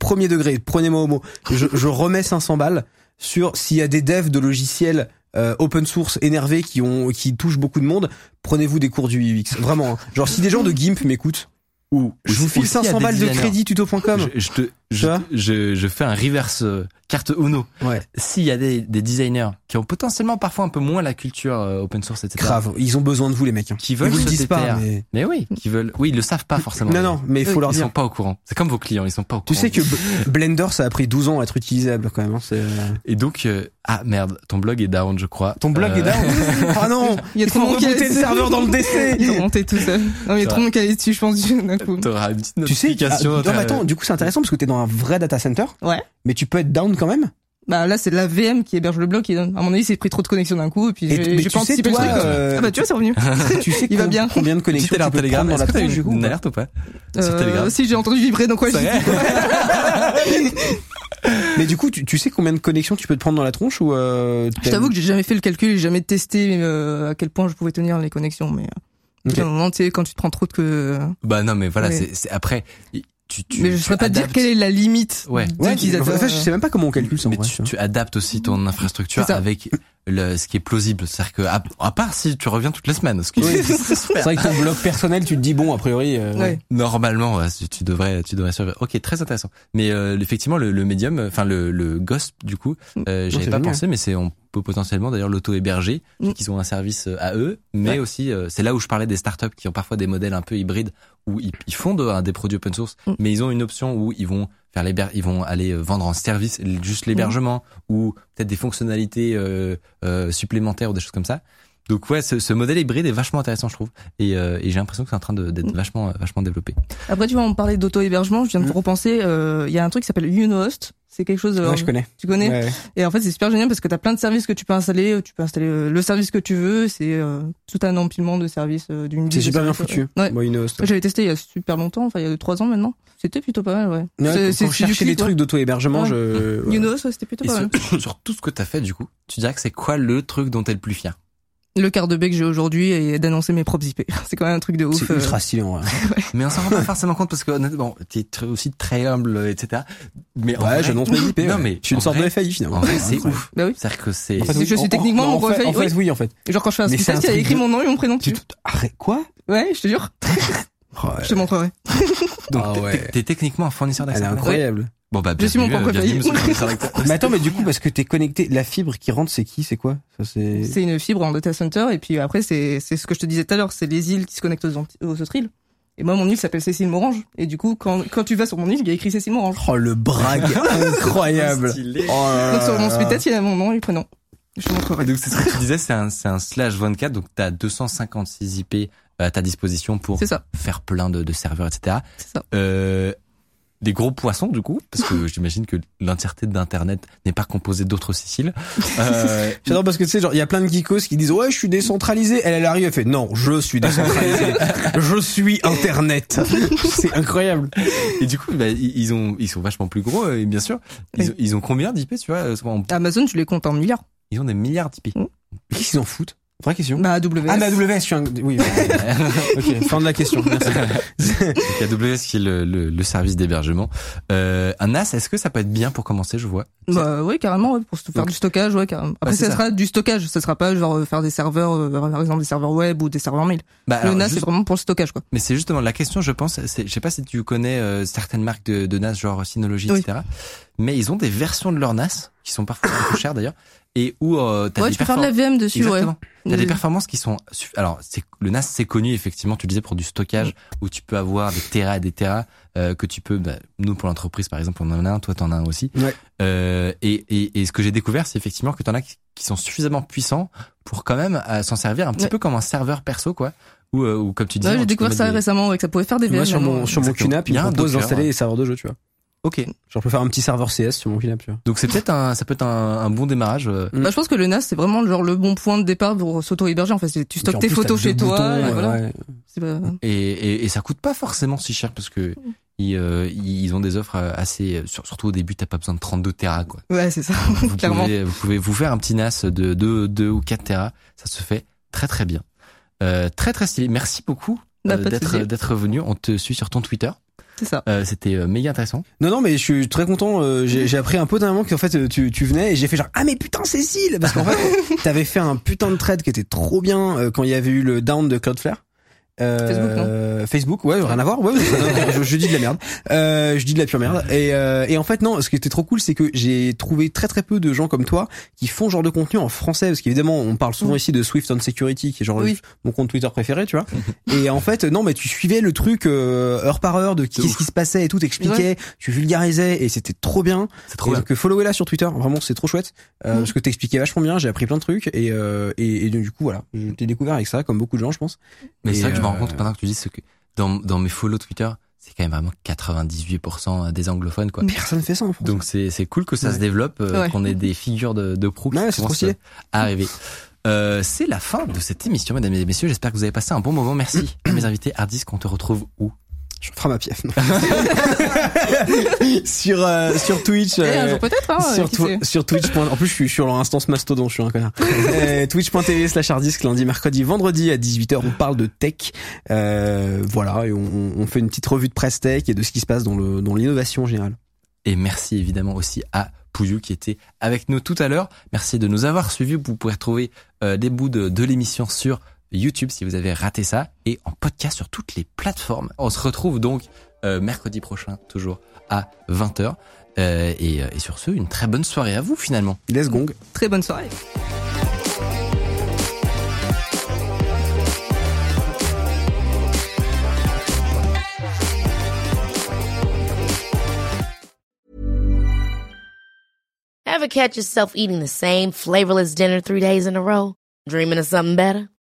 premier degré, prenez-moi au mot. Je, je remets 500 balles sur s'il y a des devs de logiciels euh, open source énervés qui ont qui touchent beaucoup de monde. Prenez-vous des cours du UX, vraiment. hein. Genre si des gens de Gimp m'écoutent, ou je vous file aussi, il y a 500 des balles de crédit tuto.com. je, je te je, Tu je, je fais un reverse euh, carte Uno Ouais. s'il y a des, des designers qui ont potentiellement parfois un peu moins la culture euh, open source etc Grave, ils ont besoin de vous les mecs. hein. qui Ils veulent vous le se disent pas, mais mais oui qui veulent oui ils le savent pas forcément non non, mais il faut leur ils dire. sont pas au courant c'est comme vos clients ils sont pas au Tu courant sais que Blender, ça a pris 12 ans à être utilisable quand même. Hein, c'est, euh, et donc euh, ah merde ton blog est down je crois Ton blog Euh, est down Ah non Il y a trop monde qui a- le serveur dans le DC Ils ont monté tout ça. Non, mais il y a trop de monde qui allait dessus, je pense, d'un coup. T'auras une petite Tu sais, ah, non, mais attends, du coup c'est intéressant parce que t'es dans un vrai data center, Ouais. mais tu peux être down quand même. Bah là, c'est la VM qui héberge le donne. À mon avis, c'est pris trop de connexions d'un coup et puis j'ai pas sais, anticipé le toi, truc. euh, Ah bah tu vois, c'est revenu. tu sais Il va bien. combien de connexions tu peux Telegram, prendre dans la tronche du une, coup une alerte ou pas Sur Euh, Telegram si j'ai entendu vibrer, donc ouais. Mais du coup, tu, tu sais combien de connexions tu peux te prendre dans la tronche ou euh, Je t'avoue que j'ai jamais fait le calcul, j'ai jamais testé euh, à quel point je pouvais tenir les connexions, mais à un moment, tu sais, quand tu te prends trop de que Bah non, mais voilà, Ouais. c'est c'est- après. Tu, tu, mais je saurais pas te dire quelle est la limite Ouais. Ouais, en fait, je sais même pas comment on calcule ça. en mais vrai, tu, tu adaptes aussi ton infrastructure avec le, ce qui est plausible. C'est-à-dire que, à, à part si tu reviens toutes les semaines, ce qui Oui. est C'est vrai que ton blog personnel, tu te dis bon, a priori. euh, Ouais. Normalement, ouais, tu tu devrais, tu devrais survivre. Ok, très intéressant. Mais euh, effectivement, le, le médium, enfin le, le Ghost, du coup, euh, j'avais c'est pas génial. pensé, mais c'est on peut potentiellement d'ailleurs l'auto-héberger, Mm. qu'ils ont un service euh, à eux, mais Ouais. aussi euh, c'est là où je parlais des startups qui ont parfois des modèles un peu hybrides où ils, ils font de, des produits open source, Mm. mais ils ont une option où ils vont faire l'héber- ils vont aller euh, vendre en service juste l'hébergement ou peut-être des fonctionnalités euh, euh, supplémentaires ou des choses comme ça. Donc ouais, ce, ce modèle hybride est vachement intéressant, je trouve, et, euh, et j'ai l'impression que c'est en train de- d'être Mm. vachement, vachement développé. Après, tu vois, on parlait d'auto-hébergement, je viens de Mm. repenser, euh, il y a un truc qui s'appelle Unohost. C'est quelque chose, euh, Ouais, je connais. tu connais? Ouais. Et en fait, c'est super génial parce que t'as plein de services que tu peux installer. Tu peux installer euh, le service que tu veux. C'est euh, tout un empilement de services euh, d'une. C'est super bien foutu. Ouais. Moi, une host. Moi, J'avais testé il y a super longtemps, enfin il y a trois ans maintenant. C'était plutôt pas mal, ouais. Ouais, C'est- du cherchais des trucs d'auto-hébergement, Ouais. je. ouais. Unohost, ouais, c'était plutôt Et pas mal. sur, sur tout ce que t'as fait, du coup, tu dirais que c'est quoi le truc dont t'es le plus fier? Le quart de bec que j'ai aujourd'hui et d'annoncer mes propres IP. C'est quand même un truc de ouf. C'est euh. ultra stylé en vrai. Mais on s'en rend pas forcément compte parce que honnêtement, t'es aussi très humble, etc. Mais Ouais, vrai, j'annonce mes IP. Non ouais. mais je suis une sorte vrai- de FAI finalement. En vrai, c'est ouf. Bah oui. C'est-à-dire que c'est. En fait, Je oui, suis en- techniquement en- mon en fait, FAI, En fait, oui. oui, en fait. Genre quand je fais un speed test, il y a écrit de- mon nom et mon prénom Tu te- Arrête, quoi? Ouais, je te jure. Oh, Je te montrerai. Donc Ah t'es- ouais. t'es techniquement un fournisseur Elle est d'accès. incroyable. Bon bah, Je suis mon propre euh, d'accès. Mais attends, mais du coup, parce que t'es connecté, la fibre qui rentre, c'est qui? C'est quoi? Ça, c'est. C'est une fibre en data center et puis après c'est c'est ce que je te disais tout à l'heure, c'est les îles qui se connectent aux, aux autres îles. Et moi mon île s'appelle Cécile Morange et du coup quand quand tu vas sur mon île, il y a écrit Cécile Morange. Oh, le brague incroyable. Stylé. Oh là Donc sur mon speed test, il y a mon nom et le prénom. Je te montrerai. Et donc c'est ce que tu disais, c'est un, c'est un slash 24, donc t'as 256 IP à ta disposition pour faire plein de, de serveurs, etc. c'est ça. Euh, des gros poissons du coup, parce que j'imagine que l'entièreté d'internet n'est pas composée d'autres Céciles. Euh, J'adore parce que tu sais, genre, il y a plein de geekos qui disent ouais, je suis décentralisé. Elle, elle arrive, elle fait non, je suis décentralisé. je suis Internet. C'est incroyable. et du coup, bah, ils ont, ils sont vachement plus gros, euh, bien sûr. Ils, Oui. ont, ils ont combien d'IP, tu vois euh, en- Amazon, tu les comptes en milliards. Ils ont des milliards d'IP. Qu'est-ce qu'ils en foutent Vraie question. Bah AWS. Ah, mais AWS, je suis un... Oui, ok, fin de la question. Merci. Donc AWS qui est le, le, le service d'hébergement. Euh, un NAS, est-ce que ça peut être bien pour commencer Je vois? Bah oui, carrément, ouais, pour faire Donc- du stockage, ouais, carrément. Après, ça, ça. sera du stockage, ça sera pas genre faire des serveurs, euh, par exemple des serveurs web ou des serveurs mail. Bah, le alors, NAS, juste- c'est vraiment pour le stockage, quoi. Mais c'est justement la question, je pense. c'est- Je sais pas si tu connais euh, certaines marques de, de NAS, genre Synology, Oui. etc. Mais ils ont des versions de leur NAS qui sont parfois un peu chères d'ailleurs, et où euh, t'as Ouais, des tu peux faire de la VM dessus, Exactement. ouais. T'as des performances qui sont alors c'est le NAS c'est connu effectivement tu le disais pour du stockage où tu peux avoir des terras et des terras euh, que tu peux bah, nous pour l'entreprise par exemple on en a un toi t'en as un aussi Ouais. euh, et, et, et ce que j'ai découvert c'est effectivement que t'en as qui, sont suffisamment puissants pour quand même euh, s'en servir un petit Ouais. peu comme un serveur perso quoi ou euh, ou comme tu dis Ouais, j'ai découvert ça récemment, ouais, que ça pouvait faire des VM. Moi, sur mon, maintenant. sur mon. QNAP, Il y il a me un propose d'installer ouais. des serveurs de jeu, tu vois. Ok Genre, je peux faire un petit serveur CS sur mon QNAP, tu vois. donc c'est peut-être un ça peut être un, un bon démarrage euh, Bah, je pense que le NAS, c'est vraiment genre le bon point de départ pour s'auto-héberger. En fait, c'est- tu stockes tes photos chez toi, boutons, et ouais, voilà. ouais. C'est pas- et, et, et ça coûte pas forcément si cher parce que ils, euh, ils ont des offres assez sur- surtout au début t'as pas besoin de 32 terras quoi Ouais, c'est ça, vous clairement. pouvez, vous pouvez vous faire un petit NAS de 2, 2 ou 4 Tera. Ça se fait très très bien. Euh, très très stylé. Merci beaucoup Bah, euh, d'être venu. On te suit sur ton Twitter. C'est ça. Euh, C'était euh, méga intéressant. Non, non, mais je suis très content. euh, j'ai j'ai appris un peu d'un moment qu'en fait euh, tu, tu venais et j'ai fait genre ah mais putain Cécile parce qu'en fait t'avais fait un putain de trade qui était trop bien euh, quand il y avait eu le down de Cloudflare. Euh, Facebook, ouais, rien à voir. Ouais, ouais, je, je dis de la merde. Euh, je dis de la pure merde. Et, euh, et en fait, non. Ce qui était trop cool, c'est que j'ai trouvé très très peu de gens comme toi qui font ce genre de contenu en français, parce qu'évidemment, on parle souvent Mm. ici de Swift on Security, qui est genre le- mon compte Twitter préféré, tu vois. et en fait, non, mais tu suivais le truc euh, heure par heure de qu'est-ce qui se passait et tout, t'expliquais, tu vulgarisais et c'était trop bien. C'est trop Et bien. donc followez là sur Twitter, vraiment c'est trop chouette euh, Mm. parce que t'expliquais vachement bien, j'ai appris plein de trucs et, euh, et, et du coup voilà, je t'ai découvert avec ça comme beaucoup de gens je pense. Mais Et, me rends euh, compte maintenant que tu dis ce que dans, dans mes follow Twitter, c'est quand même vraiment 98% des anglophones quoi. Personne fait ça en France. Donc c'est c'est cool que ça Ouais. se développe, euh, Ouais. qu'on ait des figures de, de pro qui Ouais, c'est trop commencent à arriver. Euh, c'est la fin de cette émission, mesdames et messieurs. J'espère que vous avez passé un bon moment. Merci à mes invités. Hardisk, on te retrouve où? Je ferai ma pièce. sur euh, sur Twitch. Eh, un euh, jour peut-être, hein, sur, sur Twitch. En plus, je suis sur leur instance Mastodon, je suis un connard. euh, Twitch.tv slash harddisk lundi, mercredi, vendredi à 18h. On parle de tech. Euh, voilà, et on, fait une petite revue de presse tech et de ce qui se passe dans le dans l'innovation en général. Et merci évidemment aussi à Pouillou qui était avec nous tout à l'heure. Merci de nous avoir suivis. Vous pouvez retrouver euh, des bouts de, de l'émission sur YouTube si vous avez raté ça et en podcast sur toutes les plateformes. On se retrouve donc euh, mercredi prochain, toujours à 20h. Euh, et, euh, et sur ce, une très bonne soirée à vous finalement. Let's gong. Très bonne soirée. Ever catch yourself eating the same flavorless dinner three days in a row? Dreaming of something better?